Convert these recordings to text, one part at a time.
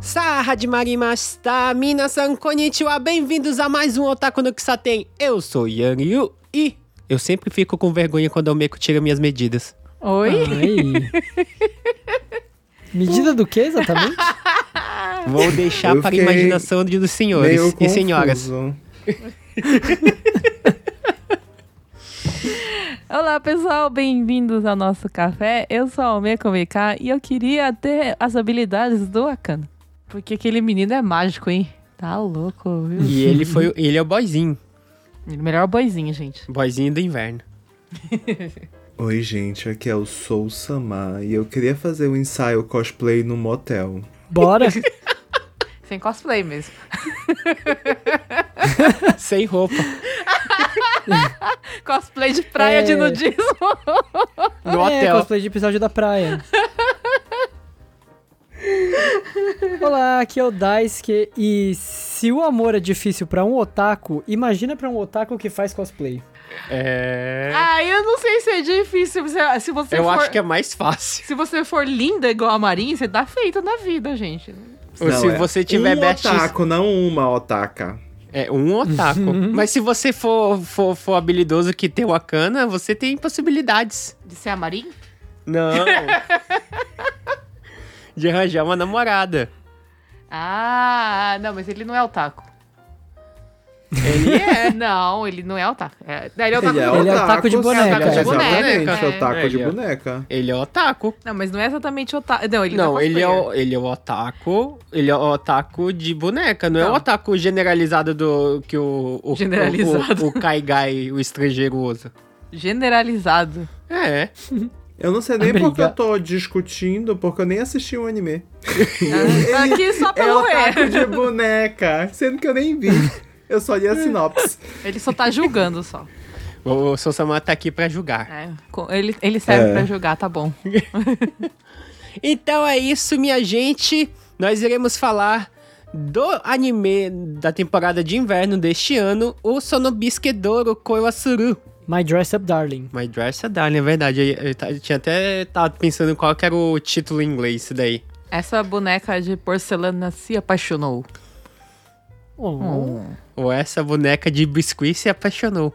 Sa hadimarimashita, minasan konnichiwa, bem-vindos a mais um Otaku no Kisaten. Eu sou Yang Yu e eu sempre fico com vergonha quando o Meiko tira minhas medidas. Oi? Ai. Medida do que exatamente? Vou deixar Eu para a imaginação dos senhores e senhoras. Olá, pessoal, bem-vindos ao nosso café. Eu sou a Almeco VK e eu queria ter as habilidades do Akana. Porque aquele menino é mágico, hein? Tá louco, viu? E ele foi, ele é o boyzinho, Melhor boizinho, gente. boyzinho do inverno. Oi, gente, aqui é o Sou Samar e eu queria fazer um ensaio cosplay no motel. Bora. Sem cosplay mesmo. Sem roupa. Cosplay de praia É. de nudismo. No é, hotel. cosplay de episódio da praia. Olá, aqui é o Daisuke e se o amor é difícil pra um otaku, imagina pra um otaku que faz cosplay. É... Ah, eu não sei se é difícil. Se, se você eu for... acho que é mais fácil. Se você for linda igual a Marinha, você dá feito na vida, gente. Ou Não, se é você tiver um best otaku, não uma otaka. É, um otaku. Mas se você for, for, for habilidoso que tem o Akana, você tem possibilidades. De ser a Marinha? Não. De arranjar uma namorada. Ah, não, mas ele não é otaku. Ele é. Não, ele não é otaku. É, ele é otaku. Ele é Ele é otaku, otaku de boneca. Otaku de boneca, Exatamente, é. otaku de Ele é- boneca. Ele é otaku. Não, mas não é exatamente otaku. Não, ele não, não é ele é, o, ele é o otaku. Ele é o otaku de boneca. Não, é Não. o otaku generalizado do que o. o Generalizado. O, o, Kaigai, o estrangeiro, usa. Generalizado. É. Eu não sei nem Amiga. porque eu tô discutindo, porque eu nem assisti o anime. Ah, Aqui só É pelo otaku ré. de boneca, sendo que eu nem vi. Eu só li a sinopse. Ele só tá julgando só. O Sousama tá aqui pra julgar. É, ele, ele serve É. pra julgar, tá bom. Então é isso, minha gente. Nós iremos falar do anime da temporada de inverno deste ano, o Sonobisuke Doro Koiwasuru. My Dress Up Darling. My Dress é Darling, é verdade. Eu, eu eu tinha até tava pensando qual que era o título em inglês isso daí. Essa boneca de porcelana se apaixonou. Oh. Ou essa boneca de biscuit se apaixonou.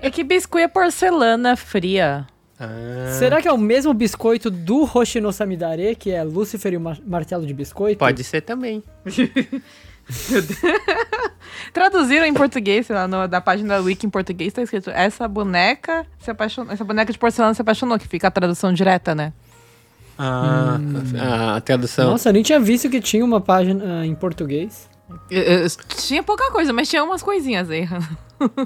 É que biscuit é porcelana fria. Ah, Será que é o mesmo biscoito do Hoshino Samidare, que é Lúcifer e o mar- martelo de biscoito? pode ser também. Traduziram em português, sei lá, no, da página da Wiki em português, tá escrito essa boneca se apaixonou. Essa boneca de porcelana se apaixonou, que fica a tradução direta, né? Ah, a tradução. Nossa, eu nem tinha visto que tinha uma página ah, em português. Tinha pouca coisa, mas tinha umas coisinhas aí.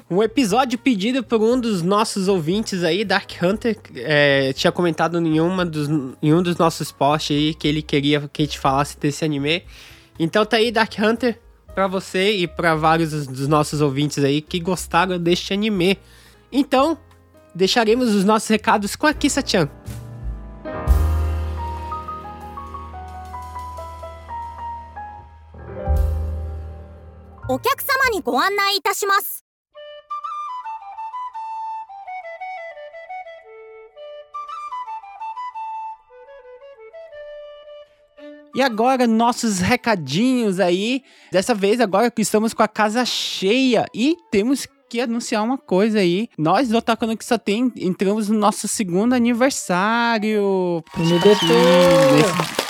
Um episódio pedido por um dos nossos ouvintes aí, Dark Hunter, é, tinha comentado em, uma dos, em um dos nossos posts aí que ele queria que a gente falasse desse anime. Então tá aí, Dark Hunter, pra você e pra vários dos- dos nossos ouvintes aí que gostaram deste anime. Então, deixaremos os nossos recados com a Kissa-chan. お客様にご案内いたします。 E agora, nossos recadinhos aí. Dessa vez, agora que estamos com a casa cheia. E temos que anunciar uma coisa aí. Nós do Otaku no só tem entramos no nosso segundo aniversário. Medetô!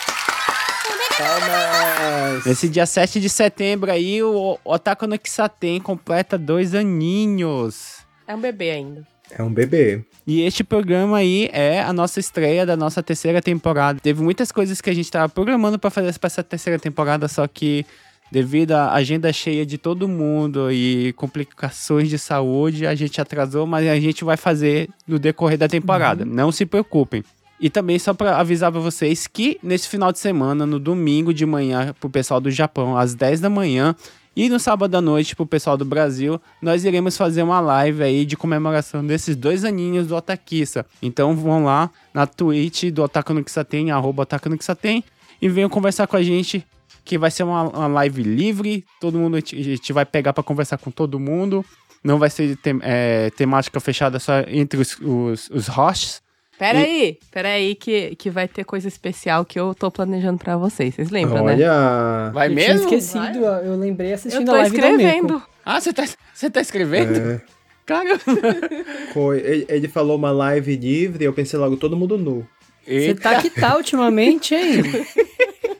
Nesse, nesse dia 7 de setembro aí, o Otaku no Kisaten completa dois aninhos. É um bebê ainda. É um bebê. E este programa aí é a nossa estreia da nossa terceira temporada. Teve muitas coisas que a gente tava programando pra fazer pra essa terceira temporada, só que devido à agenda cheia de todo mundo e complicações de saúde, a gente atrasou, mas a gente vai fazer no decorrer da temporada. Não se preocupem. E também só pra avisar pra vocês que nesse final de semana, no domingo de manhã, pro pessoal do Japão, às 10 da manhã, e no sábado à noite, pro pessoal do Brasil, nós iremos fazer uma live aí de comemoração desses dois aninhos do Otakissa. Então vão lá na Twitch do Otaku no Kisaten, arroba Otaku no Kisaten, e venham conversar com a gente que vai ser uma, uma live livre, todo mundo a gente, vai pegar pra conversar com todo mundo. Não vai ser tem- é, temática fechada só entre os, os, os hosts. Pera aí, pera aí que, que vai ter coisa especial que eu tô planejando pra vocês. Vocês lembram, né? Olha. Vai eu mesmo? tinha esquecido, eu lembrei Eu assistindo a live escrevendo. Ah, você tá, você tá escrevendo? É, Cara, foi- ele, ele falou uma live livre, eu pensei logo, todo mundo nu. Você tá que tá ultimamente, hein?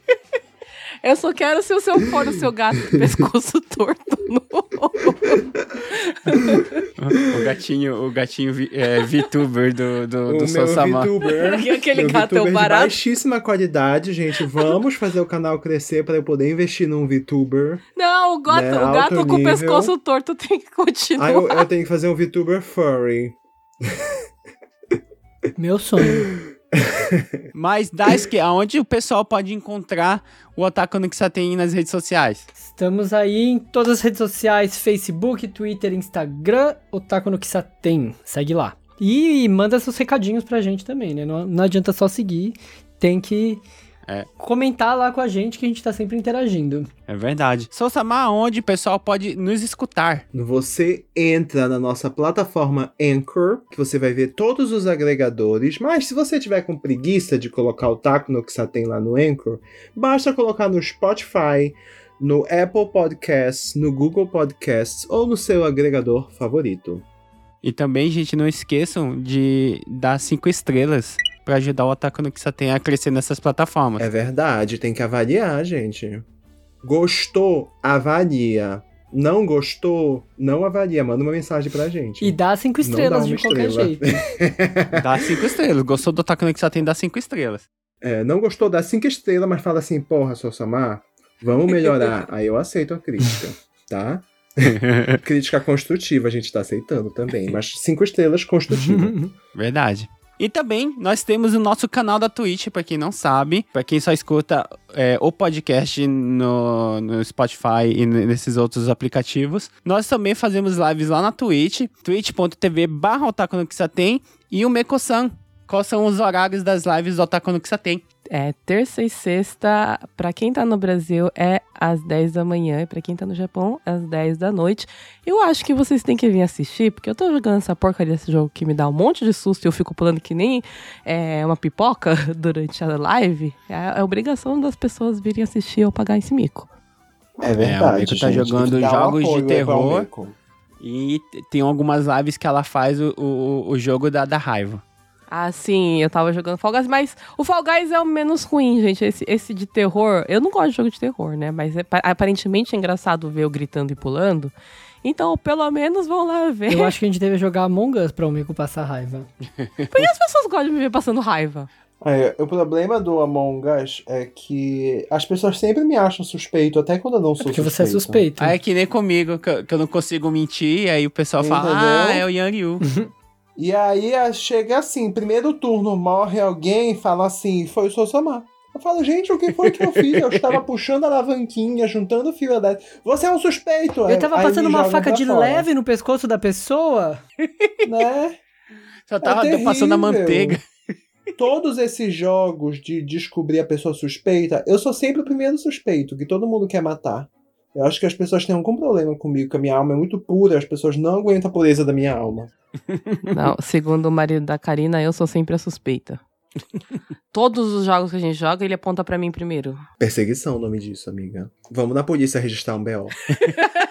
Eu só quero se o seu for o seu gato com o pescoço torto. no- o gatinho, o gatinho vi- é, VTuber do, do, o do meu Sousama. VTuber. Aquele meu gato é o VTuber de barato. baixíssima qualidade, gente. Vamos fazer o canal crescer para eu poder investir num VTuber. Não, o gato, Né, o gato com o pescoço torto tem que continuar. Aí eu, eu tenho que fazer um VTuber furry. Meu sonho. Mas, Daisuke, aonde o pessoal pode encontrar o Otaku no Kisaten nas redes sociais? Estamos aí em todas as redes sociais, Facebook, Twitter, Instagram, Otaku no Kisaten. Segue lá. E manda seus recadinhos pra gente também, né? Não, não adianta só seguir, tem que É. comentar lá com a gente que a gente tá sempre interagindo. É verdade. Sousama, aonde o pessoal pode nos escutar? Você entra na nossa plataforma Anchor, que você vai ver todos os agregadores, mas se você tiver com preguiça de colocar o taco no que você tem lá no Anchor, basta colocar no Spotify, no Apple Podcasts, no Google Podcasts ou no seu agregador favorito. E também, gente, não esqueçam de dar cinco estrelas pra ajudar o Otaku no Kisaten a crescer nessas plataformas. É verdade, tem que avaliar, gente. Gostou? Avalia. Não gostou? Não avalia. Manda uma mensagem pra gente. E dá cinco estrelas dá de qualquer estrela. jeito. Dá cinco estrelas. Gostou do Otaku no Kisaten? Dá cinco estrelas. É, não gostou, dá cinco estrelas, mas fala assim, porra, Sossamar, vamos melhorar. Aí eu aceito a crítica, tá? crítica construtiva a gente tá aceitando também, mas cinco estrelas construtiva. Verdade. E também nós temos o nosso canal da Twitch, pra quem não sabe, pra quem só escuta é, o podcast no, no Spotify e nesses outros aplicativos. Nós também fazemos lives lá na Twitch, twitch.tv barra Kisaten e o Meko-san. Quais são os horários das lives do Otaku no? É, terça e sexta, pra quem tá no Brasil, é às 10 da manhã. E pra quem tá no Japão, é às 10 da noite. Eu acho que vocês têm que vir assistir, porque eu tô jogando essa porcaria desse jogo que me dá um monte de susto e eu fico pulando que nem é, uma pipoca durante a live. É, é obrigação das pessoas virem assistir ou pagar esse mico. É verdade, Mico tá gente, jogando dar um jogos de pra terror. E tem algumas lives que ela faz o, o, o jogo da, da raiva. Ah, sim, eu tava jogando Fall Guys, mas o Fall Guys é o menos ruim, gente. Esse, esse de terror, eu não gosto de jogo de terror, né? Mas é pa- aparentemente é engraçado ver eu gritando e pulando. Então, pelo menos vão lá ver. Eu acho que a gente deve jogar Among Us pra o Mico passar raiva. Por que as pessoas gostam de me ver passando raiva? É, o problema do Among Us é que as pessoas sempre me acham suspeito, até quando eu não sou Porque você é suspeito. Aí é que nem comigo, que eu, que eu não consigo mentir, e aí o pessoal fala, Entendeu? ah, é o Yang Yu. E aí chega assim, primeiro turno, morre alguém e fala assim, foi o Sossamar. Eu falo, gente, o que foi que eu fiz? Eu estava puxando a alavanquinha, juntando fila dessa. Você é um suspeito. Eu tava Aí passando uma faca de fora, leve no pescoço da pessoa. Né? Só tava É passando a manteiga. Todos esses jogos de descobrir a pessoa suspeita, eu sou sempre o primeiro suspeito, que todo mundo quer matar. Eu acho que as pessoas têm algum problema comigo, que a minha alma é muito pura, as pessoas não aguentam a pureza da minha alma. Não, segundo o marido da Karina, eu sou sempre a suspeita. Todos os jogos que a gente joga, ele aponta pra mim primeiro. Perseguição, o nome disso, amiga. Vamos na polícia registrar um BO.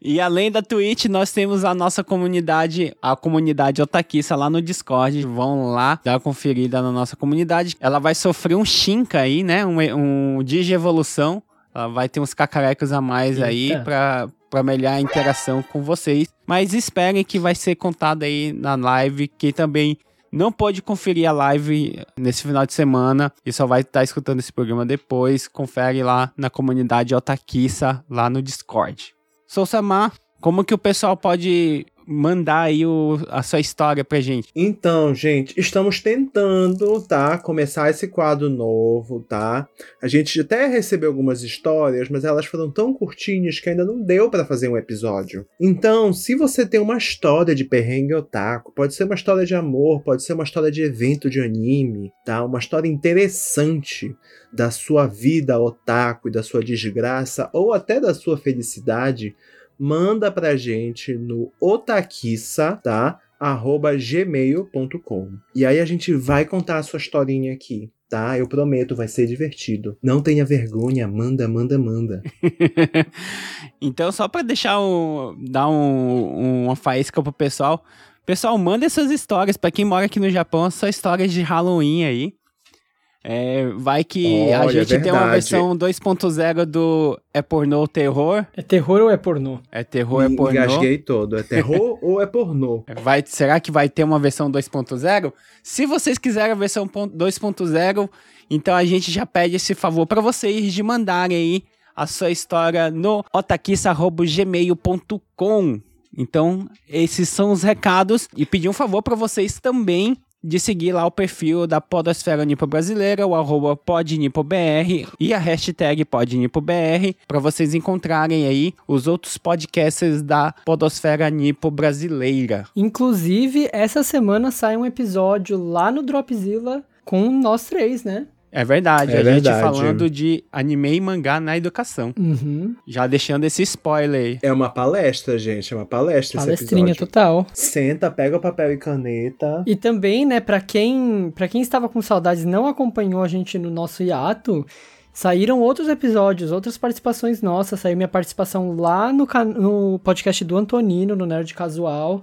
E além da Twitch, nós temos a nossa comunidade, a comunidade Otaquissa lá no Discord. Vão lá dar uma conferida na nossa comunidade. Ela vai sofrer um Shinka aí, né? Um, um Digievolução. Ela vai ter uns cacarecos a mais aí Eita. pra, pra melhorar a interação com vocês. Mas esperem que vai ser contado aí na live, que também não pode conferir a live nesse final de semana e só vai estar escutando esse programa depois. Confere lá na comunidade Otaquissa, lá no Discord. Sou Samar, como que o pessoal pode mandar aí o, a sua história pra gente. Então, gente, estamos tentando, tá? Começar esse quadro novo, tá? A gente até recebeu algumas histórias, mas elas foram tão curtinhas que ainda não deu pra fazer um episódio. Então, se você tem uma história de perrengue otaku, pode ser uma história de amor, pode ser uma história de evento de anime, tá? Uma história interessante da sua vida otaku e da sua desgraça ou até da sua felicidade, manda pra gente no otakissa, tá? arroba gmail.com. E aí a gente vai contar a sua historinha aqui, tá? Eu prometo, vai ser divertido. Não tenha vergonha, manda, manda, manda. então, só pra deixar um. dar um, uma faísca pro pessoal. Pessoal, manda essas histórias. Pra quem mora aqui no Japão, só histórias de Halloween aí. É, vai que a Olha, gente tem uma versão 2.0 do É Pornô ou Terror. É terror ou é pornô? É terror, é pornô. Engasguei todo. É terror ou é pornô? Vai, será que vai ter uma versão 2.0? Se vocês quiserem a versão pon- 2.0, então a gente já pede esse favor para vocês de mandarem aí a sua história no otakissa.gmail.com. Então, esses são os recados e pedir um favor para vocês também de seguir lá o perfil da Podosfera Nipo Brasileira, o arroba podnipobr e a hashtag podnipobr, para vocês encontrarem aí os outros podcasts da Podosfera Nipo Brasileira. Inclusive, essa semana sai um episódio lá no Dropzilla com nós três, né? É verdade, É a verdade. gente falando de anime e mangá na educação. Uhum. Já deixando esse spoiler aí. É uma palestra, gente. É uma palestra esse Palestrinha total. Senta, pega o papel e caneta. E também, né, pra quem, pra quem estava com saudades e não acompanhou a gente no nosso hiato, saíram outros episódios, outras participações nossas. Saiu minha participação lá no, no podcast do Antonino, no Nerd Casual.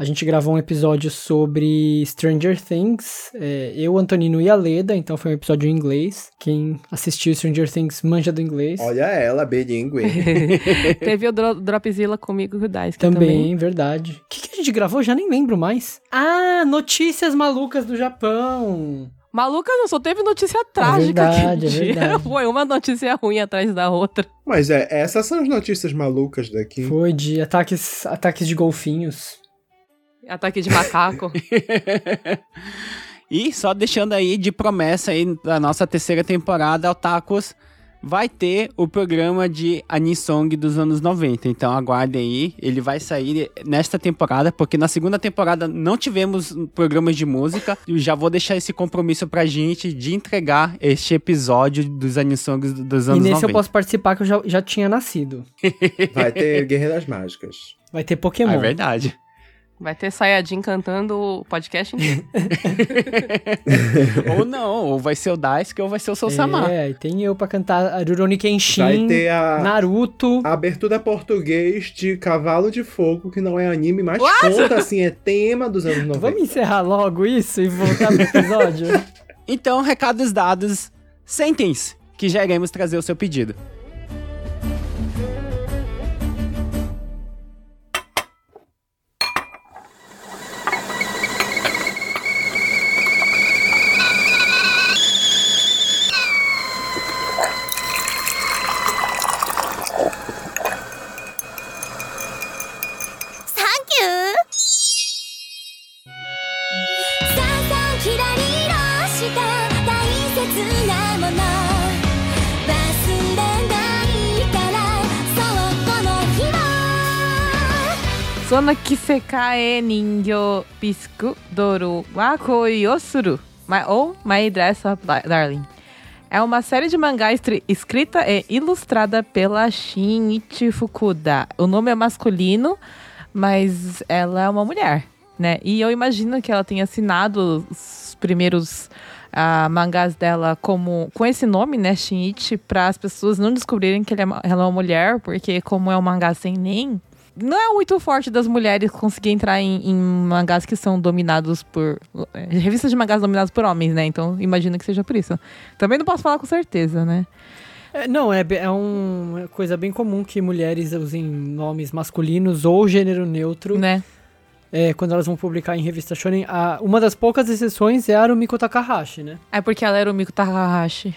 A gente gravou um episódio sobre Stranger Things. é, eu, Antonino e a Leda, então foi um episódio em inglês. Quem assistiu Stranger Things manja do inglês. Olha ela, bilíngue. Teve o Dro Dropzilla comigo e o Daisuke também. Também, verdade. O que, que a gente gravou? Já nem lembro mais. Ah, notícias malucas do Japão. Maluca não, só teve notícia trágica verdade, é aquele dia. verdade. Foi uma notícia ruim atrás da outra. Mas é, essas são as notícias malucas daqui. Foi de ataques, ataques de golfinhos. Ataque de macaco. E só deixando aí de promessa aí da nossa terceira temporada, Otakus vai ter o programa de Anisong dos anos 90. Então aguardem aí, ele vai sair nesta temporada, porque na segunda temporada não tivemos programas de música. E já vou deixar esse compromisso pra gente de entregar este episódio dos Anisongs dos E anos nesse 90. eu posso participar que eu já, já tinha nascido. Vai ter Guerreiras Mágicas. Vai ter Pokémon. É verdade. Vai ter Sayajin cantando o podcast inteiro. ou não, ou vai ser o Daisuke ou vai ser o Sousama. É, e tem eu pra cantar Rurouni Kenshin, Vai ter a, Naruto. a abertura português de Cavalo de Fogo, que não é anime, mas conta assim, é tema dos anos 90. Vamos encerrar logo isso e voltar pro episódio? Então, recados dados, sentem-se, que já iremos trazer o seu pedido. Sona kisekae ningyo bisku doru wa koi o suru. My, ou My Dress Up Dar- Darling. É uma série de mangá estri- escrita e ilustrada pela Shinichi Fukuda. O nome é masculino, mas ela é uma mulher, né? E eu imagino que ela tenha assinado os primeiros ah, mangás dela como com esse nome, né, Shinichi, para as pessoas não descobrirem que é ela é uma mulher, porque como é um mangá sem nem, não é muito forte das mulheres conseguir entrar em, em mangás que são dominados por. eh, revistas de mangás dominadas por homens, né? Então imagino que seja por isso. Também não posso falar com certeza, né? É, não, é, é um- uma coisa bem comum que mulheres usem nomes masculinos ou gênero neutro Né? É, quando elas vão publicar em revista Shonen, a- uma das poucas exceções é a Arumiko Takahashi, né? É porque ela era o Miko Takahashi.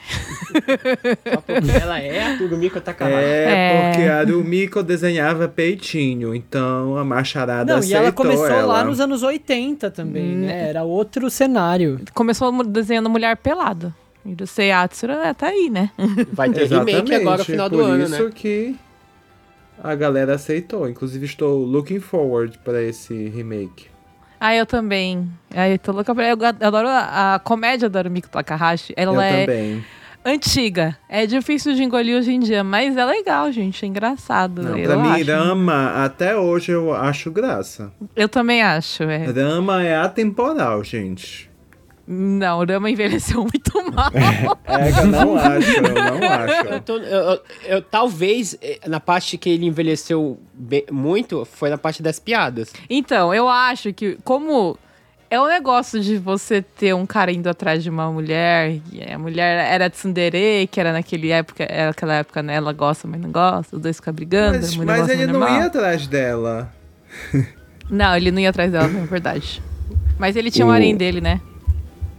Ela é a Turumiko Takahashi. É, É. porque a Rumiko desenhava peitinho, então a macharada Não, aceitou e ela começou ela. lá nos anos 80 também, Hum. né? Era outro cenário. Começou desenhando mulher pelada. E do Seiatsura é, tá aí, né? Vai ter remake agora no final do por ano, isso né? que a galera aceitou. Inclusive, estou looking forward para esse remake. Ah, eu também. Aí, tô louca pra... Eu adoro a, a comédia da Arumiko Takahashi. Ela Eu é também. antiga. É difícil de engolir hoje em dia, mas é legal, gente. É engraçado. Não, eu pra mim, acho. Rama, até hoje eu acho graça. Eu também acho, é. Rama é atemporal, gente. Não, o Rama envelheceu muito mal. É, que eu não acho, eu não Eu acho. tô- eu- eu- eu- talvez eh, na parte que ele envelheceu bem- muito foi na parte das piadas. Então, eu acho que como é um negócio de você ter um cara indo atrás de uma mulher, e a mulher era tsundere, que era naquele época, era aquela época, né? Ela gosta, mas não gosta, os dois ficam brigando, Mas, a mulher mas gosta, ele mas não mal. ia atrás dela. Não, ele não ia atrás dela, é verdade. Mas ele tinha o O- harém dele, né?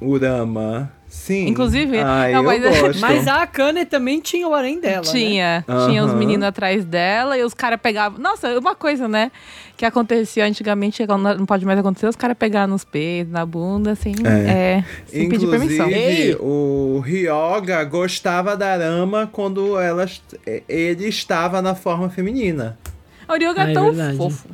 O Rama. Sim. Inclusive- Ai, não, eu mas- gosto. Mas a Akane também tinha o harém dela, né? tinha. Tinha os meninos atrás dela e os caras pegavam. Nossa, uma coisa, né? Que acontecia antigamente, que não pode mais acontecer, os caras pegavam nos peitos, na bunda, assim, É. é, sem pedir permissão. Ei! o Ryoga gostava da Rama quando ela, ele estava na forma feminina. O Ryuga Ah, é é tão verdade. fofo.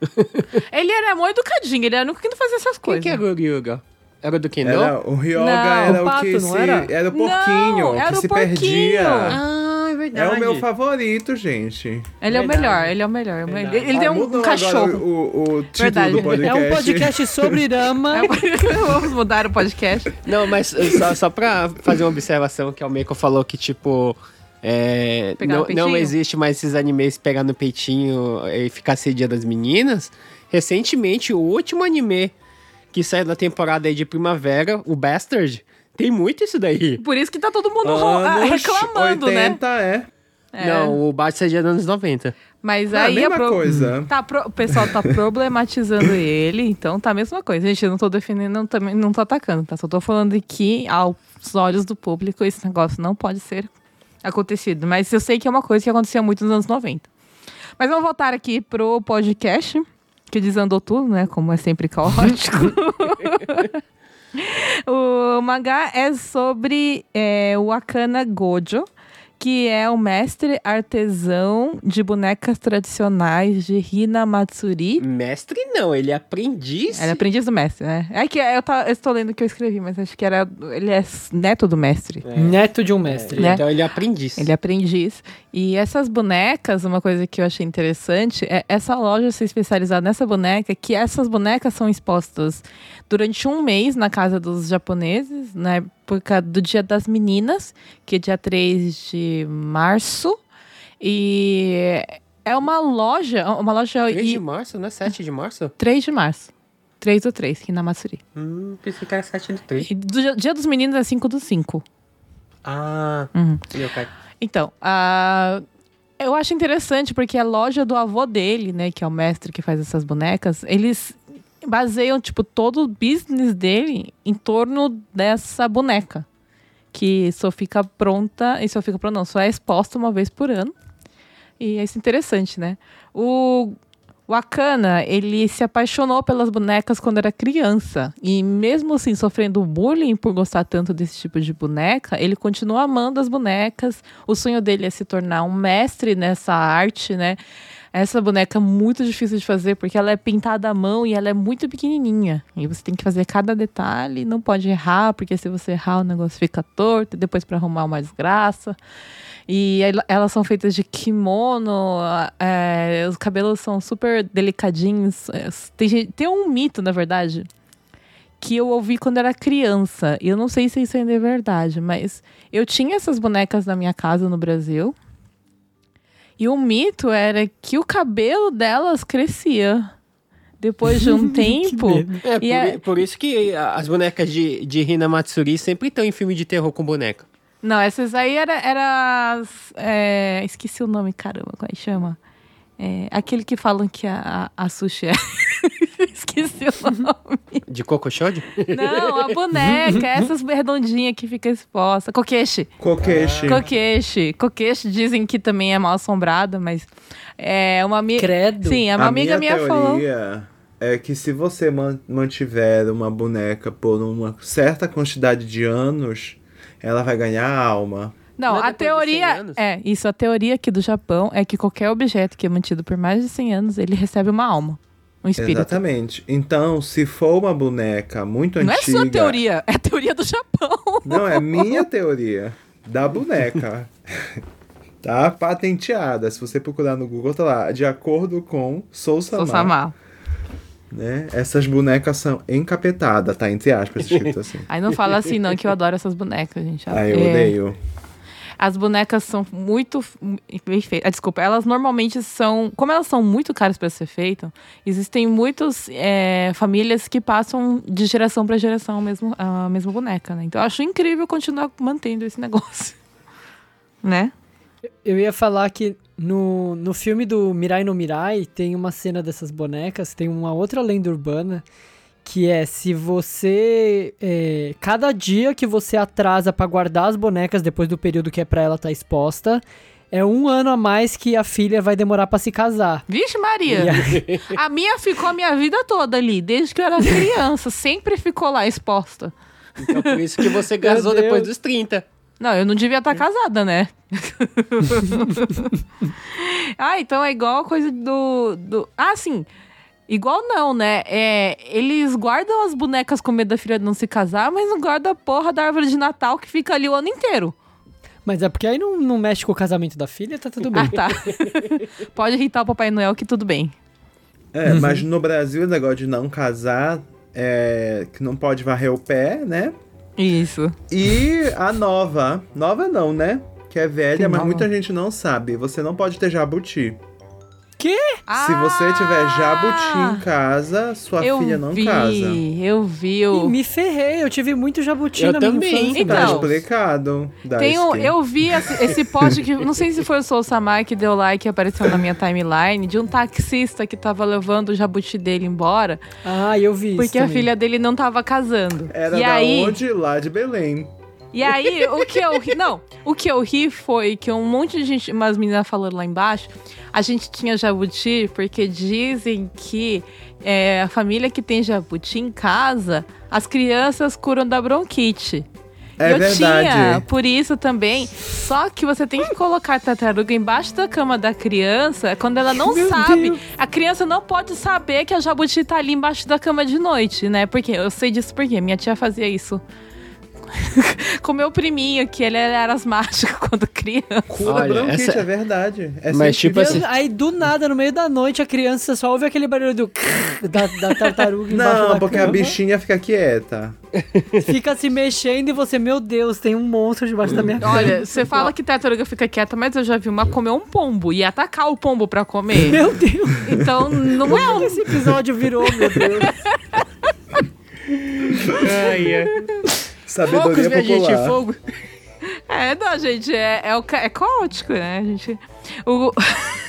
ele era mó educadinho, ele era o único que não fazia essas Quem coisas. que era o Ryuga? Era do Kendo? Era, o Ryoga Não, era o o que pato, se, era? era o porquinho Não, era que o se porquinho. perdia. Ah, é É verdade. o meu favorito, gente. Ele é o Verdade. melhor, ele é o melhor. Ele, Verdade. ele Ah, tem um, mudou um cachorro. O, o título Verdade. do podcast. É um podcast sobre Rama. Vamos mudar o podcast. Não, mas uh, só, só pra fazer uma observação que o Meiko falou que, tipo. é, não, não existe mais esses animes pegar no peitinho e ficar cedia das meninas. Recentemente, o último anime que saiu da temporada aí de primavera, o Bastard, tem muito isso daí. Por isso que tá todo mundo Anos reclamando, né? 80, é. É. Não, o Bastard é dos anos 90. Mas Ah, aí mesma a pro- coisa. Tá, pro- o pessoal tá problematizando ele, então tá a mesma coisa. Gente, eu não tô defendendo, não, também não tô atacando, tá? Só tô falando que aos olhos do público esse negócio não pode ser acontecido. Mas eu sei que é uma coisa que acontecia muito nos anos 90. Mas vamos voltar aqui pro podcast, que desandou tudo, né? Como é sempre caótico. o mangá é sobre é, o Akana Gojo, que é o mestre artesão de bonecas tradicionais de Hina Matsuri. Mestre não, ele é aprendiz. Ele é aprendiz do mestre, né? É que eu, tá, eu estou lendo o que eu escrevi, mas acho que era. Ele é neto do mestre. Neto de um mestre. Né? Então ele é aprendiz. Ele é aprendiz. E essas bonecas, uma coisa que eu achei interessante é essa loja ser especializada nessa boneca, que essas bonecas são expostas durante um mês na casa dos japoneses, na época do Dia das Meninas, que é dia 3 de março. E é uma loja, uma loja 3 de e março, não é 7 de março? 3 de março. 3 do 3, aqui na Matsuri. Hum, pensei que era 7 do 3. E do dia- dos meninos é 5 do 5. Ah, Uhum. meu pai. Então, a- eu acho interessante porque a loja do avô dele, né, que é o mestre que faz essas bonecas, eles baseiam, tipo, todo o business dele em torno dessa boneca. Que só fica pronta, e só fica pronta, não, só é exposta uma vez por ano. E é isso interessante, né? O o Akana, ele se apaixonou pelas bonecas quando era criança. E mesmo assim, sofrendo bullying por gostar tanto desse tipo de boneca, ele continua amando as bonecas. O sonho dele é se tornar um mestre nessa arte, né? Essa boneca é muito difícil de fazer porque ela é pintada à mão e ela é muito pequenininha. E você tem que fazer cada detalhe, não pode errar, porque se você errar o negócio fica torto, e depois para arrumar uma desgraça. E el- elas são feitas de kimono, é, os cabelos são super delicadinhos. É, Tem, tem um mito, na verdade, que eu ouvi quando era criança. E eu não sei se isso ainda é verdade, mas eu tinha essas bonecas na minha casa no Brasil. E o mito era que o cabelo delas crescia. Depois de um tempo. É, por, E é- por isso que as bonecas de, de Hina Matsuri sempre estão em filme de terror com boneca. Não, essas aí era, era as, é, esqueci o nome, caramba, como é que chama? É, aquele que falam que a, a, a sushi é. esqueci. o nome. De Cocochode? Não, a boneca, essas redondinhas que fica exposta. Coqueixe. Kokeshi. Coqueixe. Coqueixe dizem que também é mal assombrada, mas é uma amiga. Credo. Sim, é uma a amiga minha minha falou. teoria é que se você man- mantiver uma boneca por uma certa quantidade de anos, ela vai ganhar alma. Não, Não é a depois de 100 teoria. É, isso, a teoria aqui do Japão é que qualquer objeto que é mantido por mais de 100 anos, ele recebe uma alma. Um espírito. Exatamente. Então, se for uma boneca muito Não é antiga. sua teoria, é a teoria do Japão. Não, é minha teoria. Da boneca. tá patenteada. Se você procurar no Google, tá lá. De acordo com Sou Sou Samar. Né? Essas bonecas são encapetadas, tá? Entre aspas, escrito assim. Aí não fala assim, não, que eu adoro essas bonecas, gente. Aí eu É, odeio. As bonecas são muito bem feitas. Ah, desculpa, elas normalmente são. Como elas são muito caras para ser feitas, existem muitas famílias que passam de geração para geração mesmo, a mesma boneca, né? Então eu acho incrível continuar mantendo esse negócio. Né? Eu ia falar que no, no filme do Mirai no Mirai tem uma cena dessas bonecas, tem uma outra lenda urbana que é se você é, cada dia que você atrasa pra guardar as bonecas depois do período que é pra ela estar exposta é um ano a mais que a filha vai demorar pra se casar. Vixe, Maria! Aí- A minha ficou a minha vida toda ali, desde que eu era criança. sempre ficou lá exposta. Então por isso que você casou depois dos 30. Não, eu não devia estar casada, né? ah, então é igual a coisa do, do. Ah, sim. Igual não, né? É, eles guardam as bonecas com medo da filha não se casar, mas não guardam a porra da árvore de Natal que fica ali o ano inteiro. Mas é porque aí não, não mexe com o casamento da filha, tá tudo bem. Ah, tá. Pode irritar o Papai Noel que tudo bem. É, mas no Brasil o negócio de não casar é que não pode varrer o pé, né? Isso. E a nova. Nova não, né? Que é velha, Que mas nova? muita gente não sabe. Você não pode ter jabuti. Ah, Se você tiver jabuti em casa, sua eu filha não vi, casa. Eu vi. E o- me ferrei, eu tive muito jabuti Eu na minha também. infância. Então, Tá explicado. Daisuke. eu vi esse, esse post que. Não sei se foi o Sou Samar que deu like e apareceu na minha timeline, de um taxista que tava levando o jabuti dele embora, Ah, eu vi isso porque a filha dele não tava casando. Era e da aí, onde? Lá de Belém. E aí, o que eu ri. Não, o que eu ri foi que um monte de gente, umas meninas falando lá embaixo, a gente tinha jabuti porque dizem que é, a família que tem jabuti em casa, as crianças curam da bronquite. É eu verdade. tinha, por isso também. Só que você tem que colocar a tartaruga embaixo da cama da criança quando ela não Meu sabe. Deus. A criança não pode saber que a jabuti tá ali embaixo da cama de noite, né? Porque eu sei disso porque minha tia fazia isso. Com meu priminho, que ele era asmático quando criança. Cura Olha, bronquite, essa- é verdade. É Mas, tipo assim- Aí do nada, no meio da noite, a criança só ouve aquele barulho do da, da tartaruga embaixo Não, da porque a cama, bichinha fica quieta. fica se mexendo e você, meu Deus, tem um monstro debaixo da minha cama. Olha, você fala que tartaruga fica quieta, mas eu já vi uma comer um pombo e atacar o pombo pra comer. Meu Deus, Então não é um. esse episódio virou, meu Deus. Ai, é. Sabedoria Focos, minha gente, popular. fogo. É, não, gente, é, é, o é caótico, né? Gente. O...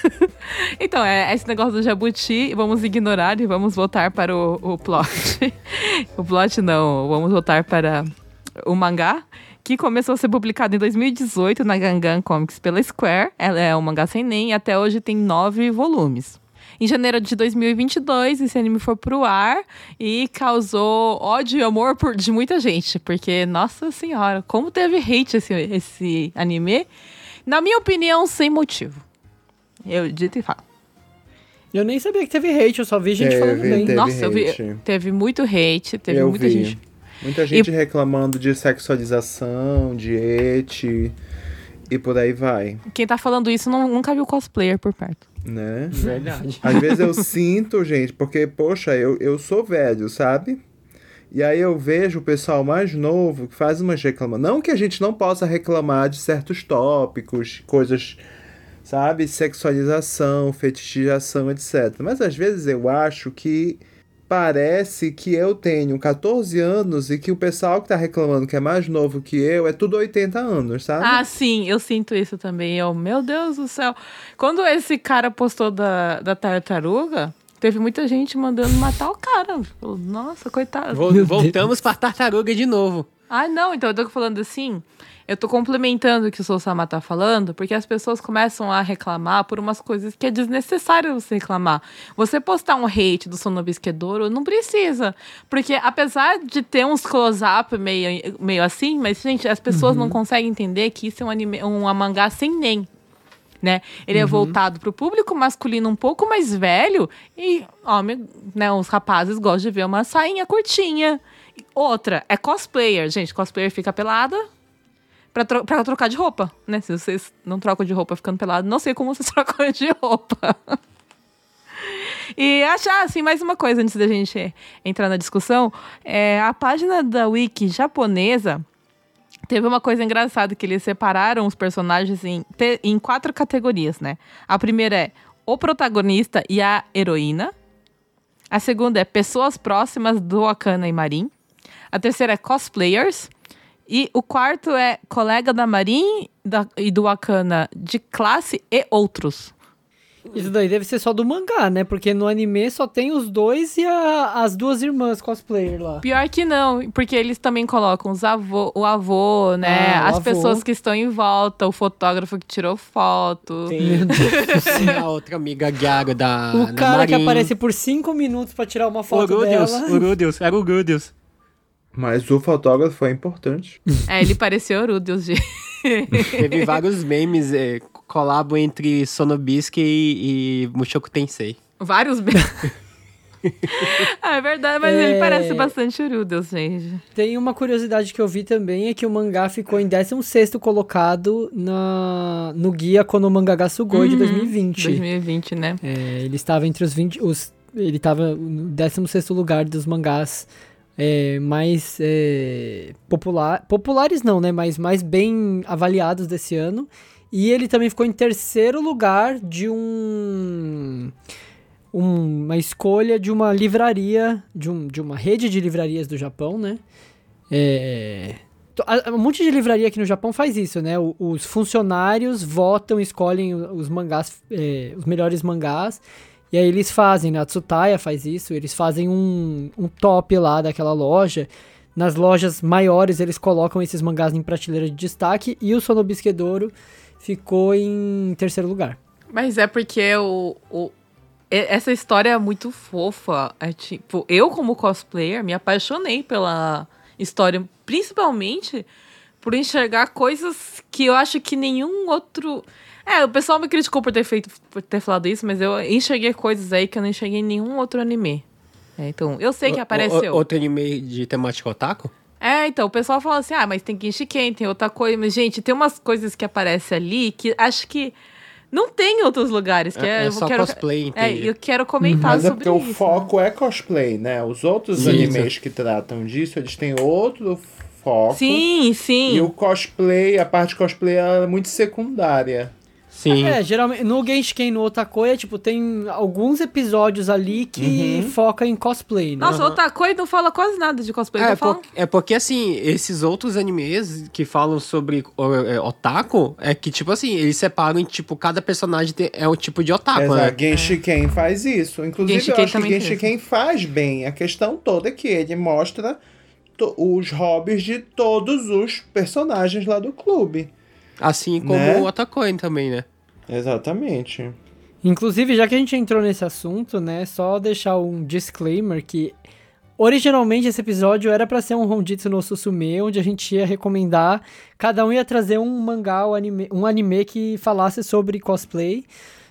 então, é esse negócio do jabuti, vamos ignorar e vamos voltar para o, o plot. o plot não, vamos voltar para o mangá, que começou a ser publicado em 2018 na Gangan Comics pela Square. Ela é um mangá sem nem e até hoje tem nove volumes. Em janeiro de 2022, esse anime foi pro ar e causou ódio e amor por, de muita gente. Porque, nossa senhora, como teve hate esse, esse anime. Na minha opinião, sem motivo. Eu dito e falo. Eu nem sabia que teve hate, eu só vi gente Teve, falando bem. teve. nossa, eu vi, hate. teve muito hate, teve Eu muita vi. gente. Muita gente reclamando de sexualização, de et e por aí vai, Quem tá falando isso não, nunca viu cosplayer por perto. Né? Verdade. Às vezes eu sinto, gente, porque, poxa, eu, eu sou velho, sabe? E aí eu vejo o pessoal mais novo que faz umas reclamações. Não que a gente não possa reclamar de certos tópicos, coisas, sabe? Sexualização, fetichização, etc. Mas às vezes eu acho que parece que eu tenho 14 anos e que o pessoal que tá reclamando que é mais novo que eu é tudo 80 anos, sabe? Ah, sim, eu sinto isso também. Eu, meu Deus do céu. Quando esse cara postou da, da tartaruga, teve muita gente mandando matar o cara. Falou, Nossa, coitado. Vol- voltamos pra tartaruga de novo. Ah, não, então eu tô falando assim. Eu tô complementando o que o Sousama tá falando, porque as pessoas começam a reclamar por umas coisas que é desnecessário você reclamar. Você postar um hate do Sonobisquedouro, não precisa. Porque apesar de ter uns close-up meio, meio assim, mas, gente, as pessoas não conseguem entender que isso é um, anime, um mangá sem nem. Né? Ele é voltado pro público masculino um pouco mais velho e homem, né, os rapazes gostam de ver uma sainha curtinha. Outra é cosplayer, gente, cosplayer fica pelada pra, tro pra trocar de roupa, né? Se vocês não trocam de roupa ficando pelado, não sei como vocês trocam de roupa. E achar, assim, mais uma coisa antes da gente entrar na discussão, é a página da Wiki japonesa Teve uma coisa engraçada que eles separaram os personagens em, em quatro categorias, né? A primeira é o protagonista e a heroína. A segunda é pessoas próximas do Akana e Marin. A terceira é cosplayers. E o quarto é colega da Marin da- e do Akana de classe e outros. Isso daí deve ser só do mangá, né? Porque no anime só tem os dois e a- as duas irmãs cosplayer lá. Pior que não, porque eles também colocam os avô, o avô, né? Ah, o As avô. pessoas que estão em volta, o fotógrafo que tirou foto. Tem, a outra amiga Gyaru da. O da cara que aparece por cinco minutos pra tirar uma O foto Rudius, dela. o Rudius, era o Rudius. Mas o fotógrafo é importante. É, ele pareceu Rudeus, gente. Teve vários memes, é, colabo entre Sonobisque e, e Mushoku Tensei. Vários be- ah, é verdade, mas É. ele parece bastante o Rudeus, gente. Tem uma curiosidade que eu vi também, é que o mangá ficou em 16º colocado na, no guia Konomangá Sugoi de Uhum, 2020. 2020, né? É, ele estava entre os 20. Os, ele estava no 16 lugar dos mangás é, mais é, popular, populares, não, né? Mas mais bem avaliados desse ano. E ele também ficou em terceiro lugar de um. um- uma escolha de uma livraria, de, um, de uma rede de livrarias do Japão, né? É, Um monte de livraria aqui no Japão faz isso, né? Os funcionários votam, escolhem os mangás, é, os melhores mangás. E aí eles fazem, né? A Tsutaya faz isso, eles fazem um, um top lá daquela loja. Nas lojas maiores eles colocam esses mangás em prateleira de destaque. E o Sonobisquedouro ficou em terceiro lugar. Mas é porque o, o- essa história é muito fofa. É tipo, eu como cosplayer me apaixonei pela história, principalmente por enxergar coisas que eu acho que nenhum outro. É, o pessoal me criticou por ter feito, por ter falado isso, mas eu enxerguei coisas aí que eu não enxerguei em nenhum outro anime. É, então, eu sei que O- apareceu. o- outro anime de temática otaku? É, então, o pessoal fala assim, ah, mas tem Genshiken, tem outra coisa. Mas, gente, tem umas coisas que aparecem ali que acho que não tem em outros lugares. Que É- é, é eu só quero, cosplay, É, entendi. eu quero comentar Mas é sobre porque isso. o foco é cosplay, né? Os outros Sim. animes que tratam disso, eles têm outro foco. Sim, sim. E o cosplay, a parte cosplay ela é muito secundária. Sim. É, geralmente no Genshiken no Otakoya, tipo, tem alguns episódios ali que foca em cosplay, né? Nossa, o Otakoi não fala quase nada de cosplay. É, não fala... por- é porque, assim, esses outros animes que falam sobre o- é, otaku, é que, tipo assim, eles separam em, tipo, cada personagem tem- é um tipo de otaku, Exato. né? Genshiken faz isso. Inclusive, Genshiken eu acho que. Genshiken faz bem. A questão toda é que ele mostra os hobbies de todos os personagens lá do clube. Assim como Né? o Otakoi também, né? Exatamente. Inclusive, já que a gente entrou nesse assunto, né, só deixar um disclaimer que originalmente esse episódio era pra ser um Honjitsu no Susume, onde a gente ia recomendar, cada um ia trazer um mangá ou anime, um anime que falasse sobre cosplay.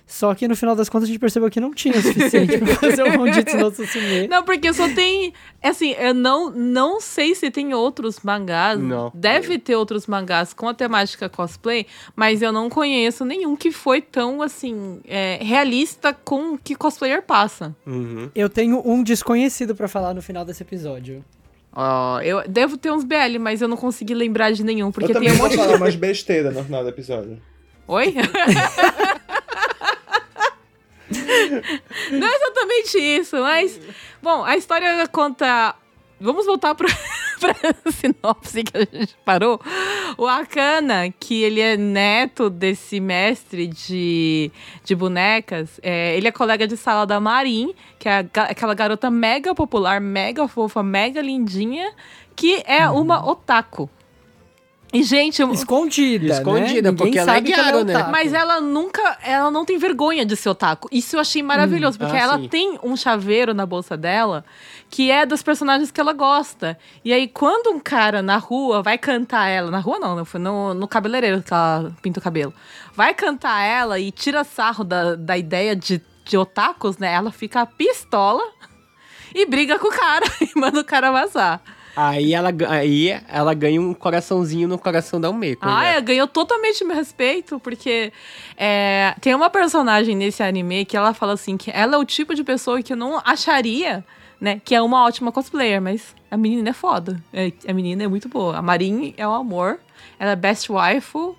Só que no final das contas a gente percebeu que não tinha o suficiente pra fazer um Honjitsu no Susume. Não, porque só tem. Assim, eu não, não sei se tem outros mangás. Não. Deve ter outros mangás com a temática cosplay, mas eu não conheço nenhum que foi tão, assim, é, realista com o que cosplayer passa. Uhum. Eu tenho um desconhecido pra falar no final desse episódio. Ó, eu devo ter uns BL, mas eu não consegui lembrar de nenhum, porque eu tem um vou monte de. falar mais besteira no final do episódio. Oi? Não é exatamente isso, mas. Bom, a história conta. Vamos voltar pra, pra sinopse que a gente parou. O Akana, que ele é neto desse mestre de, de bonecas, é, ele é colega de sala da Marin, que é a aquela garota mega popular, mega fofa, mega lindinha, que é uma otaku. E, gente, eu- Escondida, Escondida, né? porque ela é sabe que guiaro, né? Mas ela nunca, ela não tem vergonha de ser otaku. Isso eu achei maravilhoso, porque ah, ela sim. tem um chaveiro na bolsa dela que é dos personagens que ela gosta. E aí, quando um cara na rua vai cantar ela, na rua não, né? Foi no, no cabeleireiro que ela pinta o cabelo. Vai cantar ela e tira sarro da, da ideia de, de otakus, né? Ela fica pistola e briga com o cara e manda o cara vazar. Aí ela, aí ela ganha um coraçãozinho no coração da Umeko. Ah, né? é, ganhou totalmente meu respeito, porque é, tem uma personagem nesse anime que ela fala assim, que ela é o tipo de pessoa que eu não acharia, né, que é uma ótima cosplayer, mas a menina é foda. É, a menina é muito boa. A Marin é um amor, ela é best waifu,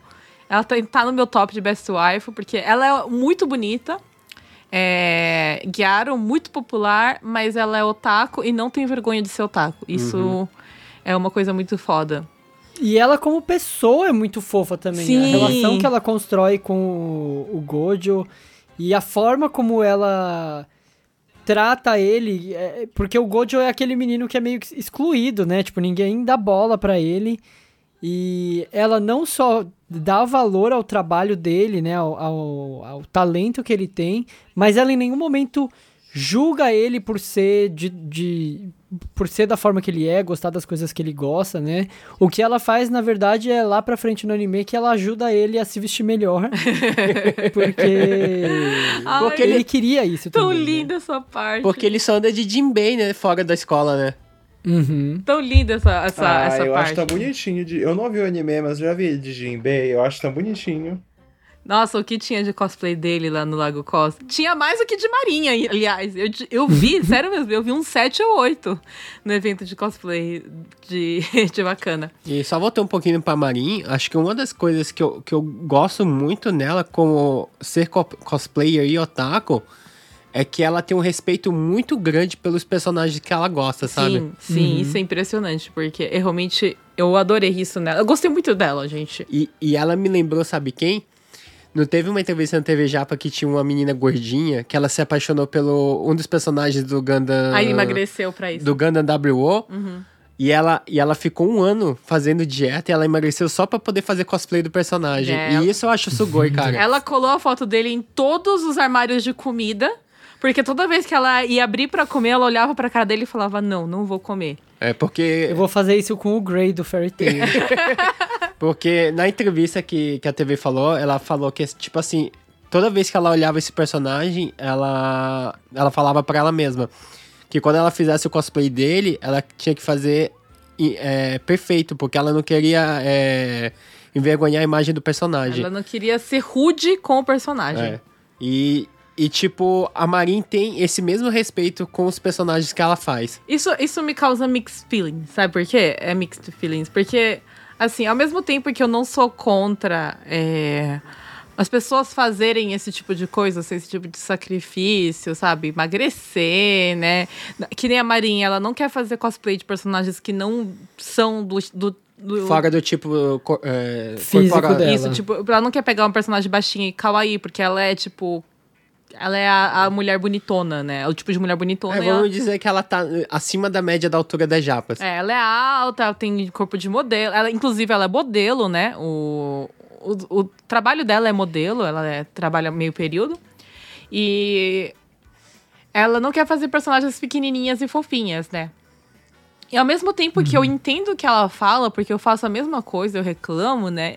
ela tá, no meu top de best waifu, porque ela é muito bonita, é, Gyaro, muito popular, mas ela é otaku e não tem vergonha de ser otaku. Isso é uma coisa muito foda. E ela, como pessoa, é muito fofa também. Sim. A relação que ela constrói com o, o Gojo e a forma como ela trata ele. é- porque o Gojo é aquele menino que é meio excluído, né? Tipo, ninguém dá bola pra ele. E ela não só dá valor ao trabalho dele, né? Ao, ao, ao talento que ele tem, mas ela em nenhum momento julga ele por ser de, de por ser da forma que ele é, gostar das coisas que ele gosta, né? O que ela faz, na verdade, é lá pra frente no anime que ela ajuda ele a se vestir melhor. porque Ai, porque ele queria isso Tão também. né? linda essa parte. Porque ele só anda de Jinbei, né? Fora da escola, né? Uhum. Tão linda essa, essa, ah, essa eu parte. acho tão bonitinho. De... Eu não vi o anime, mas já vi de Jinbei. Eu acho tão bonitinho. Nossa, o que tinha de cosplay dele lá no Lago Costa? Tinha mais do que de Marinha, aliás. Eu, eu vi, sério mesmo, eu vi uns 7 ou 8 no evento de cosplay de, de bacana. E só voltando um pouquinho pra Marin, acho que uma das coisas que eu, que eu gosto muito nela, como ser co- cosplayer e otaku, é que ela tem um respeito muito grande pelos personagens que ela gosta, sabe? Sim, sim, isso é impressionante, porque eu realmente eu adorei isso nela. Eu gostei muito dela, gente. E, e ela me lembrou, sabe quem? Não teve uma entrevista na TV Japa que tinha uma menina gordinha que ela se apaixonou pelo um dos personagens do Gundam. Aí emagreceu pra isso. Do Gundam WO. Uhum. E ela, e ela ficou um ano fazendo dieta e ela emagreceu só pra poder fazer cosplay do personagem. É. E isso eu acho sugoi, cara. Ela colou a foto dele em todos os armários de comida. Porque toda vez que ela ia abrir pra comer, ela olhava pra cara dele e falava: Não, não vou comer. É porque, Eu vou fazer isso com o Grey do Fairy Tail. porque na entrevista que, que a TV falou, ela falou que, tipo assim, toda vez que ela olhava esse personagem, ela, ela falava pra ela mesma que quando ela fizesse o cosplay dele, ela tinha que fazer é, perfeito, porque ela não queria é, envergonhar a imagem do personagem. Ela não queria ser rude com o personagem. É. E, e, tipo, a Marin tem esse mesmo respeito com os personagens que ela faz. Isso, isso me causa mixed feelings, sabe por quê? É mixed feelings. Porque, assim, ao mesmo tempo que eu não sou contra é, as pessoas fazerem esse tipo de coisa, assim, esse tipo de sacrifício, sabe? Emagrecer, né? Que nem a Marinha, ela não quer fazer cosplay de personagens que não são do. do, do- Fora do tipo é, Físico dela. Isso, tipo, ela não quer pegar um personagem baixinho e kawaii, porque ela é, tipo. Ela é a, a mulher bonitona, né? É o tipo de mulher bonitona. É, e ela- vamos dizer que ela tá acima da média da altura das japas. É, ela é alta, ela tem corpo de modelo. Ela, inclusive, ela é modelo, né? O, o, o trabalho dela é modelo, ela é, trabalha meio período. E ela não quer fazer personagens pequenininhas e fofinhas, né? E ao mesmo tempo que eu entendo o que ela fala, porque eu faço a mesma coisa, eu reclamo, né?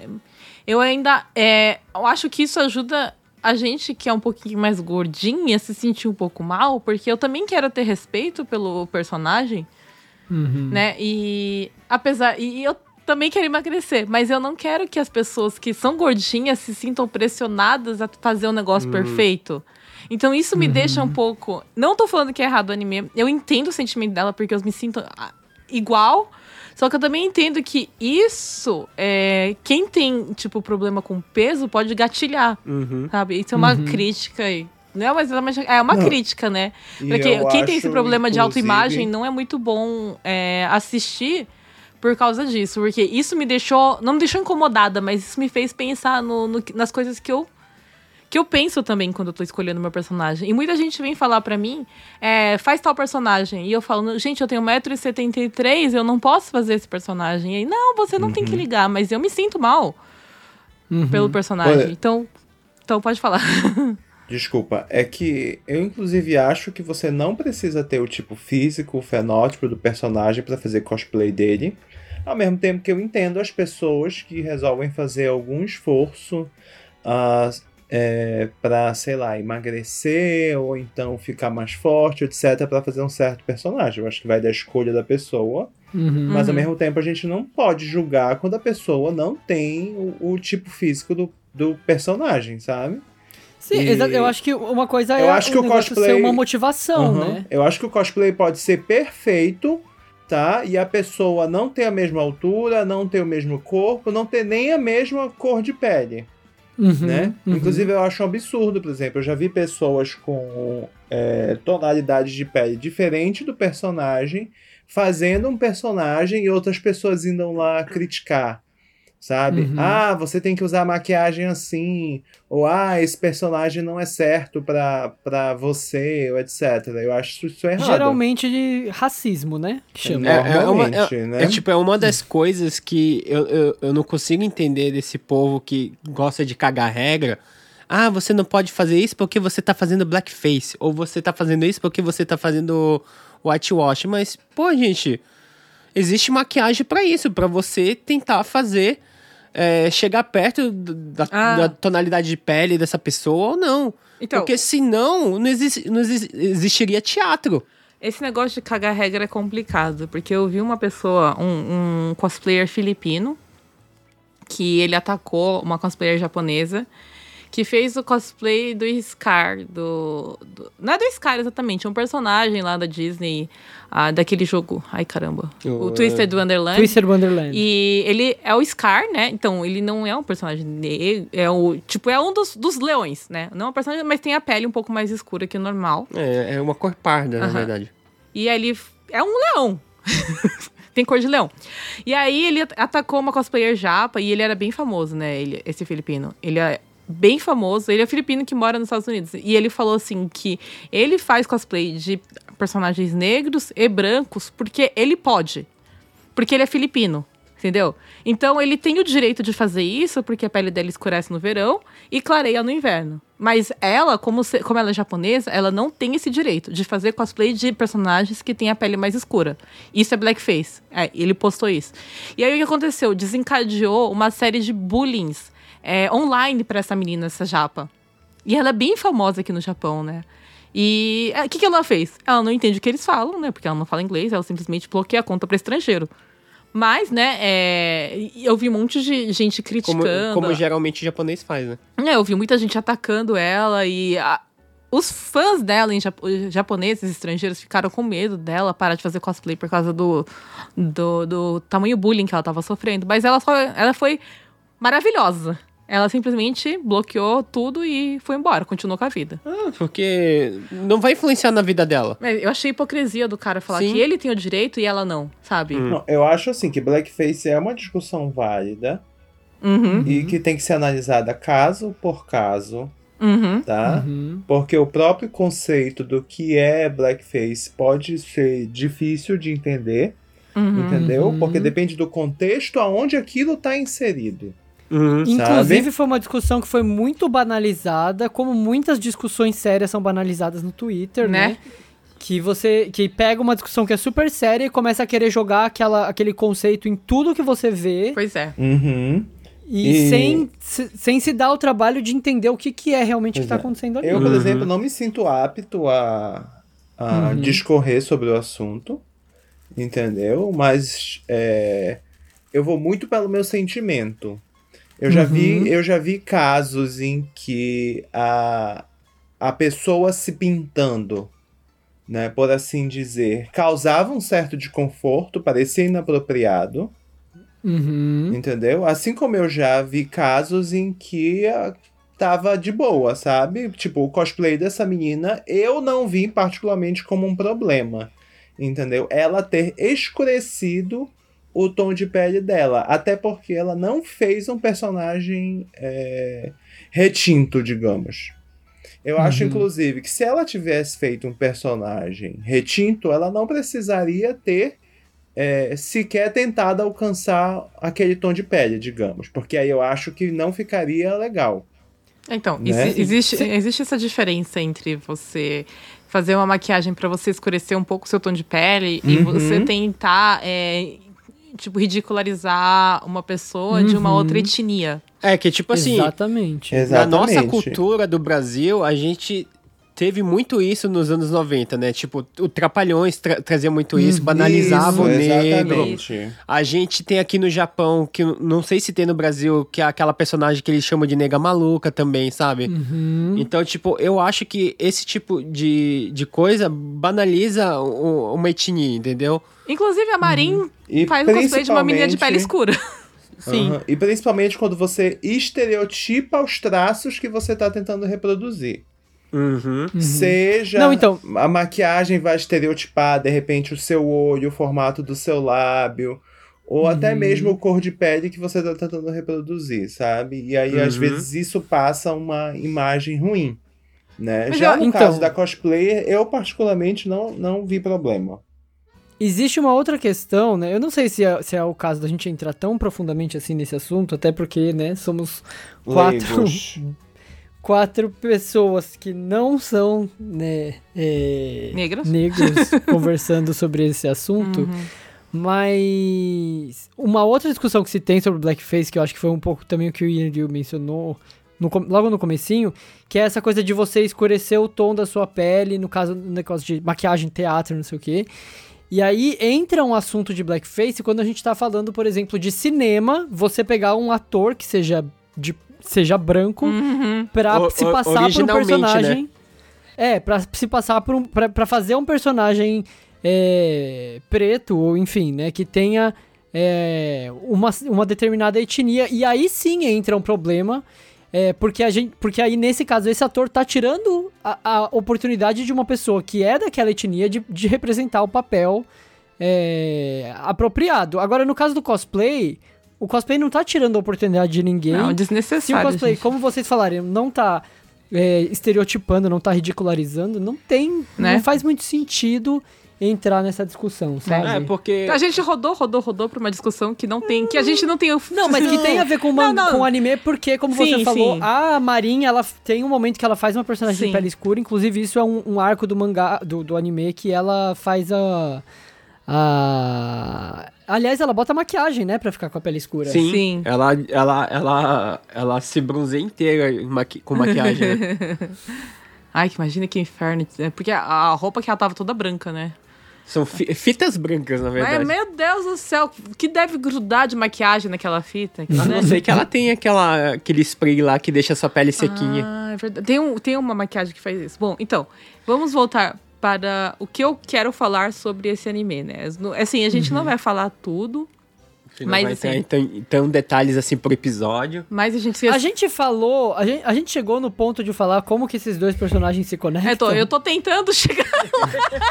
Eu ainda. É, eu acho que isso ajuda a gente que é um pouquinho mais gordinha se sentir um pouco mal, porque eu também quero ter respeito pelo personagem Uhum. né? E apesar e eu também quero emagrecer, mas eu não quero que as pessoas que são gordinhas se sintam pressionadas a fazer um negócio perfeito. Então isso me deixa um pouco, não tô falando que é errado o anime. Eu entendo o sentimento dela porque eu me sinto ah, igual, só que eu também entendo que isso é quem tem tipo problema com peso pode gatilhar, Uhum. sabe? Isso é uma Uhum. crítica aí. Não, mas é uma- é uma Não. crítica, né? E Porque quem tem esse problema de autoimagem não é muito bom é, assistir, por causa disso. Porque isso me deixou. Não me deixou incomodada, mas isso me fez pensar no, no- nas coisas que eu. Que eu penso também quando eu tô escolhendo meu personagem. E muita gente vem falar pra mim, é, faz tal personagem. E eu falo, gente, eu tenho 1,73m, eu não posso fazer esse personagem. E aí, não, você não tem que ligar, mas eu me sinto mal pelo personagem. Olha- Então, então pode falar. Desculpa, é que eu inclusive acho que você não precisa ter o tipo físico, o fenótipo do personagem pra fazer cosplay dele. Ao mesmo tempo que eu entendo as pessoas que resolvem fazer algum esforço ah, é, para, sei lá, emagrecer ou então ficar mais forte, etc, pra fazer um certo personagem. Eu acho que vai da escolha da pessoa. Uhum. Mas ao Uhum. mesmo tempo a gente não pode julgar quando a pessoa não tem o, o tipo físico do, do personagem, sabe? Sim, E- eu acho que uma coisa Eu é acho que o cosplay- ser uma motivação, Uhum. né? Eu acho que o cosplay pode ser perfeito, tá? E a pessoa não ter a mesma altura, não ter o mesmo corpo, não ter nem a mesma cor de pele, Uhum, né? uhum. Inclusive eu acho um absurdo, por exemplo, eu já vi pessoas com é, tonalidades de pele diferente do personagem fazendo um personagem e outras pessoas indo lá criticar. Sabe? Uhum. Ah, você tem que usar maquiagem assim. Ou ah, esse personagem não é certo pra, pra você, ou etc. Eu acho isso errado. Geralmente de racismo, né? Que chama. É, é uma- Normalmente, né? É tipo, é uma das coisas que eu, eu, eu não consigo entender desse povo que gosta de cagar regra. Ah, você não pode fazer isso porque você tá fazendo blackface. Ou você tá fazendo isso porque você tá fazendo whitewash. Mas, pô, gente, existe maquiagem pra isso, pra você tentar fazer. É, chegar perto da, Ah. da tonalidade de pele dessa pessoa ou não. Então, Porque senão não, exi- não exi- existiria teatro. Esse negócio de cagar regra é complicado, porque eu vi uma pessoa, um, um cosplayer filipino, que ele atacou uma cosplayer japonesa, que fez o cosplay do Scar, do, do- Não é do Scar exatamente, é um personagem lá da Disney, ah, daquele jogo. Ai, caramba. O, O, Twisted Wonderland. Twisted Wonderland. E ele é o Scar, né? Então, ele não é um personagem negro. É o. Tipo, é um dos, dos leões, né? Não é um personagem, mas tem a pele um pouco mais escura que o normal. É, é uma cor parda, na Aham. verdade. E aí ele é um leão. Tem cor de leão. E aí ele at- atacou uma cosplayer japa e ele era bem famoso, né? Ele, esse filipino. Ele é bem famoso. Ele é filipino que mora nos Estados Unidos. E ele falou assim que ele faz cosplay de personagens negros e brancos porque ele pode. Porque ele é filipino. Entendeu? Então ele tem o direito de fazer isso porque a pele dela escurece no verão e clareia no inverno. Mas ela, como, se- como ela é japonesa, ela não tem esse direito de fazer cosplay de personagens que têm a pele mais escura. Isso é blackface. É, ele postou isso. E aí o que aconteceu? Desencadeou uma série de bullying é, online pra essa menina, essa japa. E ela é bem famosa aqui no Japão, né? E é, o que, que ela fez? Ela não entende o que eles falam, né? Porque ela não fala inglês, ela simplesmente bloqueia a conta para estrangeiro. Mas, né, é, eu vi um monte de gente Como, criticando. como geralmente o japonês faz, né? É, eu vi muita gente atacando ela e a- os fãs dela, em japo- japoneses, estrangeiros, ficaram com medo dela parar de fazer cosplay por causa do, do, do tamanho bullying que ela tava sofrendo. Mas ela, só, ela foi maravilhosa. Ela simplesmente bloqueou tudo e foi embora, continuou com a vida. Ah, porque não vai influenciar na vida dela. Mas eu achei hipocrisia do cara falar Sim. que ele tem o direito e ela não, sabe? Não, eu acho assim que blackface é uma discussão válida Uhum, e que tem que ser analisada caso por caso, uhum. tá? Uhum. Porque o próprio conceito do que é blackface pode ser difícil de entender, Uhum. entendeu? Uhum. Porque depende do contexto aonde aquilo tá inserido. Uhum. Inclusive, sabe? foi uma discussão que foi muito banalizada, como muitas discussões sérias são banalizadas no Twitter, né? Né? Que você que pega uma discussão que é super séria e começa a querer jogar aquela, aquele conceito em tudo que você vê Pois é. Uhum. e, E- Sem, se- sem se dar o trabalho de entender o que, que é realmente o que Pois tá é. acontecendo ali. Eu, por Uhum. exemplo, não me sinto apto a, a Uhum. discorrer sobre o assunto, entendeu? Mas é, eu vou muito pelo meu sentimento. Eu já, Uhum. vi, eu já vi casos em que a, a pessoa se pintando, né, por assim dizer, causava um certo desconforto, parecia inapropriado. Uhum. Entendeu? Assim como eu já vi casos em que ah, tava de boa, sabe? Tipo, o cosplay dessa menina eu não vi particularmente como um problema. Entendeu? Ela ter escurecido o tom de pele dela. Até porque ela não fez um personagem é, retinto, digamos. Eu acho, Uhum. inclusive, que se ela tivesse feito um personagem retinto, ela não precisaria ter é, sequer tentado alcançar aquele tom de pele, digamos. Porque aí eu acho que não ficaria legal. Então, Né? exi- existe, Sim. existe essa diferença entre você fazer uma maquiagem pra você escurecer um pouco o seu tom de pele e Uhum. você tentar, é, tipo, ridicularizar uma pessoa de uma Uhum. outra etnia. É que, tipo assim, Exatamente. na nossa Exatamente. cultura do Brasil, a gente teve muito isso nos anos 90, né? Tipo, o Trapalhões tra trazia muito isso, Uhum. banalizava o Isso, negro. exatamente. A gente tem aqui no Japão, que não sei se tem no Brasil, que é aquela personagem que eles chamam de nega maluca também, sabe? Uhum. Então, tipo, eu acho que esse tipo de, de coisa banaliza o- uma etnia, entendeu? Inclusive, a Marin E faz o cosplay de uma menina de pele escura. Sim. Aham. E principalmente quando você estereotipa os traços que você tá tentando reproduzir. Uhum. Seja Não, então- a maquiagem vai estereotipar, de repente, o seu olho, o formato do seu lábio, ou até Uhum. mesmo o cor de pele que você tá tentando reproduzir, sabe? E aí, às Uhum. vezes, isso passa uma imagem ruim. Né? Mas Já eu- no então- caso da cosplayer, eu particularmente não, não vi problema. Existe uma outra questão, né? Eu não sei se é, se é o caso da gente entrar tão profundamente assim nesse assunto, até porque, né, somos quatro, Leigos. quatro pessoas que não são, né, é, Negros? negros conversando sobre esse assunto. Uhum. Mas uma outra discussão que se tem sobre blackface, que eu acho que foi um pouco também o que o Ian mencionou no logo no comecinho, que é essa coisa de você escurecer o tom da sua pele, no caso do negócio de maquiagem, teatro, não sei o quê. E aí entra um assunto de blackface quando a gente tá falando, por exemplo, de cinema, você pegar um ator que seja de seja branco Uhum. pra O- se passar por um originalmente, personagem. É, pra se passar por um. Pra, pra fazer um personagem é, preto, ou enfim, né? Que tenha é, uma, uma determinada etnia. E aí sim entra um problema. É, porque, a gente, porque aí, nesse caso, esse ator tá tirando a, a oportunidade de uma pessoa que é daquela etnia de, de representar o papel é, apropriado. Agora, no caso do cosplay, o cosplay não tá tirando a oportunidade de ninguém. Não, Se o desnecessário. cosplay, gente. como vocês falaram, não tá é, estereotipando, não tá ridicularizando, não tem. Né? Não faz muito sentido entrar nessa discussão, sabe? É, porque. A gente rodou, rodou, rodou pra uma discussão que não tem, que a gente não tem o. Não, mas que tem a ver com, man- Não, não. com anime, porque, como Sim, você falou, sim. a Marinha, ela tem um momento que ela faz uma personagem Sim. de pele escura, inclusive isso é um, um arco do mangá, do, do anime, que ela faz a... a... Aliás, ela bota maquiagem, né, pra ficar com a pele escura. Sim, Sim. Ela, ela, ela, ela se bronzeia inteira maqui- com maquiagem. né? Ai, que imagina que inferno. É Porque a, a roupa que ela tava toda branca, né? São fi- fitas brancas, na verdade. Mas, meu Deus do céu, o que deve grudar de maquiagem naquela fita? A né? não ser que ela tem aquela, aquele spray lá que deixa a sua pele sequinha. Ah, é verdade. Tem, um, tem uma maquiagem que faz isso. Bom, então, vamos voltar para o que eu quero falar sobre esse anime, né? No- Assim, a gente não vai falar tudo, Não mas vai assim- ter, então, então detalhes assim por episódio. mas a gente... A gente falou, a gente, a gente chegou no ponto de falar como que esses dois personagens se conectam. É, tô- eu tô tentando chegar...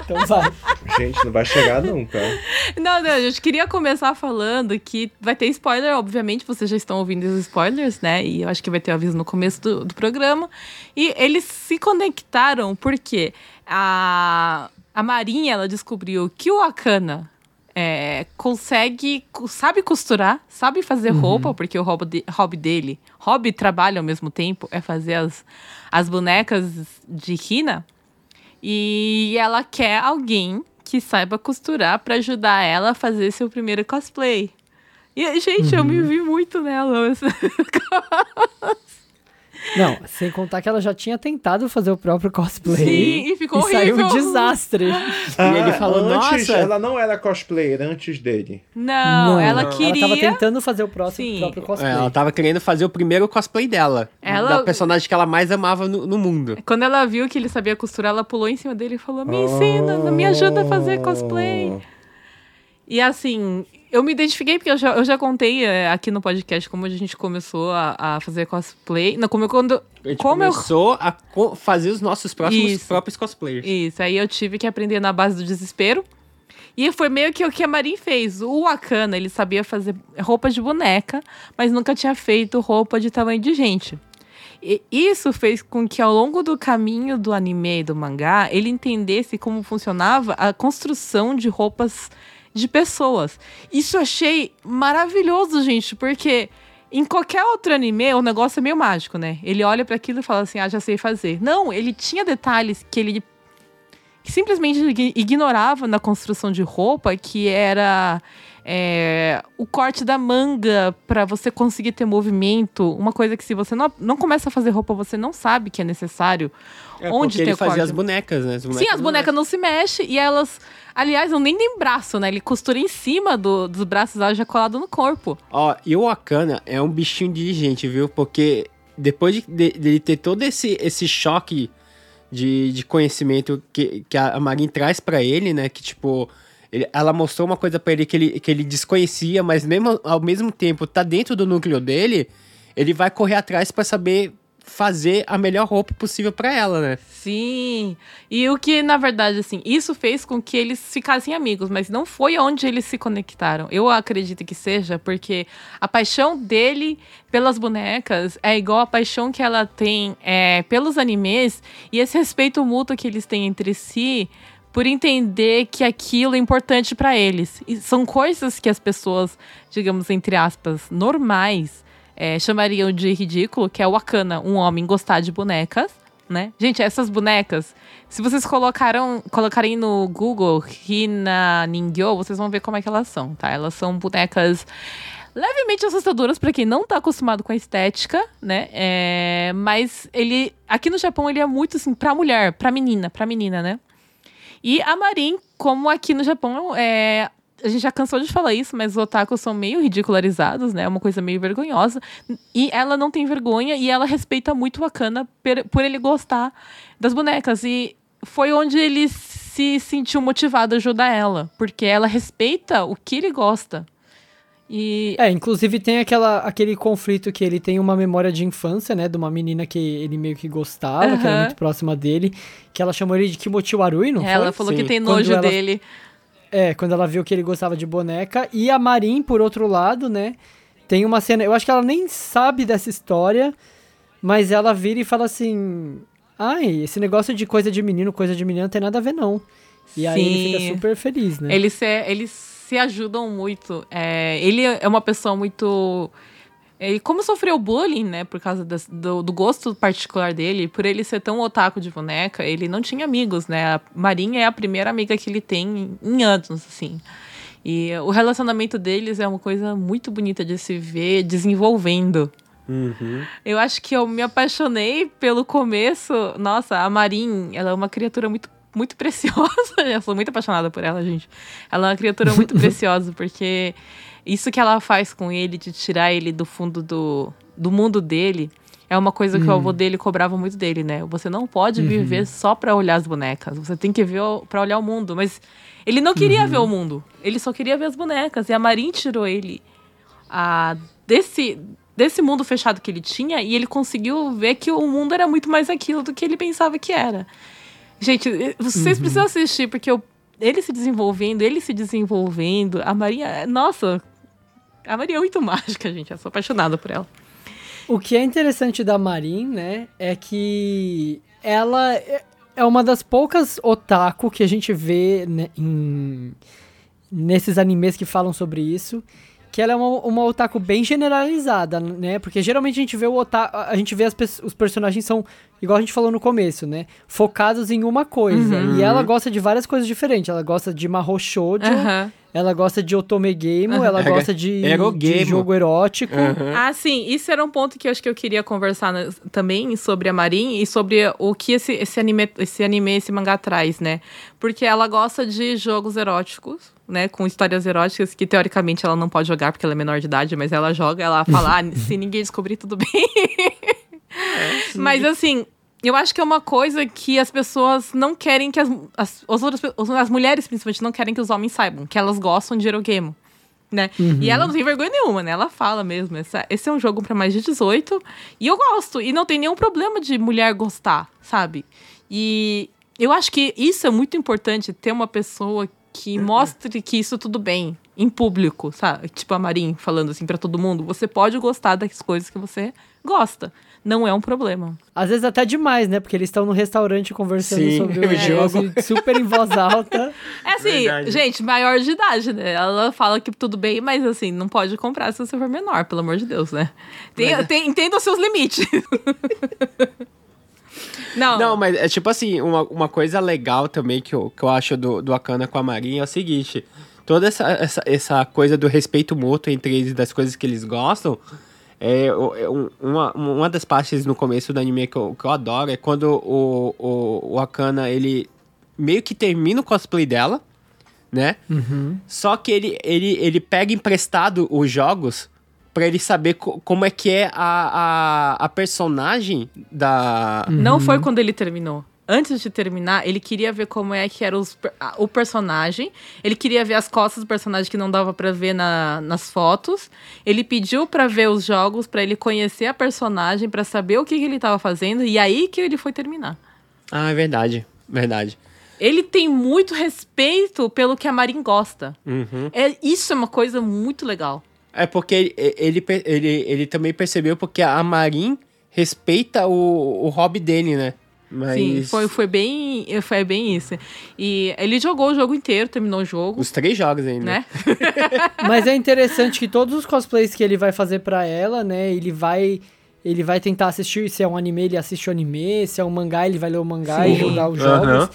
Então vai. Gente, não vai chegar nunca. Não, não, a gente queria começar falando que vai ter spoiler, obviamente, vocês já estão ouvindo os spoilers, né? E eu acho que vai ter aviso no começo do, do programa. E eles se conectaram porque a, a Marinha, ela descobriu que o Akana é, consegue, sabe costurar, sabe fazer roupa, porque o hobby, de- hobby dele, hobby trabalho ao mesmo tempo, é fazer as, as bonecas de Hina. E ela quer alguém que saiba costurar pra ajudar ela a fazer seu primeiro cosplay. E, gente, eu me vi muito nela. Não, sem contar que ela já tinha tentado fazer o próprio cosplay. Sim, e ficou e saiu um horrível. desastre. E ele falou, antes, "Nossa." ela não era cosplayer antes dele. Não, ela não. queria. Ela tava tentando fazer o próximo, Sim. próprio É, cosplay. ela tava querendo fazer o primeiro cosplay dela. Ela- Da personagem que ela mais amava no, no mundo. Quando ela viu que ele sabia costurar, ela pulou em cima dele e falou: Me ensina, me ajuda a fazer cosplay. E assim, eu me identifiquei porque eu já, eu já contei é, aqui no podcast como a gente começou a, a fazer cosplay. Não, como eu, quando. A gente Como eu começou a co- fazer os nossos próximos Isso. próprios cosplayers. Isso, aí eu tive que aprender na base do desespero. E foi meio que o que a Marin fez. O Wakana, ele sabia fazer roupa de boneca, mas nunca tinha feito roupa de tamanho de gente. E isso fez com que ao longo do caminho do anime e do mangá, ele entendesse como funcionava a construção de roupas de pessoas. Isso eu achei maravilhoso, gente, porque em qualquer outro anime o negócio é meio mágico, né? Ele olha para aquilo e fala assim: "Ah, já sei fazer". Não, ele tinha detalhes que ele simplesmente ign- ignorava na construção de roupa, que era é, o corte da manga para você conseguir ter movimento. Uma coisa que se você não, não começa a fazer roupa, você não sabe que é necessário. É, Onde tem ele fazia corte? as bonecas, né? As Sim, as bonecas não se mexem e elas. Aliás, não nem tem braço, né? Ele costura em cima do- dos braços lá já colado no corpo. Ó, e o Wakana é um bichinho diligente, viu? Porque depois de, de, de ele ter todo esse, esse choque de, de conhecimento que, que a Marin traz pra ele, né? Que, tipo, ele- ela mostrou uma coisa pra ele que, ele que ele desconhecia, mas mesmo, ao mesmo tempo tá dentro do núcleo dele, ele vai correr atrás pra saber fazer a melhor roupa possível pra ela, né? Sim. E o que, na verdade, assim, isso fez com que eles ficassem amigos, mas não foi onde eles se conectaram. Eu acredito que seja porque a paixão dele pelas bonecas é igual a paixão que ela tem é, pelos animes e esse respeito mútuo que eles têm entre si por entender que aquilo é importante pra eles. E são coisas que as pessoas, digamos, entre aspas, normais, é, chamariam de ridículo, que é o Wakana, um homem gostar de bonecas, né? Gente, essas bonecas, se vocês colocaram, colocarem no Google Hina Ningyo, vocês vão ver como é que elas são, tá? Elas são bonecas levemente assustadoras pra quem não tá acostumado com a estética, né? É, mas ele, aqui no Japão, ele é muito assim, pra mulher, pra menina, pra menina, né? E a Marin, como aqui no Japão, é, a gente já cansou de falar isso, mas os otakus são meio ridicularizados, né? É uma coisa meio vergonhosa. E ela não tem vergonha e ela respeita muito o Akana per- por ele gostar das bonecas. E foi onde ele se sentiu motivado a ajudar ela, porque ela respeita o que ele gosta. E É, inclusive tem aquela, aquele conflito que ele tem uma memória de infância, né? De uma menina que ele meio que gostava, que era muito próxima dele, que ela chamou ele de Kimochi Warui, não ela foi? falou Sim. que tem Quando nojo ela- dele. É, quando ela viu que ele gostava de boneca. E a Marin, por outro lado, né? Tem uma cena. Eu acho que ela nem sabe dessa história, mas ela vira e fala assim: Ai, esse negócio de coisa de menino, coisa de menina não tem nada a ver, não. E aí ele Sim. fica super feliz, né? Eles se, eles se ajudam muito. É, ele é uma pessoa muito. Ele, como sofreu bullying, né, por causa do, do gosto particular dele, por ele ser tão otaku de boneca, ele não tinha amigos, né? A Marinha é a primeira amiga que ele tem em anos, assim. E o relacionamento deles é uma coisa muito bonita de se ver desenvolvendo. Uhum. Eu acho que eu me apaixonei pelo começo. Nossa, a Marin, ela é uma criatura muito, muito preciosa. Eu sou muito apaixonada por ela, gente. Ela é uma criatura muito preciosa, porque isso que ela faz com ele, de tirar ele do fundo do, do mundo dele, é uma coisa que o avô dele cobrava muito dele, né? Você não pode viver só pra olhar as bonecas. Você tem que ver pra olhar o mundo. Mas ele não queria ver o mundo. Ele só queria ver as bonecas. E a Marin tirou ele a, desse, desse mundo fechado que ele tinha e ele conseguiu ver que o mundo era muito mais aquilo do que ele pensava que era. Gente, vocês precisam assistir, porque eu- ele se desenvolvendo, ele se desenvolvendo, a Maria. Nossa! A Maria é muito mágica, gente. Eu sou apaixonada por ela. O que é interessante da Marin, né, é que ela é- é uma das poucas otaku que a gente vê né, em, nesses animes que falam sobre isso, que ela é uma, uma otaku bem generalizada, né? Porque geralmente a gente vê o otaku, a gente vê as, os personagens são, igual a gente falou no começo, né? Focados em uma coisa. Uhum. E ela gosta de várias coisas diferentes. Ela gosta de Mahou Shoujo, Aham. ela gosta de Otome Game, ela Era- gosta de, de jogo erótico. Ah, sim, isso era um ponto que eu acho que eu queria conversar também sobre a Marin e sobre o que esse, esse, anime, esse anime, esse mangá traz, né? Porque ela gosta de jogos eróticos, né? Com histórias eróticas que teoricamente ela não pode jogar porque ela é menor de idade, mas ela joga, ela fala, ah, se ninguém descobrir, tudo bem. mas assim. Eu acho que é uma coisa que as pessoas não querem que as, as, as outras as mulheres, principalmente, não querem que os homens saibam, que elas gostam de Eurogame né? E ela não tem vergonha nenhuma, né? Ela fala mesmo. Essa, esse é um jogo pra mais de 18. E eu gosto. E não tem nenhum problema de mulher gostar, sabe? E eu acho que isso é muito importante, ter uma pessoa que mostre que isso tudo bem em público, sabe? Tipo a Marin falando assim pra todo mundo, você pode gostar das coisas que você gosta. Não é um problema. Às vezes até demais, né? Porque eles estão no restaurante conversando Sim, sobre o o jogo super em voz alta. É assim, Verdade. gente, maior de idade, né? Ela fala que tudo bem, mas assim, não pode comprar se você for menor, pelo amor de Deus, né? Tem, Mas- tem- entenda os seus limites. não, Não, mas é tipo assim, uma, uma coisa legal também que eu, que eu acho do, do Akana com a Marinha é o seguinte: toda essa, essa, essa coisa do respeito mútuo entre eles, das coisas que eles gostam. É, é um- uma, uma das partes no começo do anime que eu, que eu adoro é quando o, o, o Akana ele meio que termina o cosplay dela, né? Só que ele, ele, ele pega emprestado os jogos pra ele saber co- como é que é a, a, a personagem da, Não foi quando ele terminou. Antes de terminar, ele queria ver como é que era os o personagem. Ele queria ver as costas do personagem que não dava pra ver na- nas fotos. Ele pediu pra ver os jogos, pra ele conhecer a personagem, pra saber o que, que ele tava fazendo. E aí que ele foi terminar. Ah, é verdade. Verdade. Ele tem muito respeito pelo que a Marin gosta. Uhum. É, isso é uma coisa muito legal. É porque ele, ele, ele, ele também percebeu porque a Marin respeita o, o hobby dele, né? Mas Sim, foi, foi, bem, foi bem isso. E ele jogou o jogo inteiro, terminou o jogo, os três jogos ainda. né? Mas é interessante que todos os cosplays que ele vai fazer pra ela, né, ele vai ele vai tentar assistir, se é um anime, ele assiste o anime, se é um mangá, ele vai ler o mangá e Sim. jogar os jogos. Aham.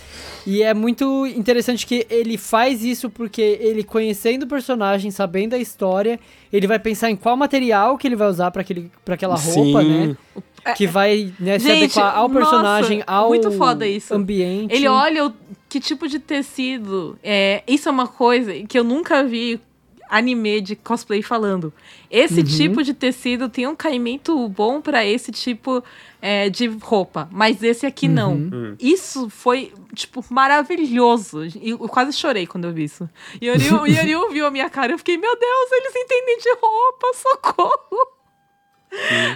E é muito interessante que ele faz isso porque ele conhecendo o personagem, sabendo a história, ele vai pensar em qual material que ele vai usar para aquela roupa, Sim. né? Que vai né, se Gente, adequar ao nossa, personagem, ao muito foda isso. ambiente. Ele olha o, que tipo de tecido. É, isso é uma coisa que eu nunca vi anime de cosplay falando. Esse tipo de tecido tem um caimento bom pra esse tipo é, de roupa, mas esse aqui não. Isso foi, tipo, maravilhoso. E Eu quase chorei quando eu vi isso. E o Yoriu, viu a minha cara eu fiquei, meu Deus, eles entendem de roupa, socorro.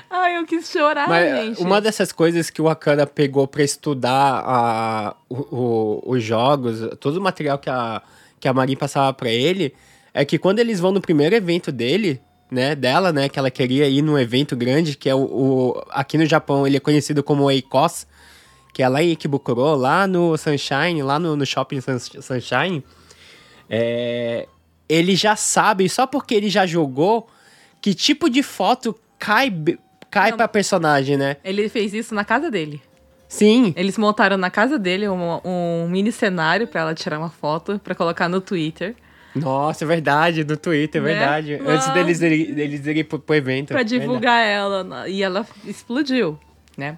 Ai, eu quis chorar, Mas gente. uma dessas coisas que o Akana pegou pra estudar a, o- o- os jogos, todo o material que a, que a Marin passava pra ele, é que quando eles vão no primeiro evento dele, né, dela, né, que ela queria ir num evento grande, que é o, o- aqui no Japão ele é conhecido como Eikos, que é lá em Ikebukuro, lá no Sunshine, lá no, no Shopping Sun- Sunshine, é, ele já sabe, só porque ele já jogou, que tipo de foto cai, cai Não. pra personagem, né? Ele fez isso na casa dele. Sim. Eles montaram na casa dele um, um mini cenário pra ela tirar uma foto pra colocar no Twitter. Nossa, é verdade, no Twitter, é Né? verdade. Antes deles deles irem pro, pro evento. Pra verdade. divulgar ela. E ela explodiu, né?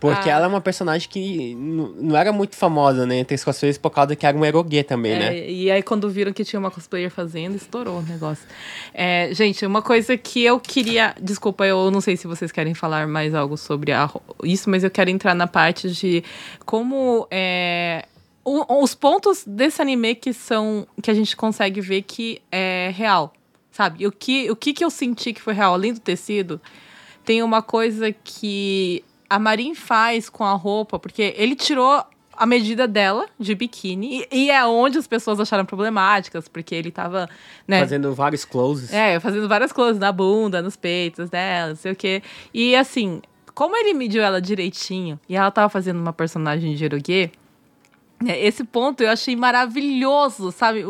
Porque Ah. ela é uma personagem que não era muito famosa, né? Entre os cosplayers por causa que era um eroguê também, É, né? E aí, quando viram que tinha uma cosplayer fazendo, estourou o negócio. É, gente, uma coisa que eu queria. Desculpa, eu não sei se vocês querem falar mais algo sobre a isso, mas eu quero entrar na parte de como. é, o- os pontos desse anime que são. que a gente consegue ver que é real. Sabe? O que, o que, que eu senti que foi real, além do tecido, tem uma coisa que a Marin faz com a roupa, porque ele tirou a medida dela de biquíni e, e é onde as pessoas acharam problemáticas, porque ele tava, né, Fazendo vários closes. é, fazendo várias coisas na bunda, nos peitos dela, não sei o quê. E assim, como ele mediu ela direitinho e ela tava fazendo uma personagem de eroguê, né, esse ponto eu achei maravilhoso, sabe?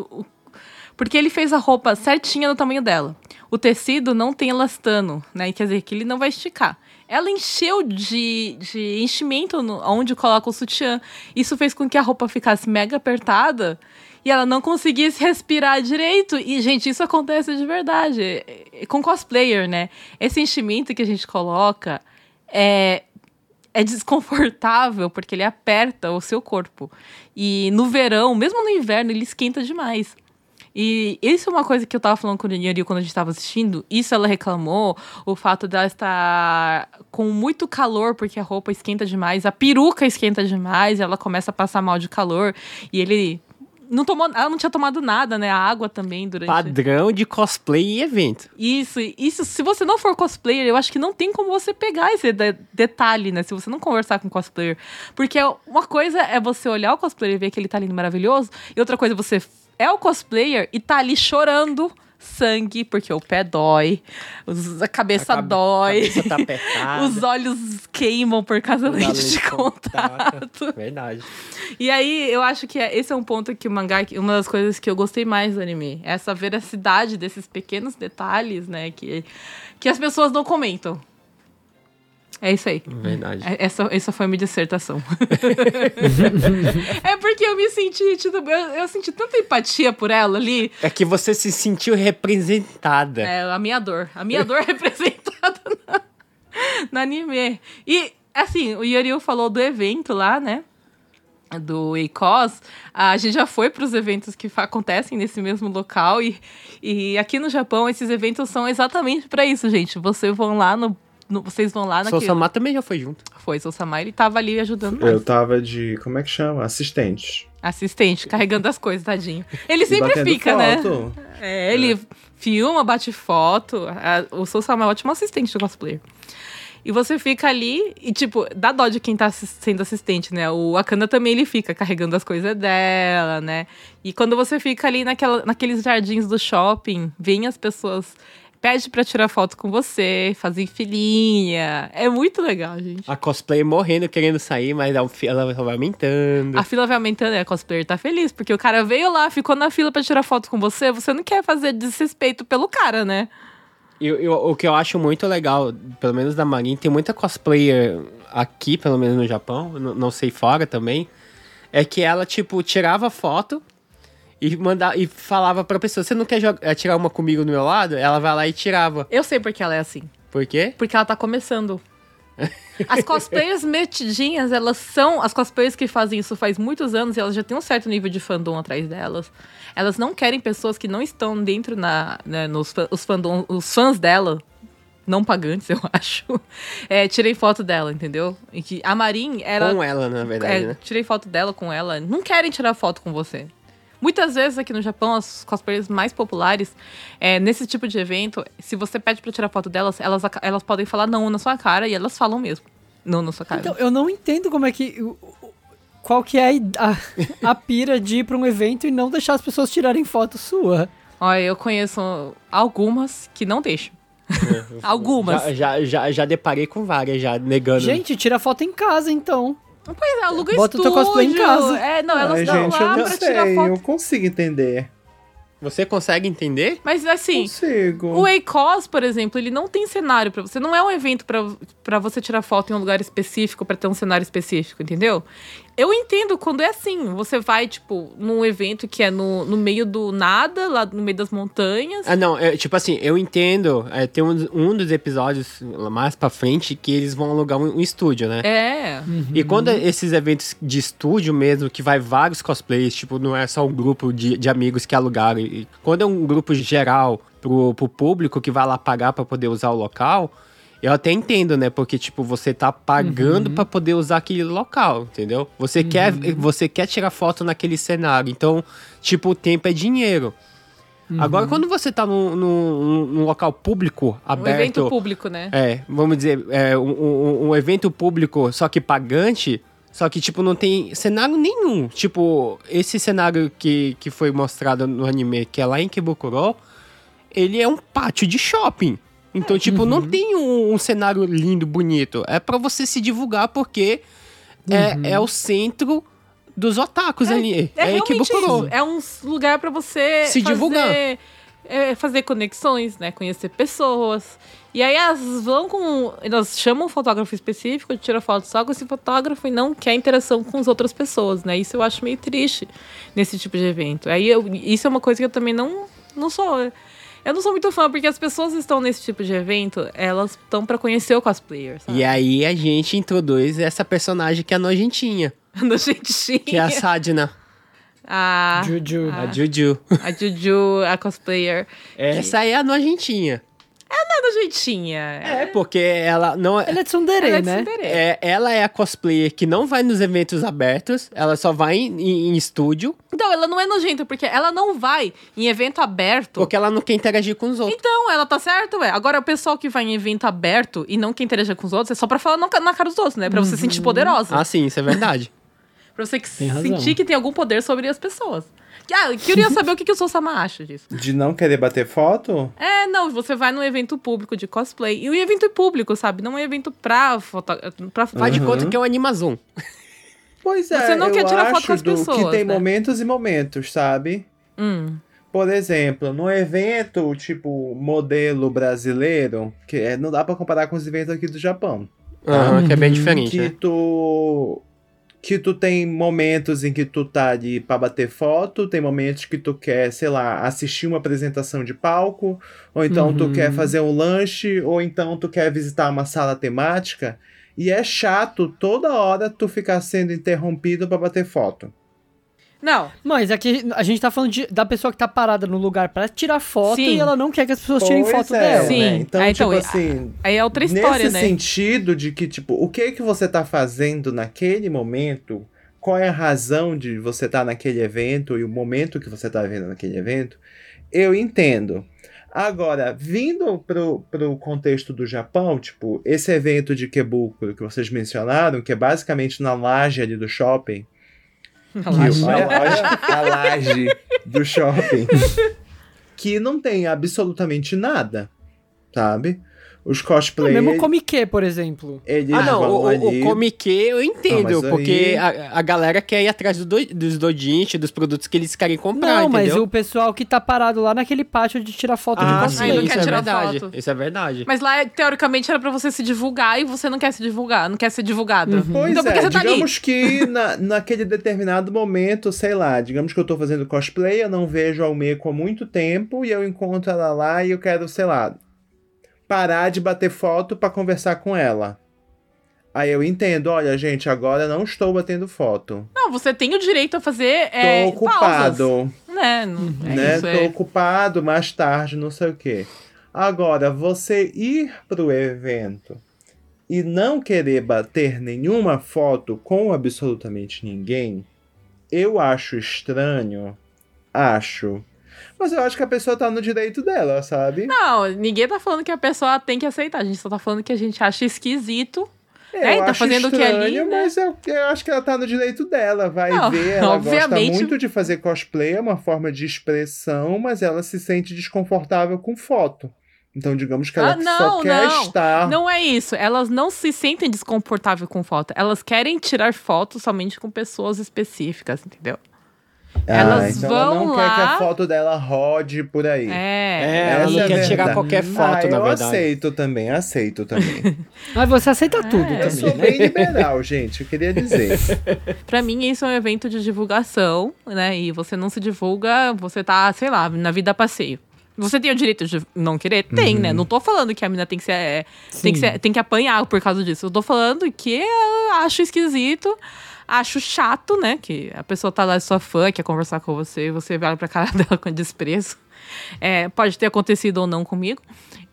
Porque ele fez a roupa certinha no tamanho dela. O tecido não tem elastano, né? Quer dizer que ele não vai esticar. Ela encheu de, de enchimento no, onde coloca o sutiã. Isso fez com que a roupa ficasse mega apertada e ela não conseguisse respirar direito. E, gente, isso acontece de verdade. É- é Com cosplayer, né? Esse enchimento que a gente coloca é, é desconfortável porque ele aperta o seu corpo. E no verão, mesmo no inverno, ele esquenta demais. E isso é uma coisa que eu tava falando com a Yuri quando a gente tava assistindo. Isso ela reclamou, o fato dela estar com muito calor, porque a roupa esquenta demais, a peruca esquenta demais, ela começa a passar mal de calor. E ele não tomou, ela não tinha tomado nada, né? A água também durante. Padrão de cosplay e evento. Isso, isso, se você não for cosplayer, eu acho que não tem como você pegar esse de- detalhe, né? Se você não conversar com o cosplayer. Porque uma coisa é você olhar o cosplayer e ver que ele tá lindo maravilhoso, e outra coisa é você é o cosplayer e tá ali chorando sangue, porque o pé dói, os- a cabeça A cabe- dói, cabeça tá apertada. os olhos queimam por causa da lente de contato. Verdade. E aí, eu acho que é- esse é um ponto que o mangá, uma das coisas que eu gostei mais do anime. Essa veracidade desses pequenos detalhes, né? Que, que as pessoas não comentam. É isso aí. Verdade. É- Essa, essa foi a minha dissertação. é porque eu me senti, tipo, eu, eu senti tanta empatia por ela ali. É que você se sentiu representada. É, a minha dor. A minha dor representada na, no anime. E, assim, o Yoriu falou do evento lá, né? Do EICOS. A gente já foi para os eventos que acontecem nesse mesmo local. E, e aqui no Japão, esses eventos são exatamente para isso, gente. Vocês vão lá no. No- vocês vão lá Sou naquele. Samar também já foi junto. Foi, Sou Samar, ele tava ali ajudando nós. Eu tava de. Como é que chama? Assistente. Assistente, carregando as coisas, tadinho. Ele sempre fica, né? foto. É, ele filma, bate foto. O Sousa é um ótimo assistente do cosplayer. E você fica ali e, tipo, dá dó de quem tá sendo assistente, né? O Akana também, ele fica carregando as coisas dela, né? E quando você fica ali naquela, naqueles jardins do shopping, vem as pessoas, pede pra tirar foto com você, fazem filinha. É muito legal, gente. A cosplayer morrendo, querendo sair, mas a ela vai aumentando. A fila vai aumentando e a cosplayer tá feliz, porque o cara veio lá, ficou na fila pra tirar foto com você, você não quer fazer desrespeito pelo cara, né? E eu- o que eu acho muito legal, pelo menos da Marin, tem muita cosplayer aqui, pelo menos no Japão, não sei fora também, é que ela, tipo, tirava foto e, manda, e falava pra pessoa, você não quer jogar- eh, tirar uma comigo do meu lado? Ela vai lá e tirava. Eu sei porque ela é assim. Por quê? Porque ela tá começando. As cosplayers metidinhas, elas são. As cosplayers que fazem isso faz muitos anos e elas já têm um certo nível de fandom atrás delas. Elas não querem pessoas que não estão dentro na, né, nos os, fandom, os fãs dela, não pagantes, eu acho, é, tirem foto dela, entendeu? E que a Marin era. Com ela, na verdade, É, né? tirei foto dela com ela. Não querem tirar foto com você. Muitas vezes aqui no Japão, as cosplayers mais populares, é, nesse tipo de evento, se você pede pra tirar foto delas, elas, elas podem falar não na sua cara e elas falam mesmo. Não na sua cara. Então, eu não entendo como é que. Qual que é a, a, a pira de ir pra um evento e não deixar as pessoas tirarem foto sua? Olha, eu conheço algumas que não deixam. algumas. Já, já, já, já deparei com várias, já negando. Gente, tira foto em casa, então. Pois é, aluga Bota o estúdio. teu cosplay em casa. É, não, elas Ai, estão gente, lá eu não pra tirar sei. foto. Eu consigo entender. Você consegue entender? Mas assim, Consigo. O EICOS, por exemplo, ele não tem cenário pra você. Não é um evento pra você tirar foto em um lugar específico, pra ter um cenário específico, entendeu? Eu entendo quando é assim. Você vai, tipo, num evento que é no, no meio do nada, lá no meio das montanhas. Ah, não, é, tipo assim, eu entendo. é, tem um, um dos episódios mais pra frente que eles vão alugar um, um estúdio, né? É. E quando é esses eventos de estúdio mesmo, que vai vários cosplays, tipo, não é só um grupo de, de amigos que alugaram. E quando é um grupo geral pro, pro público que vai lá pagar pra poder usar o local, eu até entendo, né? Porque, tipo, você tá pagando pra poder usar aquele local, entendeu? Você, quer, você quer tirar foto naquele cenário. Então, tipo, o tempo é dinheiro. Agora, quando você tá num, num, num local público, Um aberto... evento público, né? É, vamos dizer, é, um, um- um evento público, só que pagante, só que, tipo, não tem cenário nenhum. Tipo, esse cenário que, que foi mostrado no anime, que é lá em Kibukuro, ele é um pátio de shopping. Então, tipo, não tem um, um cenário lindo, bonito. É pra você se divulgar, porque é, é o centro dos otakus ali. É, É, isso. É um lugar pra você Se fazer, divulgar. é, fazer conexões, né? Conhecer pessoas. E aí elas vão com. Elas chamam um fotógrafo específico, tira foto só com esse fotógrafo e não quer interação com as outras pessoas, né? Isso eu acho meio triste nesse tipo de evento. Aí eu- isso é uma coisa que eu também não, não sou. Eu não sou muito fã, porque as pessoas que estão nesse tipo de evento, elas estão pra conhecer o cosplayer, sabe? E aí a gente introduz essa personagem que é nojentinha, No jeitinho. que é a Sadna, A, Juju. Ah. a Juju. a Juju, a cosplayer. Essa é a nojentinha. É no jeitinha. É, porque ela não é. Ela é tsundere, Ela é de né? É, ela é a cosplayer que não vai nos eventos abertos, ela só vai em, em- em estúdio, Então, ela não é nojenta, porque ela não vai em evento aberto. porque ela não quer interagir com os outros. Então, ela tá certo, ué. Agora, o pessoal que vai em evento aberto e não quer interagir com os outros é só pra falar na na cara dos outros, né? Pra você se sentir poderosa. Ah, sim, isso é verdade. Pra você que sentir que tem algum poder sobre as pessoas. Ah, eu queria saber o que, que o Sousama acha disso. De não querer bater foto? É, não, você vai num evento público de cosplay. E o evento é público, sabe? Não é um evento pra foto. Pra Faz de Uhum. conta que é um Animazon. Pois é, Você não eu quer tirar foto acho com as do que pessoas, tem né? momentos e momentos, sabe? Hum. Por exemplo, no evento, tipo, modelo brasileiro, que é, não dá pra comparar com os eventos aqui do Japão. Aham, que é bem Uhum. diferente, que né? tu que tu tem momentos em que tu tá ali pra bater foto, tem momentos que tu quer, sei lá, assistir uma apresentação de palco, ou então tu Uhum. quer fazer um lanche, ou então tu quer visitar uma sala temática, e é chato toda hora tu ficar sendo interrompido pra bater foto. Não, Mas aqui a gente tá falando de- da pessoa que tá parada no lugar pra tirar foto Sim. e ela não quer que as pessoas tirem Pois foto é, dela. Sim. né? Então, Ah, então, tipo e- assim, aí é outra história, Nesse né? sentido de que, tipo, o que que você tá fazendo naquele momento, qual é a razão de você estar naquele evento e o momento que você tá vendo naquele evento, eu entendo. Agora, vindo pro, pro contexto do Japão, tipo, esse evento de Kebukuro que vocês mencionaram, que é basicamente na laje ali do shopping, que, olha, olha a laje do shopping, que não tem absolutamente nada, sabe? Os Não, cosplayers... mesmo Comic, por exemplo. Eles Ah, não, o, o, ali. o Comic eu entendo, mas porque aí- a, a galera quer ir atrás do, do- dos dojinshi, dos produtos que eles querem comprar, não, mas entendeu? o pessoal que tá parado lá naquele pátio de tirar foto Ah, de sim. cosplay. Não isso quer é tirar verdade. foto. Isso é verdade. Mas lá, teoricamente, era pra você se divulgar e você não quer se divulgar, não quer ser divulgado. Pois então é, você tá ali? digamos que na, naquele determinado momento, sei lá, digamos que eu tô fazendo cosplay, eu não vejo a Almeco há muito tempo e eu encontro ela lá e eu quero, sei lá, parar de bater foto pra conversar com ela. Aí eu entendo, olha, gente, agora não estou batendo foto. Não, você tem o direito a fazer Tô é, ocupado. pausas. Né, é né? isso, Tô é. ocupado mais tarde, não sei o quê. Agora, você ir pro evento e não querer bater nenhuma foto com absolutamente ninguém, eu acho estranho. Acho. Mas eu acho que a pessoa tá no direito dela, sabe? Não, ninguém tá falando que a pessoa tem que aceitar. A gente só tá falando que a gente acha esquisito. Eu É, tá fazendo o que ali, estranho, né? Mas eu, eu acho que ela tá no direito dela. Vai Não, ver, ela obviamente. gosta muito de fazer cosplay, é uma forma de expressão, mas ela se sente desconfortável com foto. Então, digamos que ela Ah, não, só quer não. estar. Não é isso. Elas não se sentem desconfortáveis com foto. Elas querem tirar fotos somente com pessoas específicas, entendeu? Ah, elas então ela vão não quer que lá- a foto dela rode por aí. É. É, ela não é quer tirar qualquer foto, ah, na eu verdade. aceito também, aceito também. Mas você aceita tudo É, eu também. sou bem liberal, gente, eu queria dizer. Pra mim, isso é um evento de divulgação, né? E você não se divulga, você tá, sei lá, na vida a passeio. Você tem o direito de não querer? Tem, né? Não tô falando que a mina tem que ser, é, tem que ser, tem que apanhar por causa disso. Eu tô falando que eu acho esquisito, acho chato, né? Que a pessoa tá lá, é sua fã, quer conversar com você, e você olha pra cara dela com desprezo. É, pode ter acontecido ou não comigo.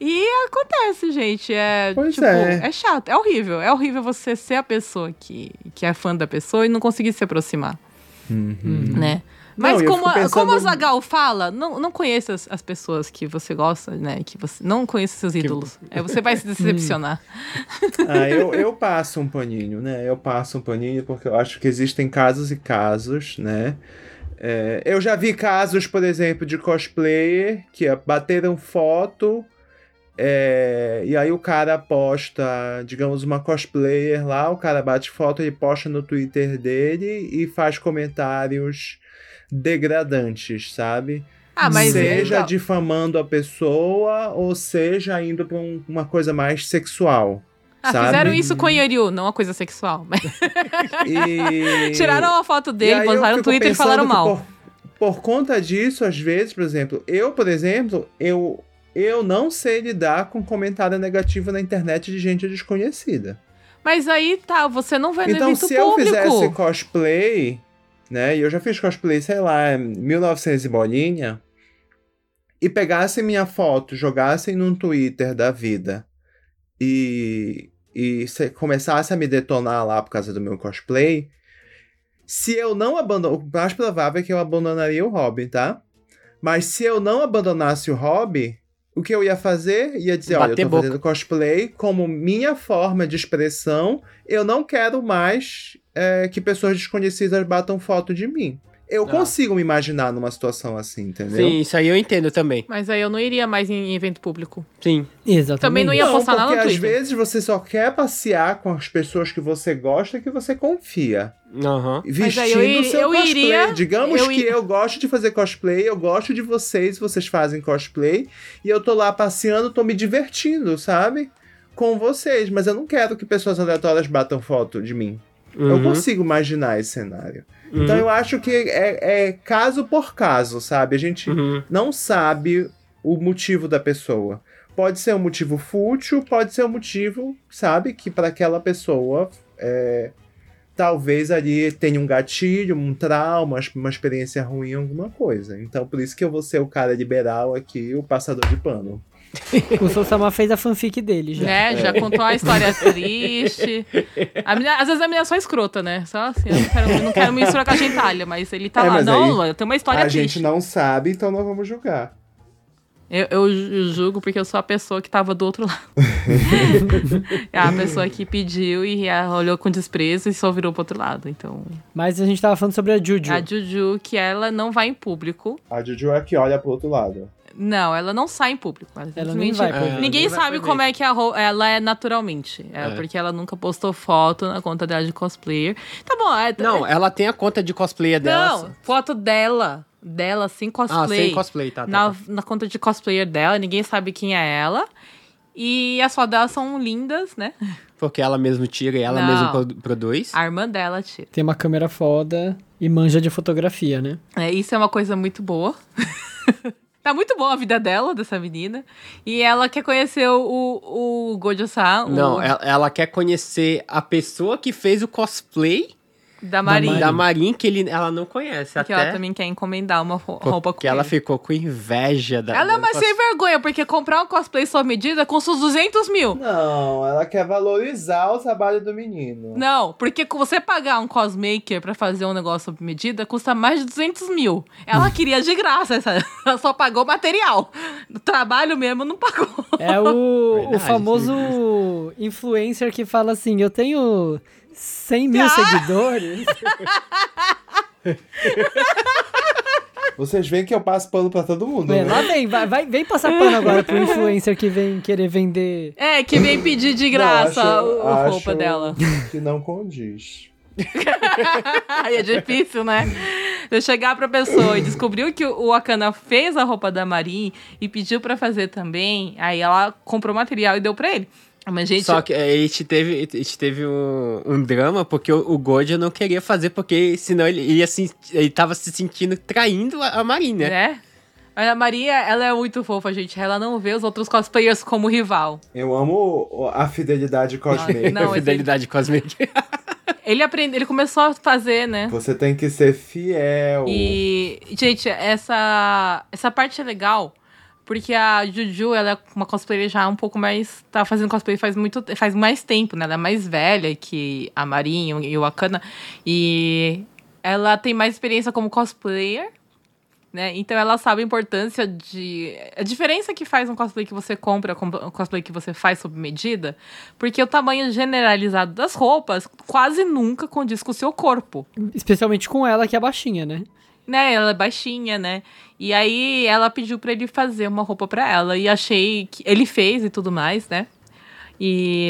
e acontece, gente. É, Pois tipo, é. é chato, é horrível. É horrível você ser a pessoa que, que é fã da pessoa e não conseguir se aproximar, né? Mas. Não, como, a, como a pensando- Zagal fala, não, não conheça as, as pessoas que você gosta, né? Que você não conheça seus ídolos. É, você vai se decepcionar. Ah, eu, eu passo um paninho, né? Eu passo um paninho porque eu acho que existem casos e casos, né? É, eu já vi casos, por exemplo, de cosplayer que bateram foto é, e aí o cara posta, digamos, uma cosplayer lá, o cara bate foto, ele posta no Twitter dele e faz comentários degradantes, sabe? Ah, seja então, difamando a pessoa ou seja indo pra um- uma coisa mais sexual. ah, sabe? fizeram isso com o Yoryu, não uma coisa sexual. Mas E... tiraram a foto dele, postaram no Twitter e falaram mal. Por, por conta disso, às vezes, por exemplo, eu, por exemplo, eu, eu não sei lidar com comentário negativo na internet de gente desconhecida. Mas aí tá, você não vai no então, evento se eu público. fizesse cosplay, né, e eu já fiz cosplay, sei lá, em 1900 e bolinha, e pegassem minha foto, jogassem num Twitter da vida e, e se- começasse a me detonar lá por causa do meu cosplay, se eu não abandonar, o mais provável é que eu abandonaria o hobby, tá? Mas se eu não abandonasse o hobby, o que eu ia fazer? Ia dizer, olha, eu Bater tô boca. fazendo cosplay como minha forma de expressão, eu não quero mais é, que pessoas desconhecidas batam foto de mim. Eu Ah. consigo me imaginar numa situação assim, entendeu? Sim, isso aí eu entendo também. Mas aí eu não iria mais em evento público. Sim. Exatamente. Também não ia Não, postar nada porque no às Twitter. vezes você só quer passear com as pessoas que você gosta e que você confia. Aham. Vestindo aí eu ir- seu eu cosplay. iria- Digamos eu que ir- eu gosto de fazer cosplay, eu gosto de vocês, vocês fazem cosplay, e eu tô lá passeando, tô me divertindo, sabe? Com vocês, mas eu não quero que pessoas aleatórias batam foto de mim. Eu Uhum. consigo imaginar esse cenário. Uhum. Então eu acho que é, é caso por caso, sabe? A gente Uhum. não sabe o motivo da pessoa. Pode ser um motivo fútil, pode ser um motivo, sabe, que para aquela pessoa é, talvez ali tenha um gatilho, um trauma, uma experiência ruim, alguma coisa. Então por isso que eu vou ser o cara liberal aqui, o passador de pano. O Sousama fez a fanfic dele já. Né? Já contou uma história triste. A menina- às vezes a menina é só escrota, né? Só assim, eu não quero, eu não quero misturar com a gentalha, mas ele tá É, lá. Não, aí tem uma história a triste. gente não sabe, então não vamos julgar. Eu, eu ju- julgo porque eu sou a pessoa que tava do outro lado. é a pessoa que pediu e olhou com desprezo e só virou pro outro lado. Então, Mas a gente tava falando sobre a Juju. a Juju, que ela não vai em público. A Juju é que olha pro outro lado. Não, ela não sai em público. Ela Ela nem vai. É. Ninguém sabe como é que ela é naturalmente. É, É. Porque ela nunca postou foto na conta dela de cosplayer. Tá bom, é, Não, ela tem a conta de cosplayer dela. Não, foto dela. Dela sem Ah, cosplay. sem cosplay, tá, tá, na, tá. na conta de cosplayer dela, ninguém sabe quem é ela. E as fotos dela são lindas, né? Porque ela mesmo tira e ela Não. mesmo produ- produz. A irmã dela tira. Tem uma câmera foda e manja de fotografia, né? É, isso é uma coisa muito boa. tá muito boa a vida dela, dessa menina. E ela quer conhecer o, o Gojo-san, Não, ela, ela quer conhecer a pessoa que fez o cosplay da Marinha. da Marin, que ele, ela não conhece. Que até ela também quer encomendar uma ro- roupa com porque ela ele. ficou com inveja da. Ela é uma cos- sem vergonha, porque comprar um cosplay sob medida custa uns 200 mil. Não, ela quer valorizar o trabalho do menino. Não, porque com você pagar um cosmaker pra fazer um negócio sob medida custa mais de 200 mil. Ela queria de graça, essa- ela só pagou material. O trabalho mesmo não pagou. É o, o Verdade, famoso influencer que fala assim: eu tenho 100 mil Ah! seguidores. Vocês veem que eu passo pano pra todo mundo, É, né? lá vem, vai, vai- vem passar pano agora pro influencer que vem querer vender. É, que vem pedir de graça Não, acho- o- a roupa dela. Que não condiz. Aí é difícil, né? Eu chegar pra pessoa e descobriu que o Akana fez a roupa da Marin e pediu pra fazer também, aí ela comprou material e deu pra ele. Mas, gente, Só que é, a gente teve, a gente teve um, um drama, porque o, o Gojo não queria fazer, porque senão ele ia se, ele tava se sentindo traindo a, a né? né? Mas a Maria, ela é muito fofa, gente. Ela não vê os outros cosplayers como rival. Eu amo a fidelidade cosmética. Não, esse- Fidelidade cosmética. Ele aprende, ele começou a fazer, né? Você tem que ser fiel. E, gente, essa, essa parte é legal, porque a Juju, ela é uma cosplayer já um pouco mais. Tá fazendo cosplay faz muito faz mais tempo, né? Ela é mais velha que a Marinho e o Akana. E ela tem mais experiência como cosplayer. Né? Então ela sabe a importância de. A diferença que faz um cosplay que você compra com um cosplay que você faz sob medida, porque o tamanho generalizado das roupas quase nunca condiz com o seu corpo Especialmente com ela, que é baixinha, né? Né, ela é baixinha, né? E aí ela pediu pra ele fazer uma roupa pra ela e achei que ele fez e tudo mais, né? E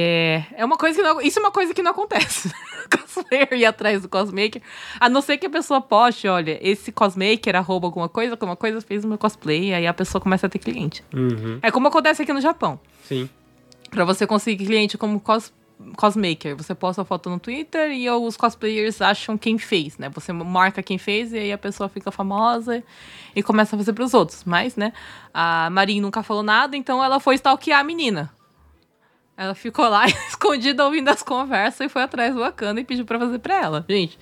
é uma coisa que não, isso é uma coisa que não acontece. cosplayer ir atrás do cosmaker, a não ser que a pessoa poste, olha, esse cosmaker arroba alguma coisa, alguma coisa fez o meu cosplay, e aí a pessoa começa a ter cliente. Uhum, É como acontece aqui no Japão. sim. Pra você conseguir cliente como cos cosmaker, você posta a foto no Twitter e os cosplayers acham quem fez, né? Você marca quem fez e aí a pessoa fica famosa e começa a fazer pros outros. Mas, né, a Marin nunca falou nada, então ela foi stalkear a menina. Ela ficou lá escondida ouvindo as conversas e foi atrás do Akana e pediu pra fazer pra ela. Gente,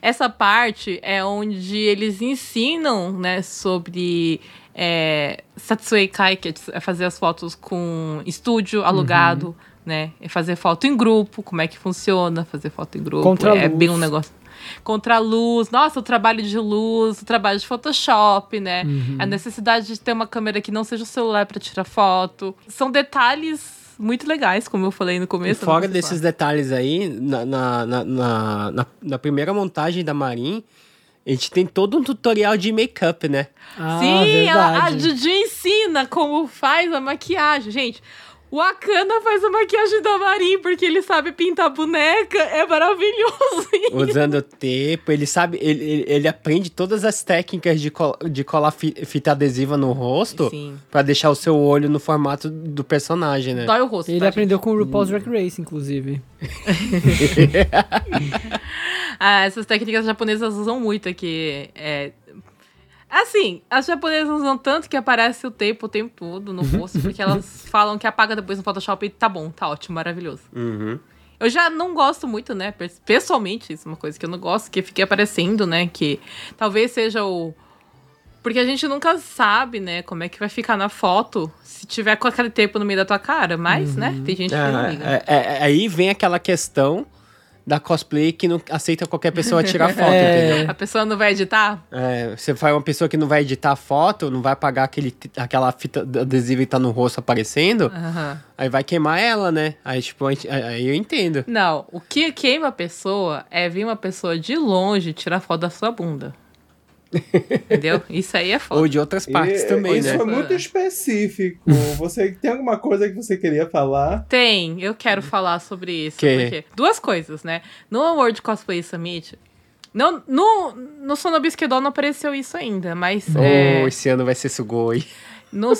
essa parte é onde eles ensinam, né, sobre é, Satsui Kai, que é fazer as fotos com estúdio alugado, né? E fazer foto em grupo, como é que funciona fazer foto em grupo. Contra é luz. bem um negócio. Contra a luz, nossa, o trabalho de luz, o trabalho de Photoshop, né? A necessidade de ter uma câmera que não seja o celular para tirar foto. São detalhes muito legais, como eu falei no E começo. não fora vou desses falar. detalhes aí, na, na, na, na, na- primeira montagem da Marin, a gente tem todo um tutorial de make-up, né? Ah, Sim, a. Juju ensina como faz a maquiagem. Gente, o Akana faz a maquiagem da Marin porque ele sabe pintar boneca. É maravilhoso. Usando tempo, ele sabe, ele, ele, ele aprende todas as técnicas de, col de colar fi- fita adesiva no rosto Sim. pra deixar o seu olho no formato do personagem, né? Dói o rosto. Ele tá, aprendeu com o RuPaul's Drag Race, inclusive. Ah, essas técnicas japonesas usam muito aqui. É... Assim, as japonesas usam tanto que aparece o tempo o tempo todo no rosto, porque elas falam que apaga depois no Photoshop e tá bom, tá ótimo, maravilhoso. Uhum. Eu já não gosto muito, né? pes- Pessoalmente, isso é uma coisa que eu não gosto, que fique aparecendo, né? Que talvez seja o. Porque a gente nunca sabe, né, como é que vai ficar na foto se tiver com aquele tempo no meio da tua cara. Mas, né, tem gente que não liga. É, é, é, aí vem aquela questão da cosplay que não aceita qualquer pessoa tirar foto, É. entendeu? A pessoa não vai editar? É, você vai uma pessoa que não vai editar a foto, não vai apagar aquele, aquela fita adesiva que tá no rosto aparecendo, aí vai queimar ela, né? Aí, tipo, aí eu entendo. Não, o que queima a pessoa é vir uma pessoa de longe tirar foto da sua bunda. Entendeu? Isso aí é foda. Ou de outras partes E- também, Isso né? foi muito específico. Você tem alguma coisa que você queria falar? Tem, eu quero falar sobre isso. Que? Porque duas coisas, né? No World Cosplay Summit. Não, no, no Sonobisquedol não apareceu isso ainda, mas Oh, é, esse ano vai ser Sugoi. no,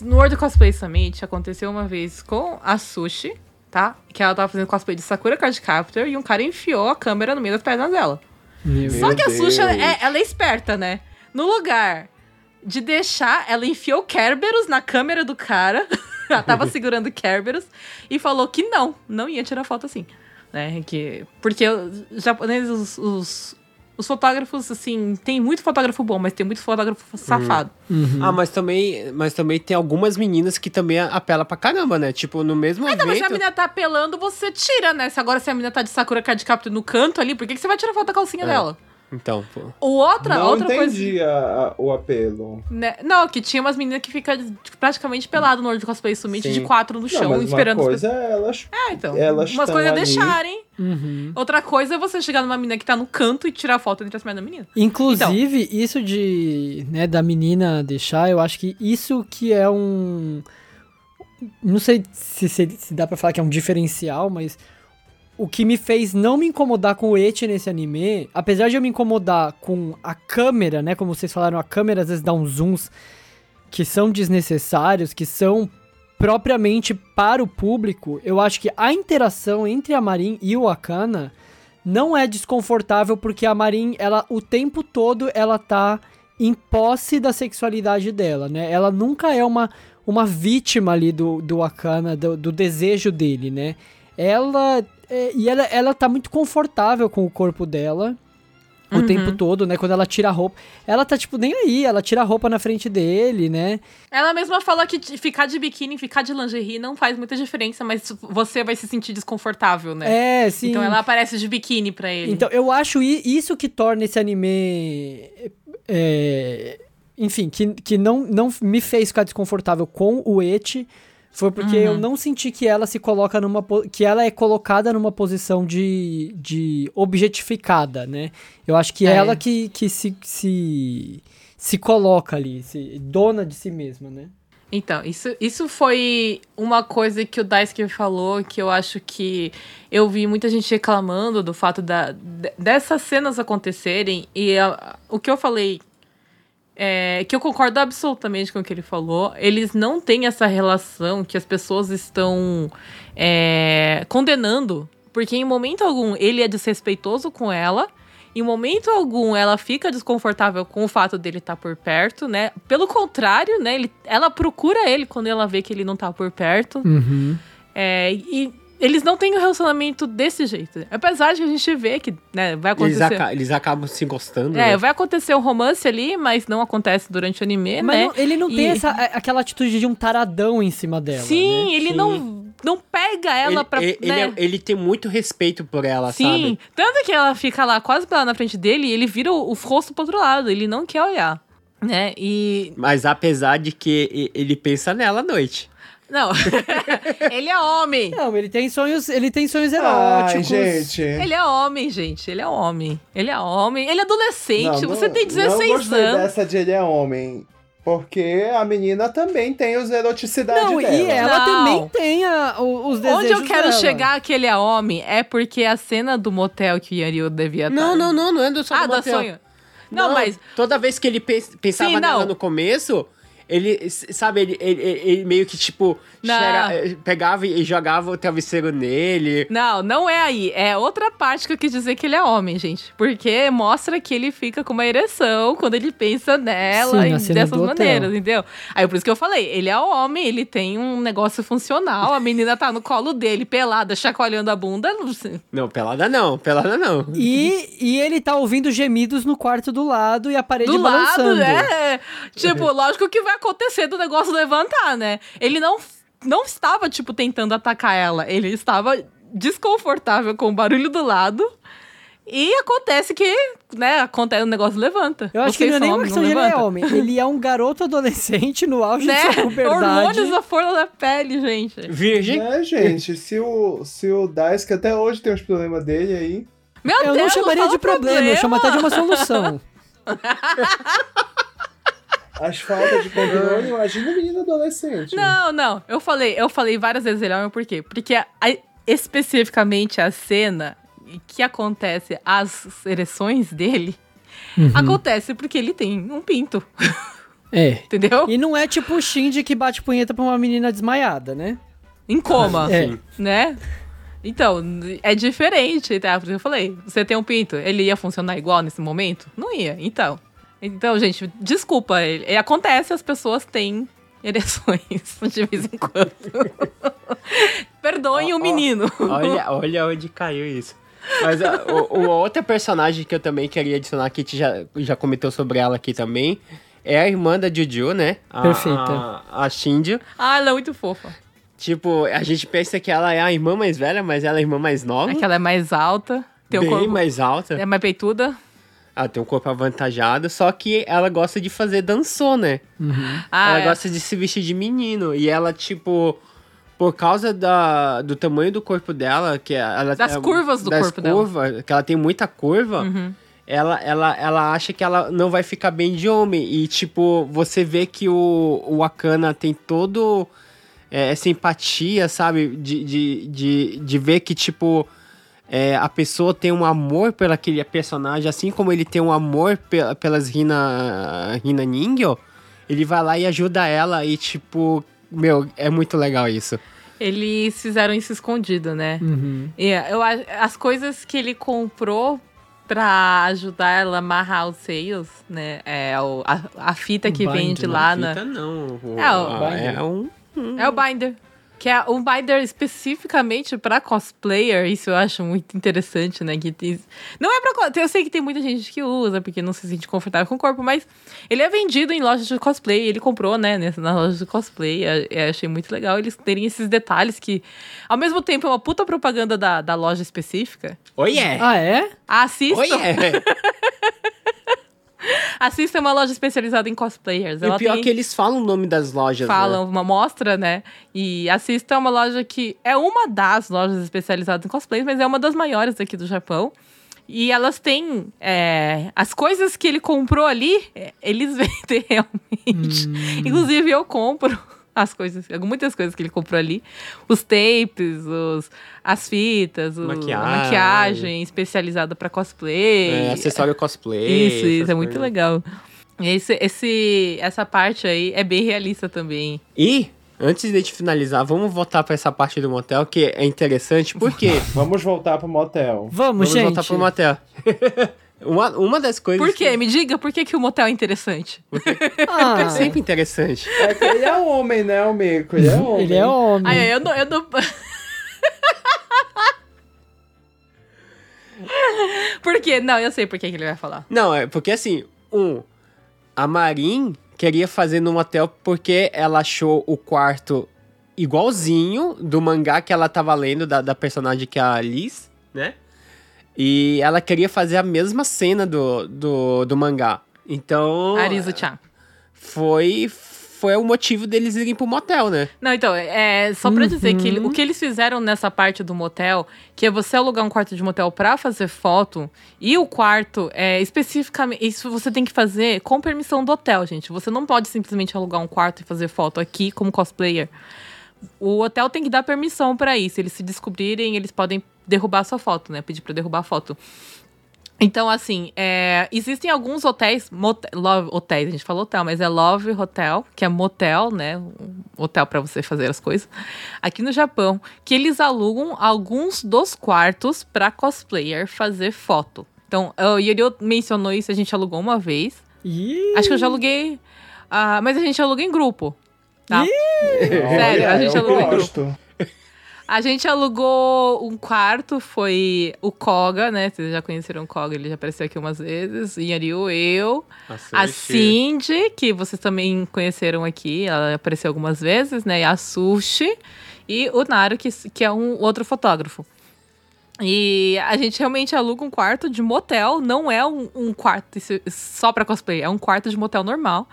no World Cosplay Summit aconteceu uma vez com a Sushi, tá? Que ela tava fazendo cosplay de Sakura Card Captor e um cara enfiou a câmera no meio das pernas dela. Meu Só que a ela é, ela é esperta, né? No lugar de deixar, ela enfiou Kerberos na câmera do cara. ela tava segurando Kerberos e falou que não, não ia tirar foto assim. Né? Que, porque os japoneses, os, os, os fotógrafos, assim, tem muito fotógrafo bom, mas tem muito fotógrafo safado. Uhum. Ah, mas também, mas também tem algumas meninas que também apela pra caramba, né? Tipo, no mesmo Ah, não, mas se a evento... menina tá apelando, você tira, né? Se agora se a menina tá de Sakura Card Captor no canto ali, por que, que você vai tirar foto da calcinha É. dela? Então, pô. Ou outra, não outra coisa. entendi a- a- o apelo. Né? Não, que tinha umas meninas que ficam tipo, praticamente pelado no World Cosplay Summit Sim. de quatro no chão, não, mas esperando uma as coisa é elas... Ah, então. Elas Umas coisas é ali. deixarem. Uhum. Outra coisa é você chegar numa menina que tá no canto e tirar foto entre as pernas da menina. Inclusive, isso de, né, da menina deixar, eu acho que isso que é um... Não sei se, se, se dá pra falar que é um diferencial, mas o que me fez não me incomodar com o Eti nesse anime, apesar de eu me incomodar com a câmera, né, como vocês falaram, a câmera às vezes dá uns zooms que são desnecessários, que são propriamente para o público, eu acho que a interação entre a Marin e o Akana não é desconfortável porque a Marin, ela o tempo todo ela tá em posse da sexualidade dela, né? Ela nunca é uma, uma vítima ali do, do Akana, do, do desejo dele, né? Ela é, e ela, ela tá muito confortável com o corpo dela o Uhum. tempo todo, né? Quando ela tira a roupa, ela tá tipo nem aí, ela tira a roupa na frente dele, né? Ela mesma fala que ficar de biquíni, ficar de lingerie não faz muita diferença, mas você vai se sentir desconfortável, né? É, sim. Então ela aparece de biquíni pra ele. Então, eu acho isso que torna esse anime. é, enfim, que, que não, não me fez ficar desconfortável com o Eti. Foi porque eu não senti que ela se coloca numa. que ela é colocada numa posição de, de objetificada, né? Eu acho que é É. ela que, que se, se. se coloca ali, se, dona de si mesma, né? Então, isso, isso foi uma coisa que o Daisuke falou, que eu acho que eu vi muita gente reclamando do fato da, de- dessas cenas acontecerem, e a- o que eu falei, é, que eu concordo absolutamente com o que ele falou, eles não têm essa relação que as pessoas estão é, condenando, porque em momento algum ele é desrespeitoso com ela, em momento algum ela fica desconfortável com o fato dele estar por perto, né? Pelo contrário, né? Ele, ela procura ele quando ela vê que ele não tá por perto. Uhum. É, e eles não têm um relacionamento desse jeito. Apesar de a gente ver que né, vai Eles, acontecer. aca- eles acabam se gostando, É, né? vai acontecer um romance ali, mas não acontece durante o anime, Mas né? não- ele não tem E- essa, a- aquela atitude de um taradão em cima dela. Sim, né? ele Sim. não, não pega ela ele, pra. ele, né? ele, é- ele tem muito respeito por ela, Sim, sabe? tanto que ela fica lá quase lá na frente dele e ele vira o, o rosto pro outro lado, ele não quer olhar. Né? E Mas apesar de que ele pensa nela à noite. Não. ele é homem. Não, ele tem sonhos, ele tem sonhos Ai, eróticos. gente. Ele é homem, gente. Ele é homem. Ele é homem. Ele é adolescente. Não, Você não- tem 16 não gostei anos. dessa de ele é homem. Porque a menina também tem os eroticidade Não, dela. e ela Não. também tem a- o- os desejos Onde eu quero dela. chegar que ele é homem é porque a cena do motel que o Yanryu devia estar. Não, não, não, não é do só Ah, do da motel. sonho. Não, mas Toda vez que ele pens- pensava Sim, nela não. no começo, ele, sabe, ele, ele, ele- meio que, tipo, eh, pegava e jogava o travesseiro nele. Não, não é aí. É outra parte que eu quis dizer que ele é homem, gente. Porque mostra que ele fica com uma ereção quando ele pensa nela Sim, e dessas do hotel. maneiras, entendeu? Aí por isso que eu falei, ele é homem, ele tem um negócio funcional, a menina tá no colo dele, pelada, chacoalhando a bunda. não sei. Não, pelada não, pelada não. E, e ele tá ouvindo gemidos no quarto do lado e a parede Do balançando. lado, é. Tipo, lógico que vai acontecer do negócio levantar, né? Ele não, não estava, tipo, tentando atacar ela. Ele estava desconfortável com o barulho do lado. E acontece que, né, acontece o negócio levanta. Eu acho que Vocês não é nem questão não de ele é homem. Ele é um garoto adolescente no auge Né? de sua puberdade. Hormônios à flor da pele, gente. Virgem? É, gente, se o, se o Daisuke até hoje tem os problemas dele aí. Meu Eu Deus, não chamaria fala de problema, eu chamo até de uma solução. As faltas de controle, imagina o menino adolescente. Não, não. Eu falei, eu falei várias vezes ele é homem, por quê? Porque a- a- especificamente a cena que acontece as ereções dele Uhum. acontece porque ele tem um pinto, É. entendeu? E não é tipo o Shinji que bate punheta pra uma menina desmaiada, né? Em coma, É. né? Então, é diferente, tá? Porque eu falei, você tem um pinto, ele ia funcionar igual nesse momento? Não ia, então. Então, gente, desculpa, ele, acontece, as pessoas têm ereções de vez em quando. Perdoem Ó, o menino. Olha, olha onde caiu isso. Mas a, o, uma outra personagem que eu também queria adicionar, que a gente já, já comentou sobre ela aqui também, é a irmã da Juju, né? A, Perfeita. A, a Shinji. Ah, ela é muito fofa. Tipo, a gente pensa que ela é a irmã mais velha, mas ela é a irmã mais nova. É que ela é mais alta, tem um bem corpo, mais alta. é mais peituda. Ela tem um corpo avantajado, só que ela gosta de fazer dançou, né? Ah, ela é. gosta de se vestir de menino. E ela, tipo, por causa da, do tamanho do corpo dela, que ela Das é- curvas do das corpo dela. curvas, que ela tem muita curva, Uhum. ela, ela, ela acha que ela não vai ficar bem de homem. E, tipo, você vê que o, o Akana tem todo é, essa empatia, sabe? De, de, de, de ver que, tipo, é, a pessoa tem um amor pelo aquele personagem, assim como ele tem um amor pe- pelas Rina, Rina Ningyo, ele vai lá e ajuda ela e, tipo, meu, é muito legal isso. Eles fizeram isso escondido, né? Uhum. E eu, a- as coisas que ele comprou pra ajudar ela a amarrar os seios, né? É o, a, a fita que binder, vende lá na. Fita não. o- É, o a- binder. é um... É o binder. Que é um binder especificamente pra cosplayer, isso eu acho muito interessante, né? Que tem- não é pra. co- Eu sei que tem muita gente que usa, porque não se sente confortável com o corpo, mas ele é vendido em lojas de cosplay. Ele comprou, né, na loja de cosplay. Eu, achei muito legal eles terem esses detalhes que, ao mesmo tempo, é uma puta propaganda da, da loja específica. Oi, é! Ah, é? Assista, Oi, é! assista uma loja especializada em cosplayers. E o Ela pior tem... é que eles falam o nome das lojas, falam né? uma mostra, né? E assista uma loja que é uma das lojas especializadas em cosplays, mas é uma das maiores aqui do Japão. E elas têm é, as coisas que ele comprou ali, é, eles vendem realmente. Inclusive eu compro as coisas, muitas coisas que ele comprou ali, os tapes, os, as fitas, o- a Maquiagem. maquiagem especializada para cosplay. É, acessório cosplay. Isso, isso, é muito coisas. legal. Esse, esse, essa parte aí é bem realista também. E, antes de gente finalizar, vamos voltar pra essa parte do motel, que é interessante, porque... Vamos voltar pro motel. Vamos, vamos gente. voltar pro motel. uma, uma das coisas... Por quê? que Me diga por que, que o motel é interessante. Ah, É sempre interessante. É que ele é homem, né, o Mico? Ele é homem. ele é homem. Ai, eu não. Eu não... por quê? Não, eu sei por que, que ele vai falar. Não, é porque assim, um, a Marin queria fazer no motel porque ela achou o quarto igualzinho do mangá que ela tava lendo, da, da personagem que é a Liz, né? E ela queria fazer a mesma cena do, do, do mangá. Então. Arizo-chan. Foi foi o motivo deles irem pro motel, né? Não, então, é só pra dizer que Uhum. o que eles fizeram nessa parte do motel, que é você alugar um quarto de motel pra fazer foto, e o quarto, é, especificamente, isso você tem que fazer com permissão do hotel, gente. Você não pode simplesmente alugar um quarto e fazer foto aqui como cosplayer. O hotel tem que dar permissão pra isso. Eles se descobrirem, eles podem derrubar sua foto, né? Pedir pra derrubar a foto. Então, assim, é, existem alguns hotéis, mote- love, hotéis, a gente falou hotel, mas é Love Hotel, que é motel, né? Um hotel pra você fazer as coisas. Aqui no Japão, que eles alugam alguns dos quartos pra cosplayer fazer foto. Então, o Yuri mencionou isso, a gente alugou uma vez. Ih, Acho que eu já aluguei. ah, mas a gente aluga em grupo. Tá? Sério, Olha, a gente eu alugou em grupo. A gente alugou um quarto, foi o Koga, né? Vocês já conheceram o Koga, ele já apareceu aqui umas vezes. Yariu, eu. A Cindy, que vocês também conheceram aqui, ela apareceu algumas vezes, né? E a Sushi. E o Naru, que, que é um outro fotógrafo. E a gente realmente aluga um quarto de motel, não é um, um quarto isso- só pra cosplay, é um quarto de motel normal.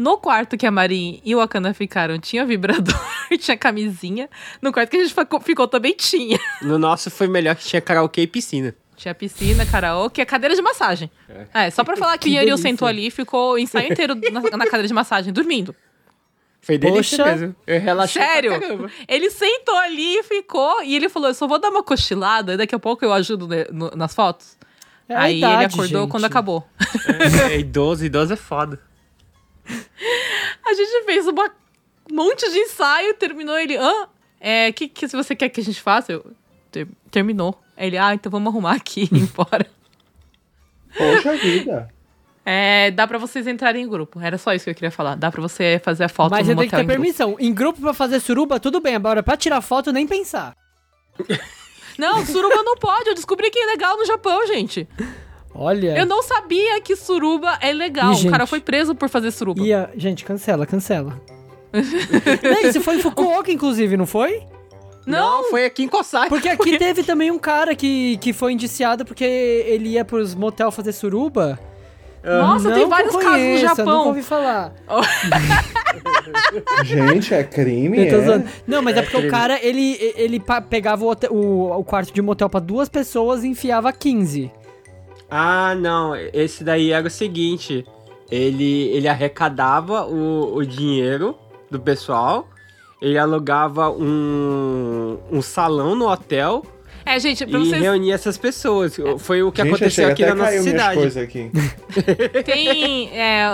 No quarto que a Marin e o Akana ficaram, tinha vibrador, tinha camisinha. No quarto que a gente ficou, ficou também tinha. No nosso foi melhor que tinha karaokê e piscina. Tinha piscina, karaokê, cadeira de massagem. É, só pra falar que, Que o delícia. sentou ali e ficou o ensaio inteiro na, na cadeira de massagem, dormindo. Foi delícia Poxa. mesmo. Eu relaxei Sério? Ele sentou ali e ficou, e ele falou: Eu só vou dar uma cochilada, daqui a pouco eu ajudo ne- no- nas fotos. é a Aí ele idade, acordou gente. quando acabou. É, idoso, idoso é foda. A gente fez um monte de ensaio, terminou ele. Hã? É, que, que se você quer que a gente faça? Eu, "Ter- terminou. Aí Ele, ah, então vamos arrumar aqui e ir embora. Poxa vida. É, dá pra vocês entrarem em grupo. Era só isso que eu queria falar. Dá pra você fazer a foto Mas no você tem que ter em grupo. permissão. Em grupo pra fazer suruba, tudo bem. Agora, pra tirar foto, nem pensar. Não, suruba não pode. Eu descobri que é legal no Japão, gente. Olha. Eu não sabia que suruba é legal. Ih, o cara gente. foi preso por fazer suruba. Ia... Gente, cancela, cancela. não, isso foi em Fukuoka, inclusive, não foi? Não, foi aqui em Kosai. Porque aqui teve também um cara que, que foi indiciado porque ele ia pros motel fazer suruba. Nossa, Não tem vários eu casos no conheça, Nunca Japão. ouvi falar. Gente, é crime, é? Não, mas é, É porque crime. o cara, ele, ele pegava o, hotel- o, o quarto de motel pra duas pessoas e enfiava 15. Ah, não. Esse daí era o seguinte. Ele, ele arrecadava o, o dinheiro do pessoal. Ele alugava um, um salão no hotel É, gente, pra e vocês reunia essas pessoas. Foi o que Gente, aconteceu chega aqui até na nossa cidade. coisas aqui. Tem é,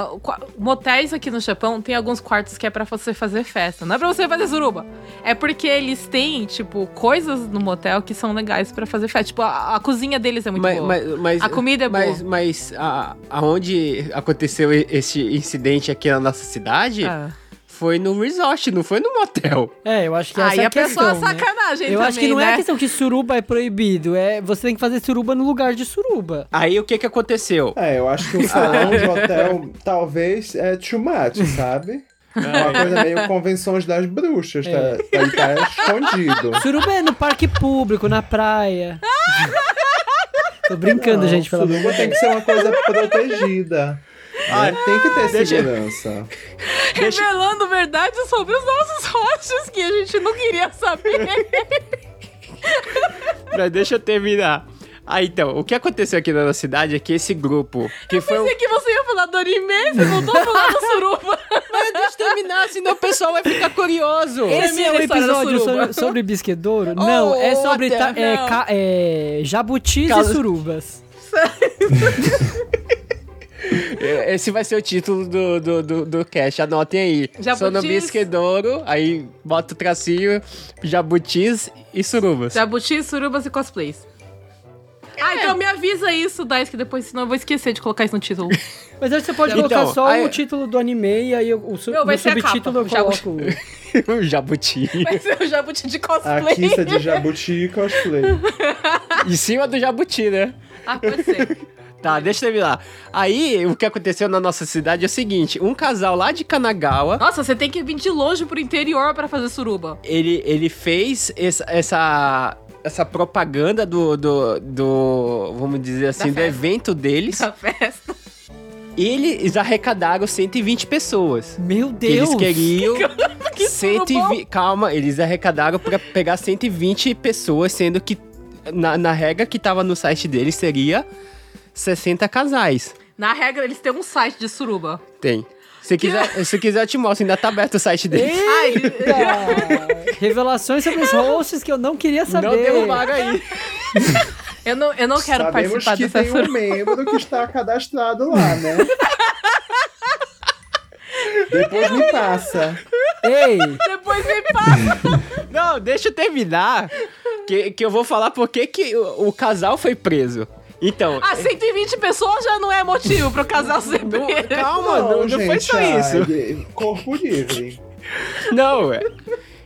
motéis aqui no Japão, tem alguns quartos que é pra você fazer festa. Não é pra você fazer suruba. É porque eles têm, tipo, coisas no motel que são legais pra fazer festa. Tipo, a, a cozinha deles é muito mas, boa. mas, mas- A comida é mas, boa. Mas a, aonde aconteceu esse incidente aqui na nossa cidade Ah. Foi no resort, não foi no motel. É, eu acho que essa Aí é a a pessoa questão, né? sacanagem Eu também, acho que não né? é a questão que suruba é proibido, é você tem que fazer suruba no lugar de suruba. Aí o que que aconteceu? É, eu acho que um salão de hotel talvez é too much, sabe? É uma coisa meio convenções das bruxas, tá, tá, tá escondido. Suruba é no parque público, na praia. Tô brincando, Não, gente, pelo amor de suruba tem que ser uma coisa protegida. Ah, né? tem que ter deixa- segurança. Revelando verdades sobre os nossos hosts que a gente não queria saber. Mas deixa eu terminar. Ah, então, o que aconteceu aqui na nossa cidade é que esse grupo, que foi o... Pensei que você ia falar do anime, você voltou a falar do suruba. Mas deixa eu terminar, senão o pessoal vai ficar curioso. Esse é o história da episódio sobre, sobre bisquedouro? não, é sobre até- ta- é, não. ca- é, jabutis e surubas. É, Esse vai ser o título do, do, do, do cast, anotem aí. Jabutis. Sou no Bisquedouro, aí bota o tracinho, jabutis e surubas. Jabuti, surubas e cosplays. Ah, então me avisa isso, Dais, que depois, senão eu vou esquecer de colocar isso no título. Mas aí você pode Então, colocar só aí- o título do anime e aí o, o, su- Não, vai a subtítulo eu coloco. o jabuti. Vai ser o jabuti de A cosplay. quista de jabuti e cosplay. em cima do jabuti, né? Ah, pode ser. Tá, deixa eu terminar. Aí, o que aconteceu na nossa cidade é o seguinte: um casal lá de Kanagawa, Nossa, você tem que vir de longe pro interior pra fazer suruba. ele, ele fez essa, essa, essa propaganda do, do, do, vamos dizer assim, do evento deles. Da festa. Eles arrecadaram 120 pessoas. Meu Que eles Deus! queriam Que 120. Calma, eles arrecadaram pra pegar 120 pessoas, sendo que na, na regra que tava no site deles seria 60 casais. Na regra, eles têm um site de suruba. Tem. Se quiser, se quiser, eu te mostro, ainda tá aberto o site deles. Ai, Eita! Revelações sobre os hosts que eu não queria saber. Não derrubaram aí. eu não, eu não quero Sabemos participar que dessa tem um suruba. membro que está cadastrado lá, né? Depois me passa. Ei, Depois me passa. Não, deixa eu terminar. Que, que eu vou falar por que que o, o casal foi preso. Então. Ah, 120 pessoas já não é motivo pro casal ser não- calma, não, não foi gente, só isso. ai, corpo livre. Não, é.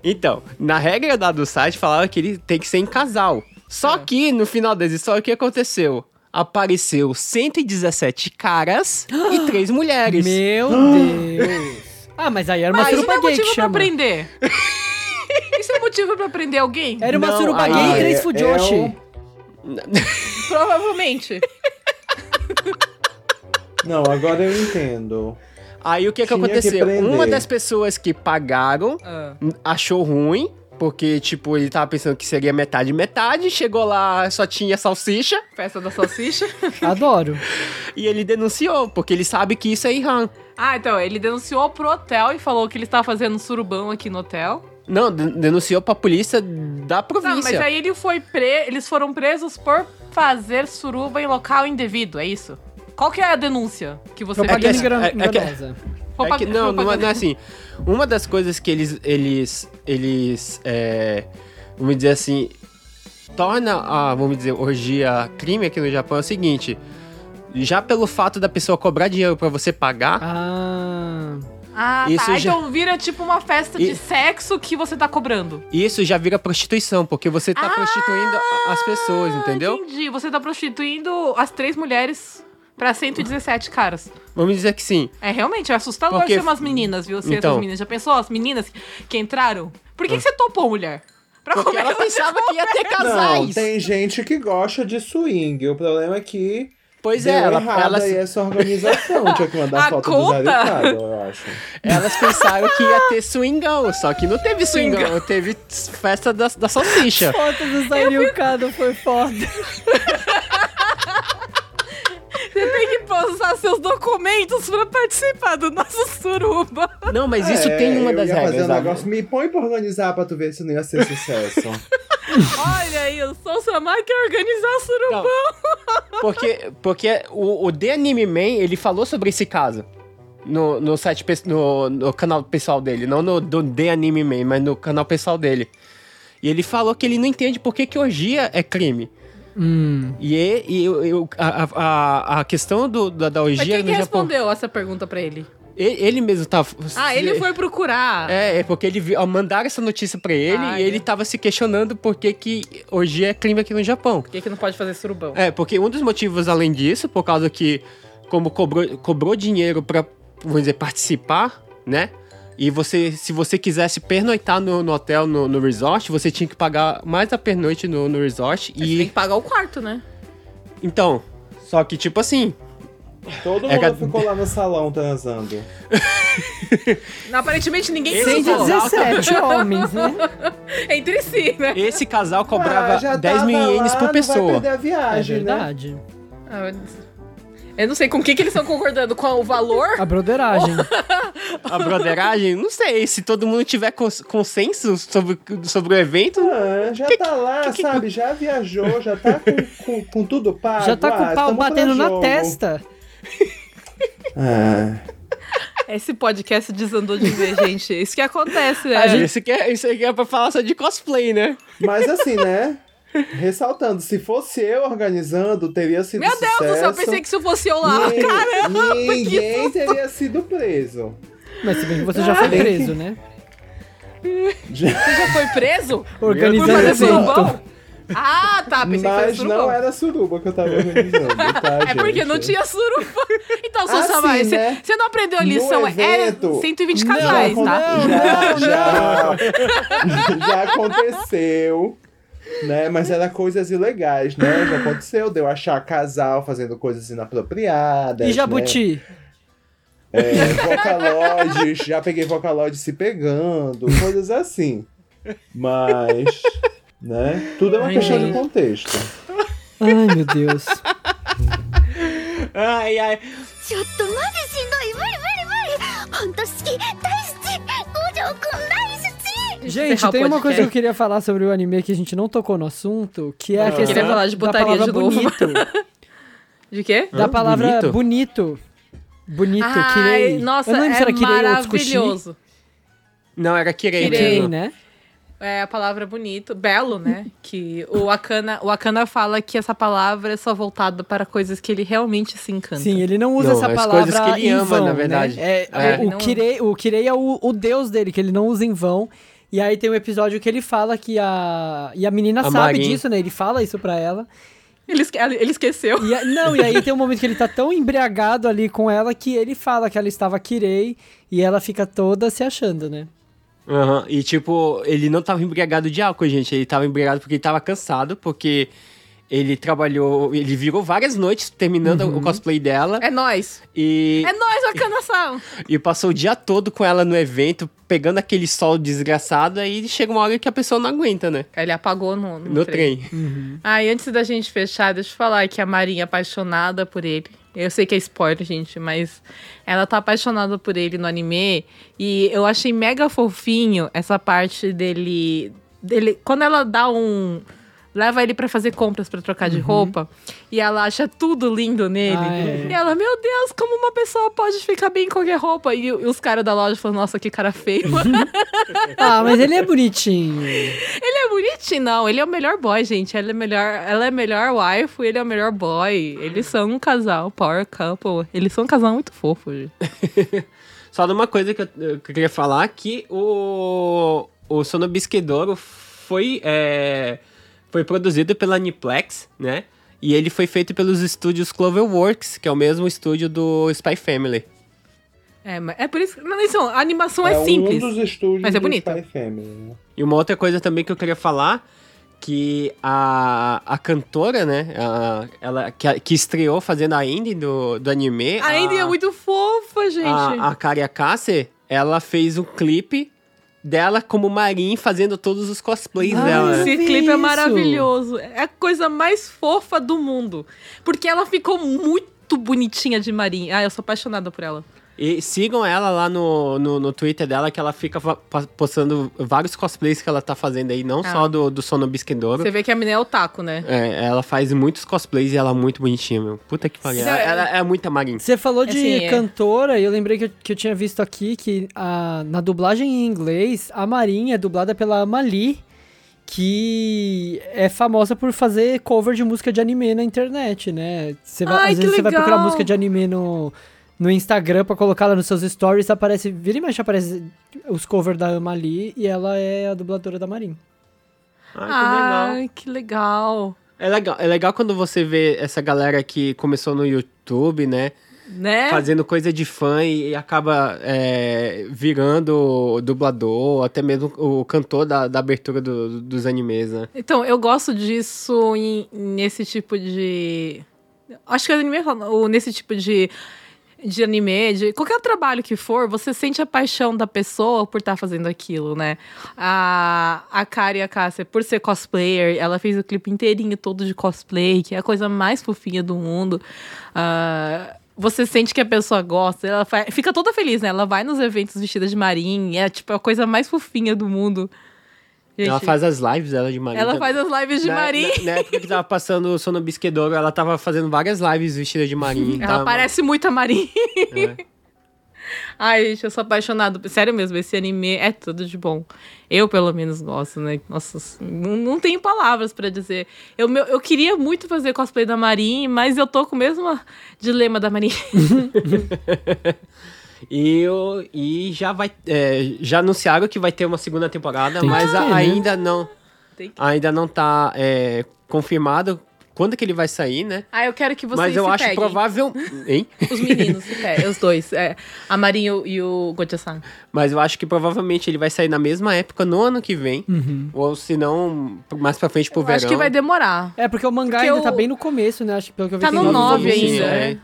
Então, na regra da do site falava que ele tem que ser em casal. Só que no final da história, o que aconteceu? Apareceu 117 caras e três mulheres. meu Deus. Ah, mas aí era uma Mas isso não suruba é gay que motivo pra prender. Isso é motivo pra prender alguém? Era uma Não, suruba gay e Ah, três é- fujoshi. é um- Provavelmente. Não, agora eu entendo. Aí o que, que que aconteceu? prender. Uma das pessoas que pagaram Ah. achou ruim, porque, tipo, ele tava pensando que seria metade metade, chegou lá, só tinha salsicha, Festa da salsicha. Adoro. e ele denunciou, porque ele sabe que isso é Irã. Ah, então, ele denunciou pro hotel e falou que ele estava fazendo surubão aqui no hotel. Não, de- denunciou pra polícia da Não, província. mas aí ele foi pre... eles foram presos por fazer suruba em local indevido, é isso? Qual que é a denúncia que você Propaganda É que- engran- é- é que- enganosa. É que- não, não, é- não é assim. Uma das coisas que eles, eles, eles, é, vamos dizer assim, torna a, vamos dizer, orgia crime aqui no Japão é o seguinte. Já pelo fato da pessoa cobrar dinheiro pra você pagar, Ah. Ah, Isso tá. já- Então vira tipo uma festa de E- sexo que você tá cobrando. isso já vira prostituição, porque você tá Ah, prostituindo as pessoas, entendeu? Entendi. Você tá prostituindo as três mulheres pra 117 caras. Vamos dizer que sim. É realmente é assustador Porque- ser umas meninas, viu? Ser Então. meninas. Já pensou? As meninas que entraram? Por que, que você topou, mulher? Pra Porque comer ela pensava que ia ter Não, casais. tem gente que gosta de swing. O problema é que Pois deu é, ela, elas, aí essa organização. Tinha que mandar A foto do Zé Ricardo, eu acho. elas pensaram que ia ter swingão, só que não teve swingão, teve festa da, da salsicha. Foto do Zairiucado foi foda. Você tem que postar seus documentos pra participar do nosso suruba. Não, mas isso É, tem uma eu das ia regras. fazer um sabe? negócio, me põe pra organizar pra tu ver se não ia ser sucesso. Olha aí, o Sou Samar quer organizar surubão. Porque, porque o, o The Anime Man, ele falou sobre esse caso. No, no site, no, no canal pessoal dele. Não no do The Anime Man, mas no canal pessoal dele. E ele falou que ele não entende por que, que orgia é crime. Hum. E, e, eu- eu- a, a, a questão do, da, da Mas orgia quem que no Japão... respondeu essa pergunta pra ele? Ele, mesmo tava... Ah, ele foi procurar. É, é porque ele viu, ó, mandaram essa notícia pra ele Ah, e é. ele tava se questionando por que, que orgia é crime aqui no Japão. Por que, que não pode fazer surubão? É, porque um dos motivos, além disso, por causa que, como cobrou, cobrou dinheiro pra, vamos dizer, participar, né? E você, se você quisesse pernoitar no, no hotel, no, no resort, você tinha que pagar mais a pernoite no, no resort. Você tem E. que pagar o quarto, né? Então, só que, tipo assim. Todo É mundo ga- ficou lá no salão transando. Aparentemente ninguém Esse transou. casal- 117 homens, né? Entre si, né? Esse casal cobrava Ah, já 10 tava mil ienes por não Vai pessoa. perder a É viagem, né? verdade. Ah, Eu não sei com o que, que eles estão concordando. Com o valor? A broderagem. A broderagem, não sei, se todo mundo tiver cons- consenso sobre, sobre o evento. Ah, já tá lá, sabe? Já viajou, já tá com, com, com tudo pago. Já tá com ah, o pau tamo pra batendo na jogo. testa. Ah, Esse podcast desandou de ver, gente. Isso que acontece, né? Isso, aqui é, isso aqui é pra falar só de cosplay, né? mas assim, né? Ressaltando, se fosse eu organizando, teria sido Meu Deus do céu, eu pensei que se fosse eu lá. Nin- Caramba, que Ninguém susto. teria sido preso. Mas se bem que você já foi preso, que- né? Você já foi preso? Por Organizando fazer evento. surubão? Ah, tá. Pensei que Mas surubão. não era suruba que eu tava organizando, tá, É porque gente? não tinha suruba. Então, seu Ah, Samar, sim, você né? não aprendeu a No lição. É evento- 120 Já casais, acon- tá? Já, já, já aconteceu, né? Mas era coisas ilegais, né? Já aconteceu de eu achar casal fazendo coisas inapropriadas. E né? Jabuti? É, Vocaloides, já peguei Vocaloid se pegando, coisas assim. Mas, né? Tudo é uma Ai, questão de contexto. Ai, meu Deus. Ai, ai. Gente, o tem uma coisa que eu queria falar sobre o anime que a gente não tocou no assunto, que é a Ah. questão Queria falar de da putaria palavra de novo. bonito. De quê? da Hã? palavra Bonito? bonito. Bonito, Ai, kirei. nossa, eu não lembro se é era kirei maravilhoso. Não, era Kirei. Kirei. Né? É a palavra bonito, belo, né? que o Akana, o Akana fala que essa palavra é só voltada para coisas que ele realmente se encanta. Sim, ele não usa Não, essa as palavra coisas que ele em ama, vão, na verdade. Né? É, É. O, Não- kirei, o kirei é o, o deus dele, que ele não usa em vão. E aí tem um episódio que ele fala que a... E a menina A sabe disso, né? Ele fala isso pra ela. Ele, esque- ele esqueceu. E, a- não, e aí tem um momento que ele tá tão embriagado ali com ela que ele fala que ela estava kirei e ela fica toda se achando, né? Aham, E tipo, ele não tava embriagado de álcool, gente. Ele tava embriagado porque ele tava cansado, porque ele trabalhou. Ele virou várias noites terminando Uhum. o cosplay dela. É nós. E, É nós, Akana-san. e passou o dia todo com ela no evento, pegando aquele sol desgraçado. Aí chega uma hora que a pessoa não aguenta, né? Ele apagou no, no, No trem. trem. Ah, e antes da gente fechar, deixa eu falar que a Marinha é apaixonada por ele. Eu sei que é spoiler, gente, mas ela tá apaixonada por ele no anime. E eu achei mega fofinho essa parte dele. dele quando ela dá um. Leva ele pra fazer compras pra trocar de roupa. E ela acha tudo lindo nele. Ah, é. E ela, meu Deus, como uma pessoa pode ficar bem em qualquer roupa? E, os caras da loja falam, nossa, que cara feio. Ah, mas ele é bonitinho. Ele é bonitinho, não. Ele é o melhor boy, gente. Ela é melhor, ela é melhor wife, ele é o melhor boy. Eles são um casal, power couple. Eles são um casal muito fofo, gente. Só de uma coisa que eu, que eu queria falar, que o, o Sonobisquedouro foi, é, foi produzido pela Aniplex, né? E ele foi feito pelos estúdios Cloverworks, que é o mesmo estúdio do Spy Family. É, mas é por isso que. Não, isso, a animação é, um simples. dos estúdios mas é do bonito. Spy Family, né? E uma outra coisa também que eu queria falar, que a, a cantora, né? a- ela, que, a- que estreou fazendo a ending do, do anime. A Andy é muito fofa, gente. A, a Kari Akase, ela fez um clipe dela como Marin fazendo todos os cosplays Ah, dela. Esse clipe é maravilhoso. É a coisa mais fofa do mundo. Porque ela ficou muito bonitinha de Marinha. Ah, eu sou apaixonada por ela. E sigam ela lá no, no, no Twitter dela, que ela fica postando vários cosplays que ela tá fazendo aí, não Ah. só do, do Sono Bisquedouro. Você vê que a menina é otaku, né? É, ela faz muitos cosplays e ela é muito bonitinha, meu. Puta que pariu. Ela, É. ela é muita Marin. Você falou de Assim, é. cantora, e eu lembrei que eu, que eu tinha visto aqui que a, na dublagem em inglês, a Marinha é dublada pela Mali, que é famosa por fazer cover de música de anime na internet, né? Você vai, Ai, às que vezes você vai procurar legal! música de anime no, no Instagram pra colocar lá nos seus stories, aparece, vira e mexe aparece os covers da Mali e ela é a dubladora da Marin. Ai, que legal. Ai, que legal. É legal. É legal quando você vê essa galera que começou no YouTube, né? Né? Fazendo coisa de fã e, e acaba é, virando dublador, ou até mesmo o cantor da, da abertura do- dos animes, né? Então, eu gosto disso em- nesse tipo de. Acho que o anime, ou nesse tipo de, de anime, de qualquer trabalho que for, você sente a paixão da pessoa por estar fazendo aquilo, né? A, a Kari Akase, por ser cosplayer, ela fez o clipe inteirinho todo de cosplay, que é a coisa mais fofinha do mundo. Ah, você sente que a pessoa gosta, ela fica toda feliz, né? Ela vai nos eventos vestida de marinha, é tipo a coisa mais fofinha do mundo. Ela Gente, faz as lives dela de Marin. ela faz as lives de na, marinha. Na, na época que tava passando o Sono Bisquedouro, ela tava fazendo várias lives vestida de Marin. Ela tá? parece muito a Marinha. É. Ai, gente, eu sou apaixonado. Sério mesmo, esse anime é tudo de bom. Eu, pelo menos, gosto, né? Nossa, não, não tenho palavras pra dizer. Eu, meu, eu queria muito fazer cosplay da Marin, mas eu tô com o mesmo dilema da Marin. E, e já vai. é, já anunciaram que vai ter uma segunda temporada, Tem mas ter, né? ainda não. Tem que- Ainda não tá é, confirmado quando que ele vai sair, né? Ah, eu quero que vocês mas eu se acho peguem. provável. Hein? Os meninos se peguem, os dois. É, a Marin e o- o Goja-san. Mas eu acho que provavelmente ele vai sair na mesma época no ano que vem. Ou se não, mais pra frente pro Eu verão. acho que vai demorar. É, porque o mangá Porque ainda o- tá bem no começo, né? Acho que pelo que eu vi Tá no nove 9 volumes. ainda. é. né?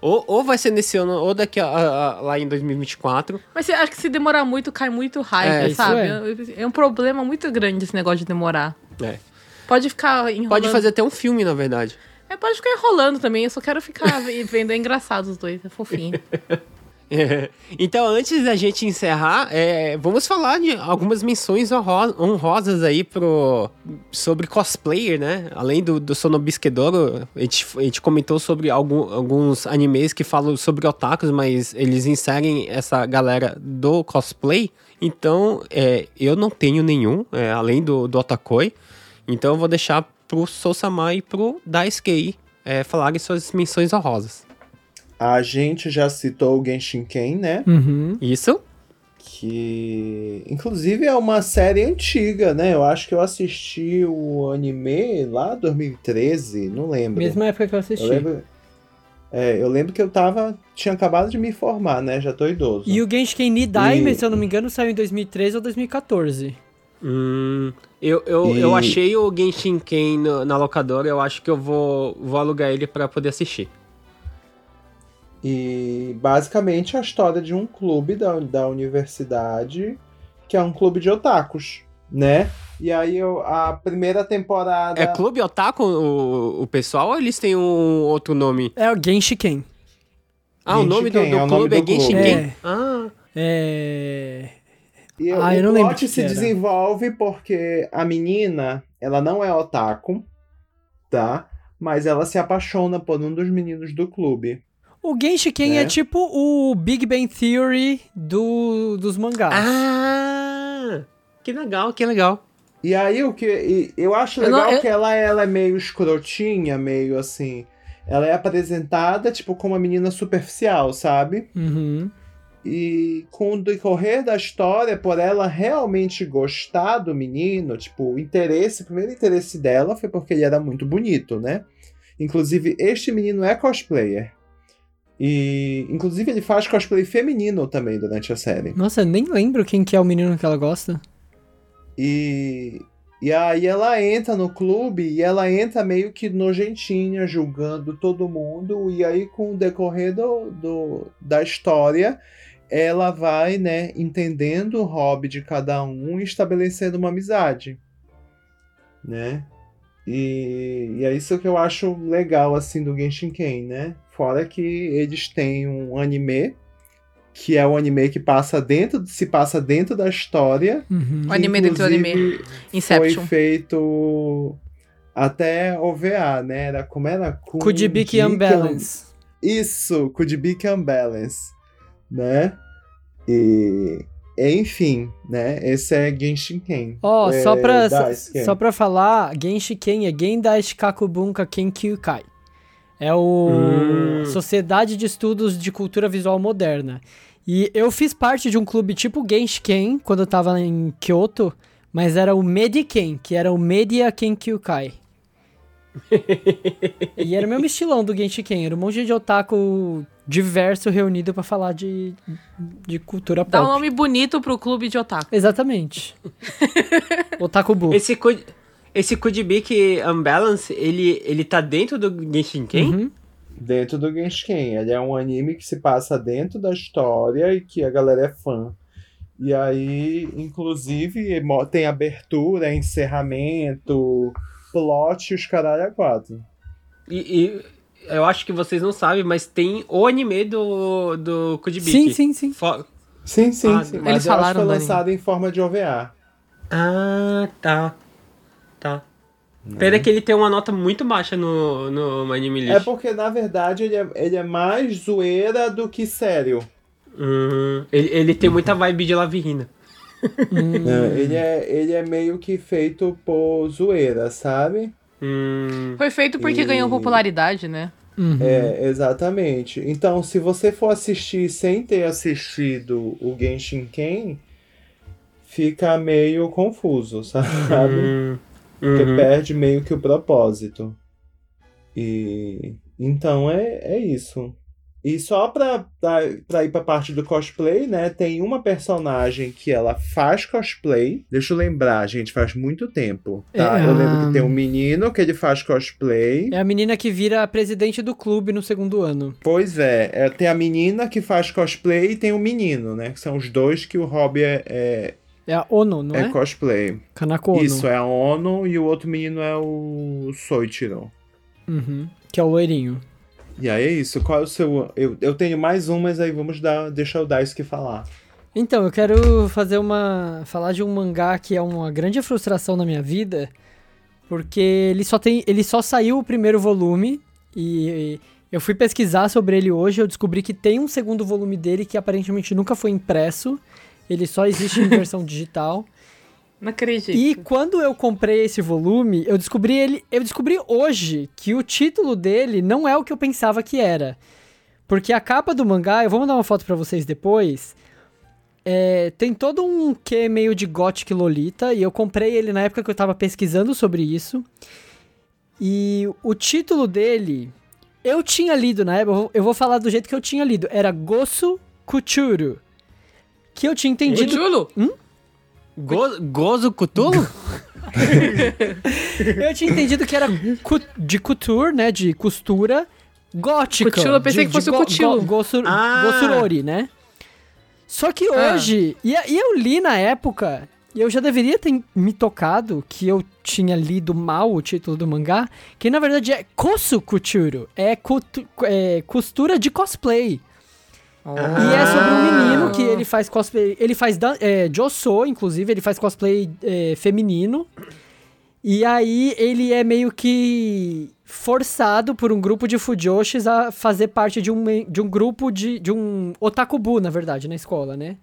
Ou, ou vai ser nesse ano, ou daqui a, a- lá em 2024. Mas acha que se demorar muito, cai muito hype, É, sabe? é. É. um problema muito grande esse negócio de demorar. É. Pode ficar enrolando. Pode fazer até um filme, na verdade. É, pode ficar enrolando também. Eu só quero ficar ve- vendo. É engraçado os dois, é fofinho. Então, antes da gente encerrar, é, vamos falar de algumas menções honro- honrosas aí pro, sobre cosplayer, né? Além do, do Sonobisquedoro, a gente, a gente comentou sobre algum- alguns animes que falam sobre otakus, mas eles inserem essa galera do cosplay. Então, é, eu não tenho nenhum, é, além do, do Otakoi. Então, eu vou deixar pro Sousama e pro Daisuke é, falarem suas menções honrosas. A gente já citou o Genshin Ken, né? Uhum. Isso? Que inclusive é uma série antiga, né? Eu acho que eu assisti o anime lá 2013, não lembro. Mesma época que eu assisti. Eu lembro, é, eu lembro que eu tava. Tinha acabado de me formar, né? Já tô idoso. E o Genshin Nidaime, E- se eu não me engano, saiu em 2013 ou 2014. Hum, eu, eu, E- eu achei o Genshin Ken na locadora, eu acho que eu vou, vou alugar ele pra poder assistir. E basicamente a história de um clube da, da universidade, que é um clube de otakus, né? E aí eu, a primeira temporada. É Clube Otaku o, o pessoal ou eles têm um outro nome? É o Genshin Ken. Ah, o Genshin nome do, do é o nome clube é do Genshin clube. Ken? É. Ah, É. E Ah, o eu não lembro o se era. desenvolve porque a menina, ela não é otaku, tá? Mas ela se apaixona por um dos meninos do clube. O Genshin Ken é. É. tipo o Big Bang Theory do, dos mangás. ah, que legal, que legal. E aí o que e eu acho Eu não- legal eu- que ela, ela é meio escrotinha, meio assim. Ela é apresentada tipo como uma menina superficial, sabe? Uhum. E com o decorrer da história, por ela realmente gostar do menino, tipo, o interesse, o primeiro interesse dela foi porque ele era muito bonito, né? Inclusive, este menino é cosplayer. E, inclusive, ele faz cosplay feminino também durante a série. Nossa, eu nem lembro quem que é o menino que ela gosta. E, e aí ela entra no clube e ela entra meio que nojentinha, julgando todo mundo. E aí, com o decorrer do, do- da história, ela vai, né, entendendo o hobby de cada um e estabelecendo uma amizade. Né? E, e é isso que eu acho legal, assim, do Genshin Ken, né? Fora que eles têm um anime, que é um anime que passa dentro, se passa dentro da história. Uhum. O anime dentro do anime. Inception. Foi feito até OVA, né? Era, como era? Kudibiki Unbalance. Isso, Kudibiki Unbalance, né? E, enfim, né? Esse é Genshin Ken. Ó, É, só, pra, só pra falar, Genshin Ken é Gendai Shikakubunka Kenkyukai. É o Hum. Sociedade de Estudos de Cultura Visual Moderna. E eu fiz parte de um clube tipo Genshin Ken, quando eu tava em Kyoto, mas era o Mediken, que era o Media Kenkyukai. e era o mesmo estilão do Genshin Ken, era um monte de otaku diverso reunido pra falar de, de cultura pop. Dá um nome bonito pro clube de otaku. Exatamente. Otaku Bu. Esse, esse Kudibiki Unbalance, ele, ele tá dentro do Genshin Ken? Uhum. Dentro do Genshin Ken. Ele é um anime que se passa dentro da história e que a galera é fã. E aí, inclusive, tem abertura, encerramento, plot e os caralho a quatro. E, e eu acho que vocês não sabem, mas tem o anime do, do Kudibiki. Sim, sim, sim. Fo- Sim, sim, Ah, sim. eles Mas eu acho que falaram foi do lançado em forma de OVA. Ah, tá. Tá. Pena que ele tem uma nota muito baixa no, no Anime List. É porque, na verdade, ele é, ele é mais zoeira do que sério. Hum, ele, ele tem muita vibe de Lavirina. É, ele, é, ele é meio que feito por zoeira, sabe? Hum, Foi feito porque E- ganhou popularidade, né? Uhum. É, exatamente. Então, se você for assistir sem ter assistido o Genshin Ken, fica meio confuso, sabe? hum, Porque uhum. perde meio que o propósito. E então é, é isso. E só pra, pra, pra ir pra parte do cosplay, né? Tem uma personagem que ela faz cosplay. Deixa eu lembrar, gente, faz muito tempo. Tá? É, eu lembro que tem um menino que ele faz cosplay. É a menina que vira a presidente do clube no segundo ano. Pois é, é, tem a menina que faz cosplay e tem o menino, né? Que são os dois que o hobby é, é, É a Ono, não é é? cosplay. Kanako Ono. Isso, é a Ono e o outro menino é o Soichiro. Uhum. Que é o loirinho. E aí é isso. Qual é o seu. Eu, eu tenho mais um, mas aí vamos dar, deixar o Daisuke falar. Então, eu quero fazer uma. falar de um mangá que é uma grande frustração na minha vida. Porque ele só tem. Ele só saiu o primeiro volume. E eu fui pesquisar sobre ele hoje. Eu descobri que tem um segundo volume dele que aparentemente nunca foi impresso. Ele só existe em versão digital. Não acredito. E quando eu comprei esse volume, eu descobri ele, eu descobri hoje que o título dele não é o que eu pensava que era. Porque a capa do mangá, eu vou mandar uma foto pra vocês depois. é, tem todo um quê meio de gothic lolita e eu comprei ele na época que eu tava pesquisando sobre isso. E o título dele, eu tinha lido na época, eu vou- eu vou falar do jeito que eu tinha lido, era Gosu Kuchuru. Que eu tinha entendido Chulo? Go- Gozo Cthulhu? Eu tinha entendido que era cu- de couture, né? De costura gótica. Cutilo, eu pensei de, que fosse o cutilo. gossur- Ah. Gossurori, né? Só que Ah. hoje, e, e eu li na época, e eu já deveria ter me tocado que eu tinha lido mal o título do mangá, que na verdade é Kosu Kuturo, é, é costura de cosplay. E é sobre um menino que ele faz cosplay. Ele faz é, Joso, inclusive, ele faz cosplay é, feminino. E aí ele é meio que forçado por um grupo de fujoshis a fazer parte de um, de um grupo de, de um otakubu, na verdade, na escola, né?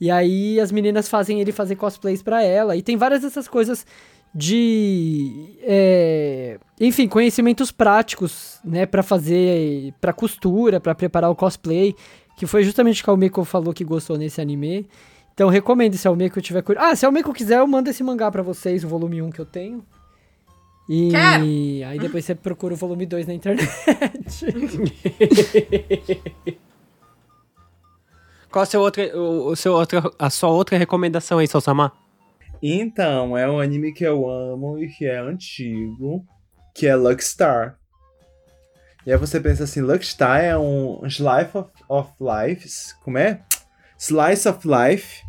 E aí as meninas fazem ele fazer cosplays pra ela. E tem várias dessas coisas de. é, enfim, conhecimentos práticos, né? Pra fazer. pra costura, pra preparar o cosplay. Que foi justamente o que o Almeco falou que gostou nesse anime. Então recomendo se a Almeco tiver curioso. Ah, se a Almeco quiser, eu mando esse mangá pra vocês, o volume 1 que eu tenho. E Quero! aí depois você procura o volume 2 na internet. Qual a, seu outra, o, o seu outra, a sua outra recomendação aí, Sousama? Então, é um anime que eu amo e que é antigo, que é Luckstar. E aí você pensa assim, Luckstar é um Slice of, of Life, como é? Slice of Life,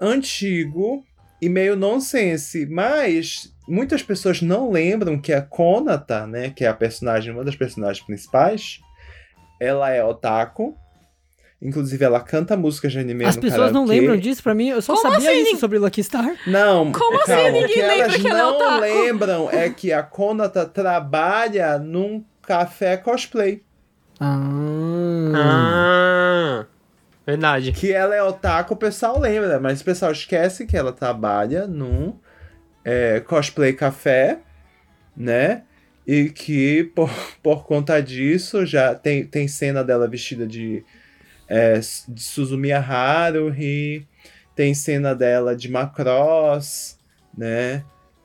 antigo e meio nonsense, mas muitas pessoas não lembram que a Konata, né, que é a personagem, uma das personagens principais, ela é otaku. Inclusive, ela canta músicas de anime As no pessoas não karaokê. lembram disso pra mim, eu só Como sabia assim? isso sobre Lucky Star. Não, Como assim calma, ninguém o que lembra elas que ela é não otaku? lembram é que a Konata trabalha num café cosplay. Ah. Ah, verdade. Que ela é otaku, o pessoal lembra, mas o pessoal esquece que ela trabalha num é, cosplay café, né? E que por, por conta disso já tem, tem cena dela vestida de, é, de Suzumiya Haruhi, tem cena dela de Macross, né?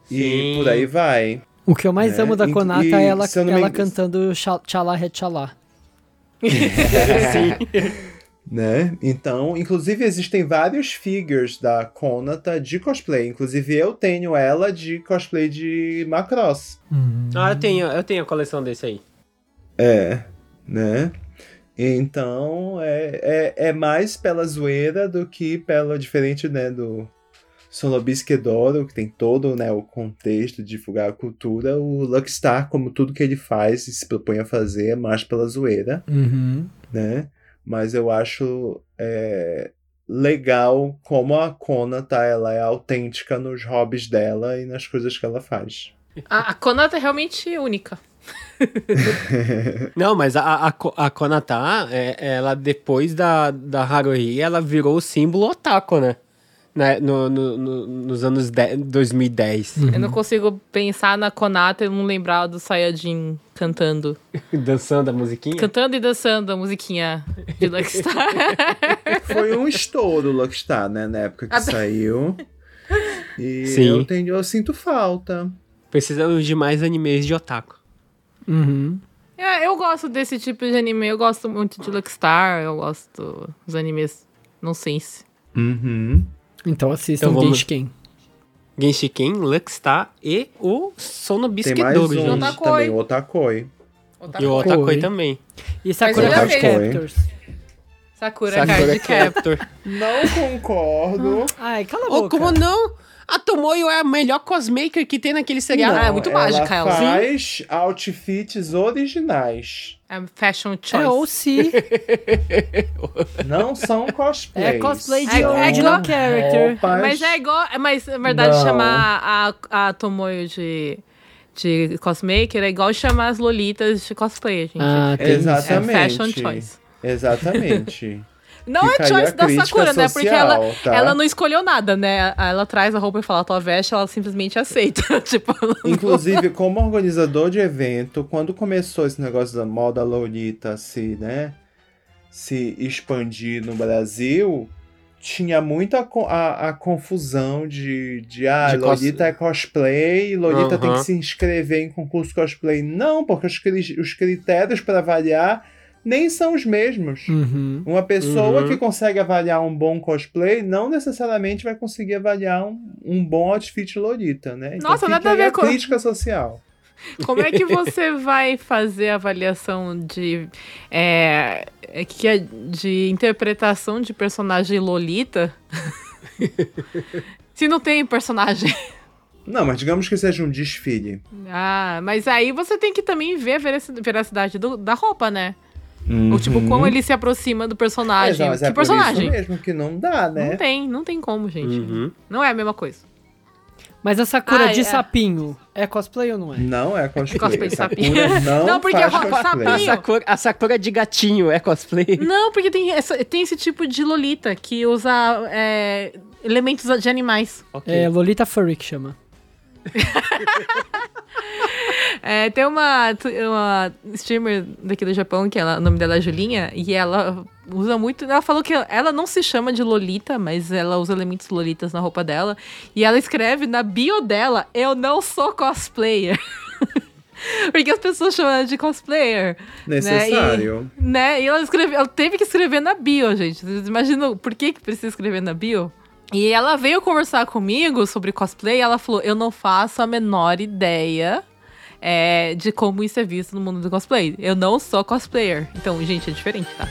E Sim. por aí vai. O que eu mais É, amo da Konata e, é ela, ela cantando Tcha- Tchala Retchala. né? Então, inclusive existem vários figures da Konata de cosplay. Inclusive eu tenho ela de cosplay de Macross. Ah, eu tenho, eu tenho a coleção desse aí. É, né? Então é, é, é mais pela zoeira do que pela diferente, né, do Solobisque Doro, que tem todo né, o contexto de divulgar a cultura. O Luckstar, como tudo que ele faz e se propõe a fazer, é mais pela zoeira. Uhum. né? Mas eu acho é, legal como a Kona tá, ela é autêntica nos hobbies dela e nas coisas que ela faz. A, a Konata é realmente única. Não, mas a, a, a Konata, é, ela depois da, da Haruhi, ela virou o símbolo otaku, né? Né? No, no- no- nos anos de, 2010. Eu não consigo pensar na Konata e não lembrar do Sayajin cantando. Dançando a musiquinha. Cantando e dançando a musiquinha de Luckstar. Foi um estouro o Luckstar, né? Na época que saiu. E Sim. eu, tenho, eu sinto falta. Precisamos de mais animes de otaku. Uhum. É, eu gosto desse tipo de anime. Eu gosto muito de Luckstar. Eu gosto dos animes nonsense. Uhum. Então assistam Então vamos- Genshiken. Genshiken, Luckstar e o Sono Tem mais Bisquedouro, um gente. Otakoi. também, o Otakoi. E o Otakoi Oi. também. E Sakura Card. Captors. Sakura, Sakura Card Captor. Não concordo. Ai, cala a boca. como não? A Tomoyo é a melhor cosmaker que tem naquele seriado. Ah, é muito ela mágica, ela. faz outfits originais. É fashion choice. É ou se Não são cosplays. é cosplay de É- é original igual- character. Roupas- Mas é igual. Mas, na verdade, Não. chamar a, a Tomoyo de, de cosmaker é igual chamar as Lolitas de cosplay, gente. Ah, tem isso. é Exatamente. fashion choice. Exatamente. Não é choice da Sakura, né? Porque social, ela, tá? ela não escolheu nada, né? Ela traz a roupa e fala, tua veste, ela simplesmente aceita. tipo, Inclusive, como organizador de evento, quando começou esse negócio da moda Lolita se, né, se expandir no Brasil, tinha muita co- a, a confusão de, de ah, De cos- Lolita é cosplay, Lolita tem Aham. que se inscrever em concurso cosplay. Não, porque os, os critérios para avaliar nem são os mesmos. Uhum. Uma pessoa Uhum. que consegue avaliar um bom cosplay não necessariamente vai conseguir avaliar um, um bom outfit Lolita, né? Então Nossa, nada a ver com- crítica social. Como é que você vai fazer a avaliação de. É, é que é de interpretação de personagem Lolita? Se não tem personagem. Não, mas digamos que seja um desfile. Ah, mas aí você tem que também ver a veraci- veracidade do- da roupa, né? Uhum. Ou tipo, como ele se aproxima do personagem. Mas, que não, é por personagem? isso mesmo que não dá, né? Não tem, não tem como, gente. Uhum. Não é a mesma coisa. Mas a Sakura Ah, de é. sapinho é cosplay ou não é? Não é cosplay. Cosplay de sapinho. Não, Não, porque faz. A sapinho- Sakura, a Sakura de gatinho é cosplay? Não, porque tem, essa- tem esse tipo de Lolita que usa é, elementos de animais. Ok. É Lolita Furry que chama. É, tem uma, uma streamer daqui do Japão, que ela, o nome dela é Julinha, e ela usa muito. Ela falou que ela não se chama de Lolita, mas ela usa elementos Lolitas na roupa dela. E ela escreve na bio dela: Eu não sou cosplayer. Porque as pessoas chamam ela de cosplayer. Necessário. Né? E ela escreveu, ela teve que escrever na bio, gente. Vocês imaginam por que, que precisa escrever na bio? E ela veio conversar comigo sobre cosplay e ela falou: Eu não faço a menor ideia é, de como isso é visto no mundo do cosplay. Eu não sou cosplayer. Então, gente, é diferente, tá?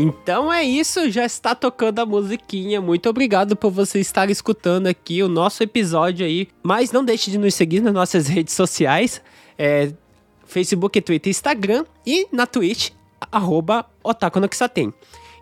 Então é isso, já está tocando a musiquinha. Muito obrigado por você estar escutando aqui o nosso episódio aí. Mas não deixe de nos seguir nas nossas redes sociais, é, Facebook, Twitter, Instagram e na Twitch, arroba.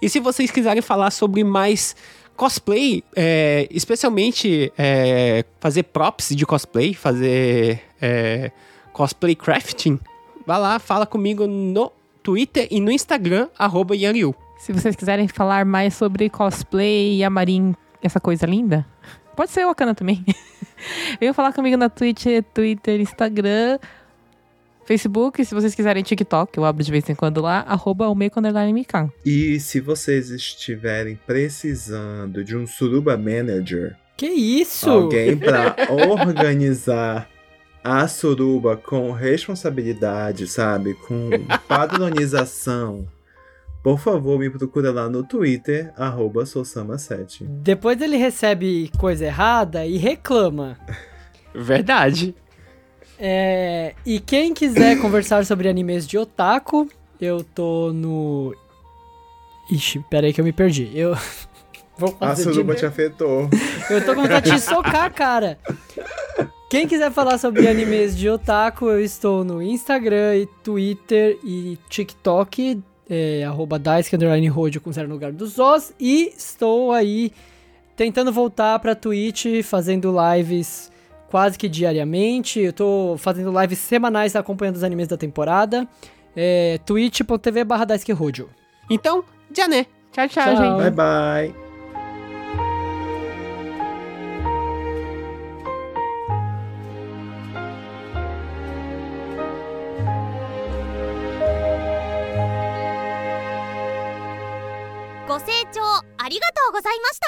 E se vocês quiserem falar sobre mais cosplay, é, especialmente é, fazer props de cosplay, fazer é, cosplay crafting, vá lá, fala comigo no Twitter e no Instagram, arroba Yanryu. Se vocês quiserem falar mais sobre cosplay e a Marin, essa coisa linda, pode ser o Akana também. Venham falar comigo na Twitch, Twitter, Instagram, Facebook. Se vocês quiserem TikTok, eu abro de vez em quando lá, arroba. E se vocês estiverem precisando de um Suruba Manager, Que isso? alguém para organizar a suruba com responsabilidade, sabe? Com padronização. Por favor, me procura lá no Twitter, arroba Sousama7. Depois ele recebe coisa errada e reclama. Verdade. É, e quem quiser conversar sobre animes de otaku, eu tô no. Ixi, pera aí que eu me perdi. Eu. Vou A fazer de suruba te afetou. Eu tô com vontade de socar, cara. Quem quiser falar sobre animes de otaku, eu estou no Instagram e Twitter e TikTok, é, arroba Daisuke underline Rodio com zero no lugar dos Os. E estou aí tentando voltar pra Twitch, fazendo lives quase que diariamente. Eu tô fazendo lives semanais acompanhando os animes da temporada. É, twitch.tv barra Daisuke Rodio. Então, já né. Tchau, tchau, Tchau. gente. Bye bye. ご清聴ありがとうございました。